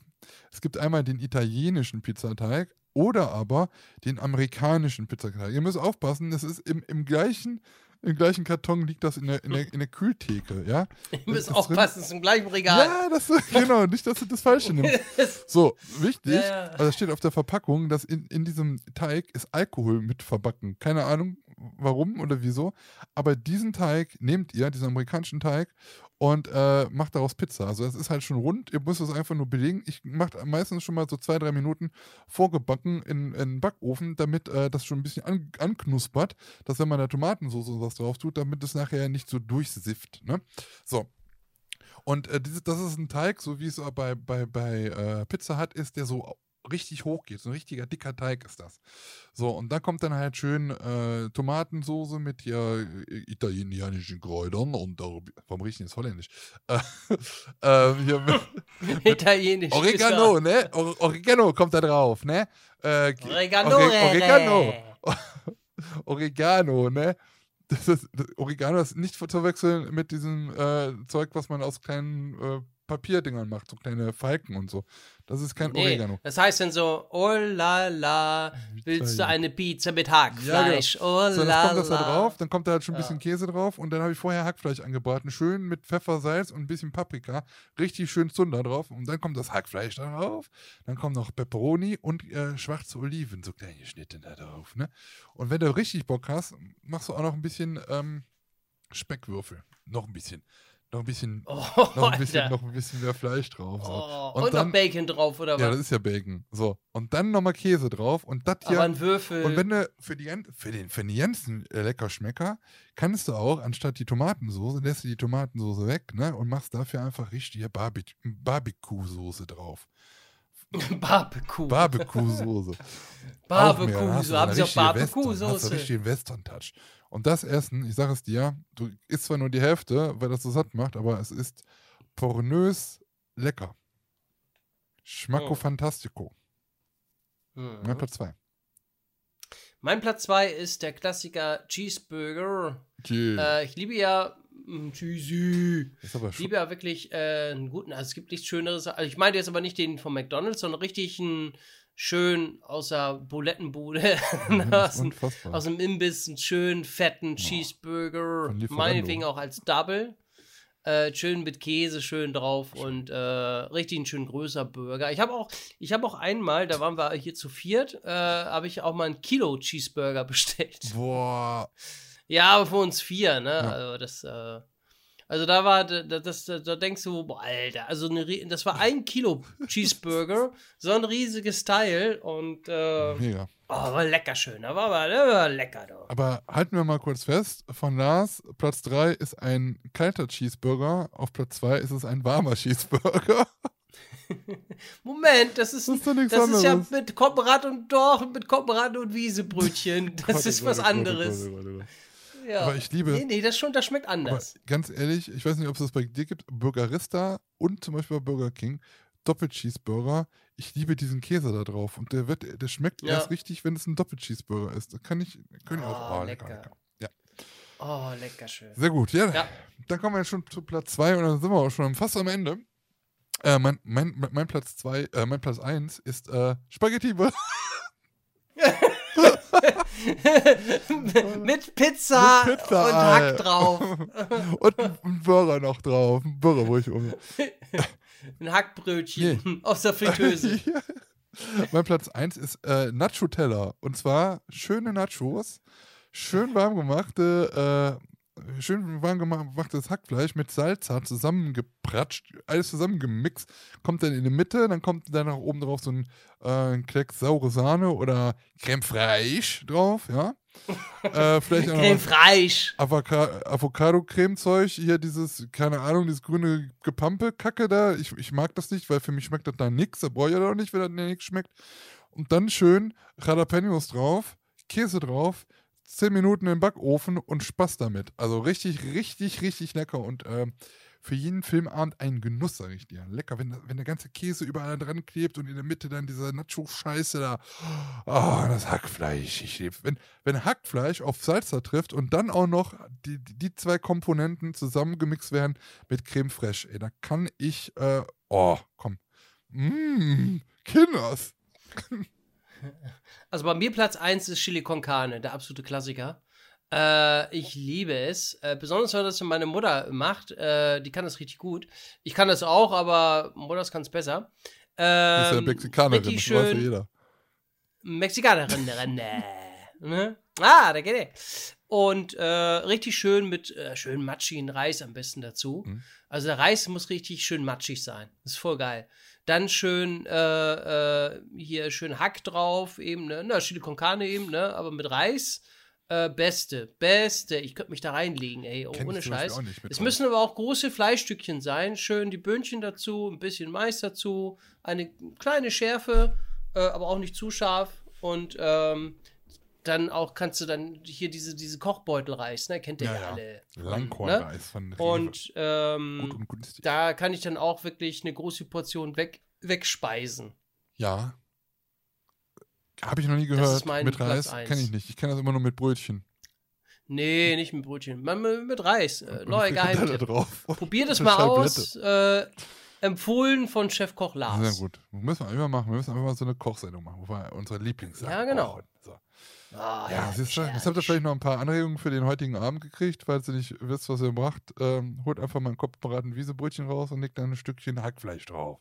Es gibt einmal den italienischen Pizzateig oder aber den amerikanischen Pizzateig. Ihr müsst aufpassen, das ist im, im gleichen im gleichen Karton liegt das in der, in der, in der Kühltheke, ja? Ihr müsst aufpassen, es ist im gleichen Regal. Ja, das genau, nicht, dass du das Falsche nimmst. So, wichtig, Ja, ja. also steht auf der Verpackung, dass in, in diesem Teig ist Alkohol mit verbacken. Keine Ahnung, warum oder wieso. Aber diesen Teig nehmt ihr, diesen amerikanischen Teig, und äh, macht daraus Pizza. Also es ist halt schon rund, ihr müsst es einfach nur belegen. Ich mache meistens schon mal so zwei, drei Minuten vorgebacken in, in den Backofen, damit äh, das schon ein bisschen an, anknuspert, dass wenn man da Tomatensauce und was drauf tut, damit es nachher nicht so durchsifft. Ne? So, und äh, das ist ein Teig, so wie es bei, bei, bei äh, Pizza hat, ist, der so richtig hoch geht. So ein richtiger dicker Teig ist das. So, und da kommt dann halt schön äh, Tomatensoße mit hier äh, italienischen Kräutern und warum riechen jetzt holländisch? Äh, äh, hier mit Italienisch. Oregano, ne? Or Oregano kommt da drauf, ne? Äh, Oregano. Ore- Oregano. Oregano, ne? Das ist, das Oregano ist nicht zu verwechseln mit diesem äh, Zeug, was man aus kleinen äh, Papierdingern macht, so kleine Falken und so. Das ist kein Nee, Oregano. das heißt dann so, oh la la, willst du eine Pizza mit Hackfleisch? Oh So, dann kommt das da drauf, dann kommt da halt schon ein Ja. bisschen Käse drauf und dann habe ich vorher Hackfleisch angebraten, schön mit Pfeffer, Salz und ein bisschen Paprika, richtig schön Zunder drauf und dann kommt das Hackfleisch da drauf, dann kommen noch Peperoni und äh, schwarze Oliven, so kleine Schnitte da drauf, ne? Und wenn du richtig Bock hast, machst du auch noch ein bisschen ähm, Speckwürfel, noch ein bisschen, noch ein bisschen, Oh, noch, ein bisschen noch ein bisschen mehr Fleisch drauf. So. Oh, Und und, dann- noch Bacon drauf, oder Ja, was? das ist ja Bacon. So. Und dann nochmal Käse drauf und das hier. Aber ein Würfel. Und wenn du für die, für den, für den ganzen äh, Leckerschmecker kannst du auch, anstatt die Tomatensoße, lässt du die Tomatensoße weg, ne? Und machst dafür einfach richtige Barbe Barbecue-Soße drauf. Barbecue. Barbecue-Soße. Barbecue. Auch mehr, dann hast du So haben sie auch Western, Hast du Barbecue-Soße. richtig den Western-Touch. Und das Essen, ich sage es dir, du isst zwar nur die Hälfte, weil das so satt macht, aber es ist pornös lecker. Schmacko Oh. fantastico. Mhm. Mein Platz 2. Mein Platz 2 ist der Klassiker Cheeseburger. Yeah. Äh, ich liebe ja mm, Cheesy. Ich liebe ja wirklich äh, einen guten, also es gibt nichts Schöneres. Also ich meine jetzt aber nicht den von McDonalds, sondern richtig einen schön außer Bulettenbude, aus, dem- Unfassbar. aus dem Imbiss, einen schönen fetten Cheeseburger, meinetwegen auch als Double. Äh, schön mit Käse schön drauf und äh, richtig ein schön größer Burger. Ich habe auch, ich habe auch einmal, da waren wir hier zu viert, äh, habe ich auch mal einen Kilo Cheeseburger bestellt. Boah. Ja, aber für uns vier, ne? Ja. Also das, äh, also da war, da, das, da, denkst du, boah, Alter, also eine, das war ein Kilo Cheeseburger, so ein riesiges Teil und äh, Mega. oh, war lecker schön, war aber der war lecker doch. Aber halten wir mal kurz fest, von Lars, Platz 3 ist ein kalter Cheeseburger, auf Platz 2 ist es ein warmer Cheeseburger. Moment, das ist, Das ist doch das ist ja mit Koppenrad und Dorf, mit Koppenrad und Wiesebrötchen. Das Gott, ist was Gott, anderes. Gott, oh oh. Ja. Aber ich liebe- Nee, nee, das, schon, das schmeckt anders. ganz ehrlich, ich weiß nicht, ob es das bei dir gibt, Burgerista und zum Beispiel bei Burger King, Doppelcheeseburger. Ich liebe diesen Käse da drauf und der wird, der schmeckt Ja. erst richtig, wenn es ein Doppelcheeseburger ist. Da kann ich, kann ich auch. Oh, Oh, lecker, lecker. lecker. Ja, Oh, lecker schön. sehr gut. Ja, Ja. dann kommen wir schon zu Platz 2 und dann sind wir auch schon fast am Ende. Äh, mein, mein, mein Platz 2, äh, mein Platz 1 ist äh, Spaghetti. mit Pizza, Mit Pizza, und Alter. Hack drauf. und ein, Burger noch drauf. Ein Burger, wo ich um. Ein Hackbrötchen aus der Fritteuse. Ja. mein Platz 1 ist äh, Nacho-Teller. Und zwar schöne Nachos, schön warm gemachte, äh, schön warm gemachtes Hackfleisch mit Salsa zusammengepratscht, alles zusammengemixt, kommt dann in die Mitte, dann kommt dann noch oben drauf so ein, äh, Klecks saure Sahne oder Creme fraiche drauf, ja. äh, vielleicht Creme Fraiche. Avoca Avocado-Cremezeug, hier dieses, keine Ahnung, dieses grüne Gepampe-Kacke da. Ich, ich mag das nicht, weil für mich schmeckt das da nix. Da brauche ich ja doch nicht, wenn das nichts schmeckt. Und dann schön Jalapenos drauf, Käse drauf, 10 Minuten im Backofen und Spaß damit. Also richtig, richtig, richtig lecker. Und ähm, für jeden Filmabend ein Genuss, sag ich dir. Lecker, wenn, wenn der ganze Käse überall dran klebt und in der Mitte dann diese Nacho-Scheiße da. Oh, das Hackfleisch. Ich lieb. Wenn, wenn Hackfleisch auf Salsa trifft und dann auch noch die, die, die zwei Komponenten zusammengemixt werden mit Creme Fraiche, ey, da kann ich, äh, oh, komm. Mmm, Kinders. Also bei mir Platz 1 ist Chili con Carne, der absolute Klassiker. Äh, ich liebe es. Äh, besonders, weil das meine Mutter macht. Äh, die kann das richtig gut. Ich kann das auch, aber Mutters kann es besser. Das ist ja Ähm, Mexikanerin, das weiß ja schön. jeder. Mexikanerin. ne? ne? Ah, da geht er. Und äh, richtig schön mit äh, schön matschigen Reis am besten dazu. Mhm. Also der Reis muss richtig schön matschig sein. Das ist voll geil. Dann schön äh, äh, hier schön Hack drauf, eben, ne? Na, Chili con Carne eben, ne? Aber mit Reis. Äh, beste, beste. Ich könnte mich da reinlegen, ey. Oh, ohne Scheiß. Es müssen aber auch große Fleischstückchen sein. Schön die Böhnchen dazu, ein bisschen Mais dazu, eine kleine Schärfe, äh, aber auch nicht zu scharf. Und ähm, dann auch kannst du dann hier diese, diese Kochbeutelreis, ne? Kennt ihr Ja, ja, ja. alle. ne? Langkornreis von Rewe. Und ähm, Gut und günstig. da kann ich dann auch wirklich eine große Portion weg, wegspeisen. Ja. Habe ich noch nie gehört. mit Reis kenne ich nicht. Ich kenne das immer nur mit Brötchen. Nee, nicht mit Brötchen, man, mit, Reis. Äh, neuer Geheimtipp. drauf. Probiert es mal aus. Äh, empfohlen von Chefkoch Lars. Sehr gut. Müssen wir immer machen. Wir müssen einfach mal so eine Kochsendung machen, wo wir unsere Lieblingssachen Ja, genau. So. Ah, Ja, siehst du, jetzt habt ihr vielleicht noch ein paar Anregungen für den heutigen Abend gekriegt, falls ihr nicht wisst, was ihr macht. Ähm, holt einfach mal ein kopfberaten Wiesebrötchen raus und legt dann ein Stückchen Hackfleisch drauf.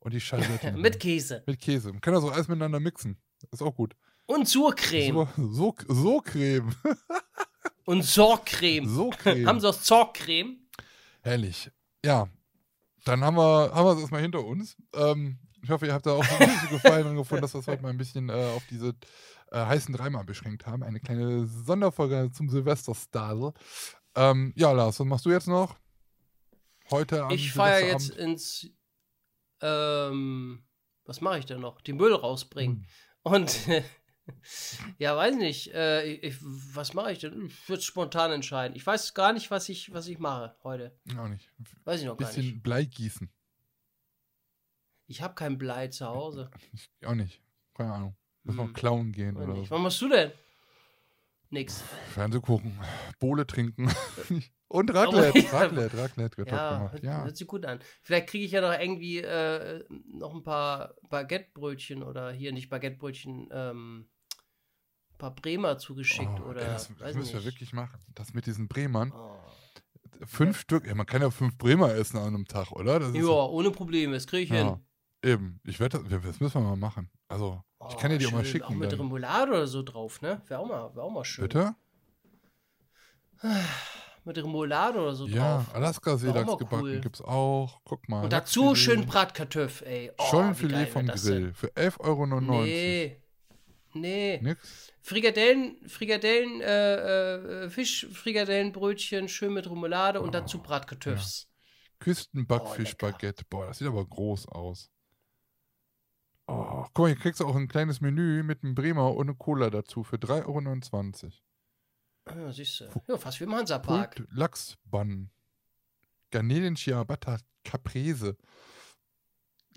Und die Scheibe Mit Käse. mit Käse. Man kann das auch alles miteinander mixen. Ist auch gut. Und Surcreme. So, so, so Creme. Und Sorgcreme. So Creme. Haben sie auch Sorgcreme? Herrlich. Ja, dann haben wir, haben wir es erstmal hinter uns. Ähm, ich hoffe, ihr habt da auch ein bisschen Gefallen dran gefunden, dass wir es heute mal ein bisschen äh, auf diese äh, heißen dreimal beschränkt haben. Eine kleine Sonderfolge zum Silvester-Style. Ähm, ja, Lars, was machst du jetzt noch? Heute am Ich feiere jetzt ins. Ähm, was mache ich denn noch? Den Müll rausbringen. Hm. Und. ja, weiß nicht. Äh, ich, was mache ich denn? Ich würde spontan entscheiden. Ich weiß gar nicht, was ich, was ich mache heute. Auch nicht. Weiß ich noch Ein gar nicht. bisschen Blei gießen. Ich habe kein Blei zu Hause. Ich, auch nicht. Keine Ahnung. Müssen wir Hm. klauen gehen oder nicht. so. Was machst du denn? Nix. Fernseh gucken, Bohle trinken. Und Raclette. ja. Raclette, Raclette wird Ja, gemacht. hört, Ja. hört sich gut an. Vielleicht kriege ich ja noch irgendwie äh, noch ein paar Baguettebrötchen oder hier nicht Baguettebrötchen, ähm, ein paar Bremer zugeschickt Oh, oder ey, das, das müssen wir wirklich machen. Das mit diesen Bremern. Oh. Fünf Stück. Ja, man kann ja fünf Bremer essen an einem Tag, oder? Ja, ohne Probleme, das kriege ich ja, hin. eben. Ich werde das, das müssen wir mal machen. Also, ich kann dir die auch mal Oh, schicken. Auch mit dann. Remoulade oder so drauf, ne? Wäre auch mal, wär auch mal schön. Bitte? Mit Remoulade oder so Ja, drauf. Alaska-Seelachs mal gebacken cool. gibt's auch. Guck mal. Und dazu Lachsfilet. schön Bratkartoffel, ey. Oh, Schollenfilet vom Grill denn? für 11,99 Euro. Nee. Nee. Nix? Frikadellen, Frikadellen, äh, äh, Fischfrikadellenbrötchen, schön mit Remoulade und dazu Bratkartoffels. Oh, Küstenbackfischbaguette. Boah, das sieht aber groß aus. Oh, guck mal, hier kriegst du auch ein kleines Menü mit einem Bremer eine Cola dazu für 3,29 Euro. Ja, siehst du. Ja, fast wie im Hansapark. Pult Lachsbann. Garnelen Ciabatta Caprese.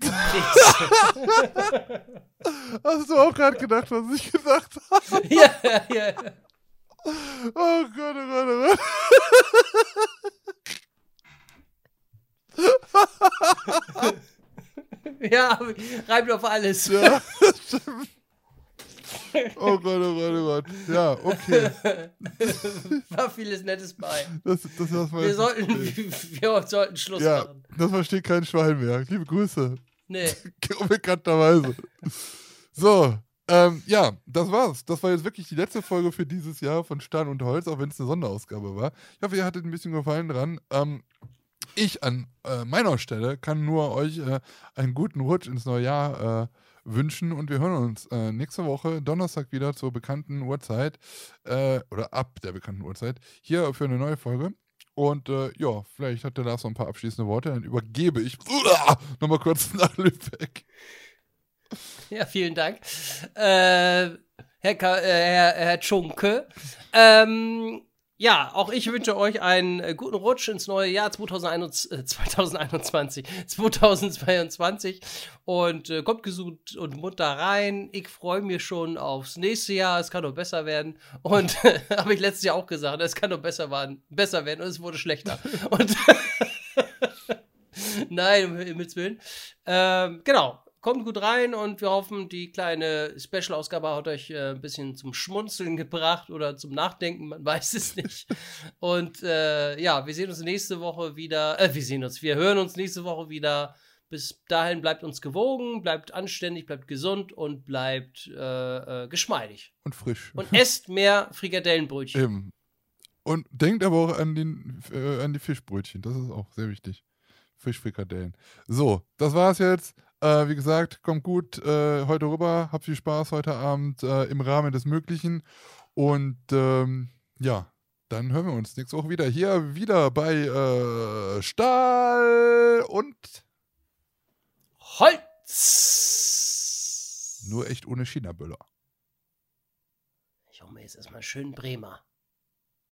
Hast du auch gerade gedacht, was ich gesagt habe? ja, ja, ja. Oh Gott, oh Gott, oh Gott. Ja, reibt auf alles. Ja, stimmt. Oh Gott, oh Gott, oh Gott. Ja, okay. War vieles Nettes bei. Das, das, das Wir sollten, wir sollten Schluss Ja, machen. das versteht kein Schwein mehr. Liebe Grüße. Nee. Unbekannterweise. So, ähm, ja, das war's. Das war jetzt wirklich die letzte Folge für dieses Jahr von Stern und Holz, auch wenn es eine Sonderausgabe war. Ich hoffe, ihr hattet ein bisschen Gefallen dran. Ähm, ich an äh, meiner Stelle kann nur euch äh, einen guten Rutsch ins neue Jahr äh, wünschen und wir hören uns äh, nächste Woche Donnerstag wieder zur bekannten Uhrzeit äh, oder ab der bekannten Uhrzeit hier für eine neue Folge. Und äh, ja, vielleicht hat der Lars noch ein paar abschließende Worte, dann übergebe ich nochmal kurz nach Lübeck. Ja, vielen Dank. Herr, Ka Herr, Herr Tschunke. Ähm, ja, auch ich wünsche euch einen äh, guten Rutsch ins neue Jahr 2021, äh, 2021, 2022 und äh, kommt gesund und munter rein. Ich freue mich schon aufs nächste Jahr. Es kann noch besser werden. Und habe ich letztes Jahr auch gesagt, es kann noch besser, werden, besser werden und es wurde schlechter. und Nein, um Himmels Willen. Ähm, genau. Kommt gut rein und wir hoffen, die kleine Special-Ausgabe hat euch äh, ein bisschen zum Schmunzeln gebracht oder zum Nachdenken, man weiß es nicht. Und äh, ja, wir sehen uns nächste Woche wieder. Äh, wir sehen uns, wir hören uns nächste Woche wieder. Bis dahin bleibt uns gewogen, bleibt anständig, bleibt gesund und bleibt äh, äh, geschmeidig. Und frisch. Und esst mehr Frikadellenbrötchen. Eben. Und denkt aber auch an, den, äh, an die Fischbrötchen. Das ist auch sehr wichtig. Fischfrikadellen. So, das war's jetzt. Äh, wie gesagt, kommt gut äh, heute rüber. Habt viel Spaß heute Abend äh, im Rahmen des Möglichen. Und ähm, ja, dann hören wir uns nächste Woche wieder hier wieder bei äh, Stahl und Holz! nur echt ohne China-Böller. Junge, jetzt erstmal schön Bremer.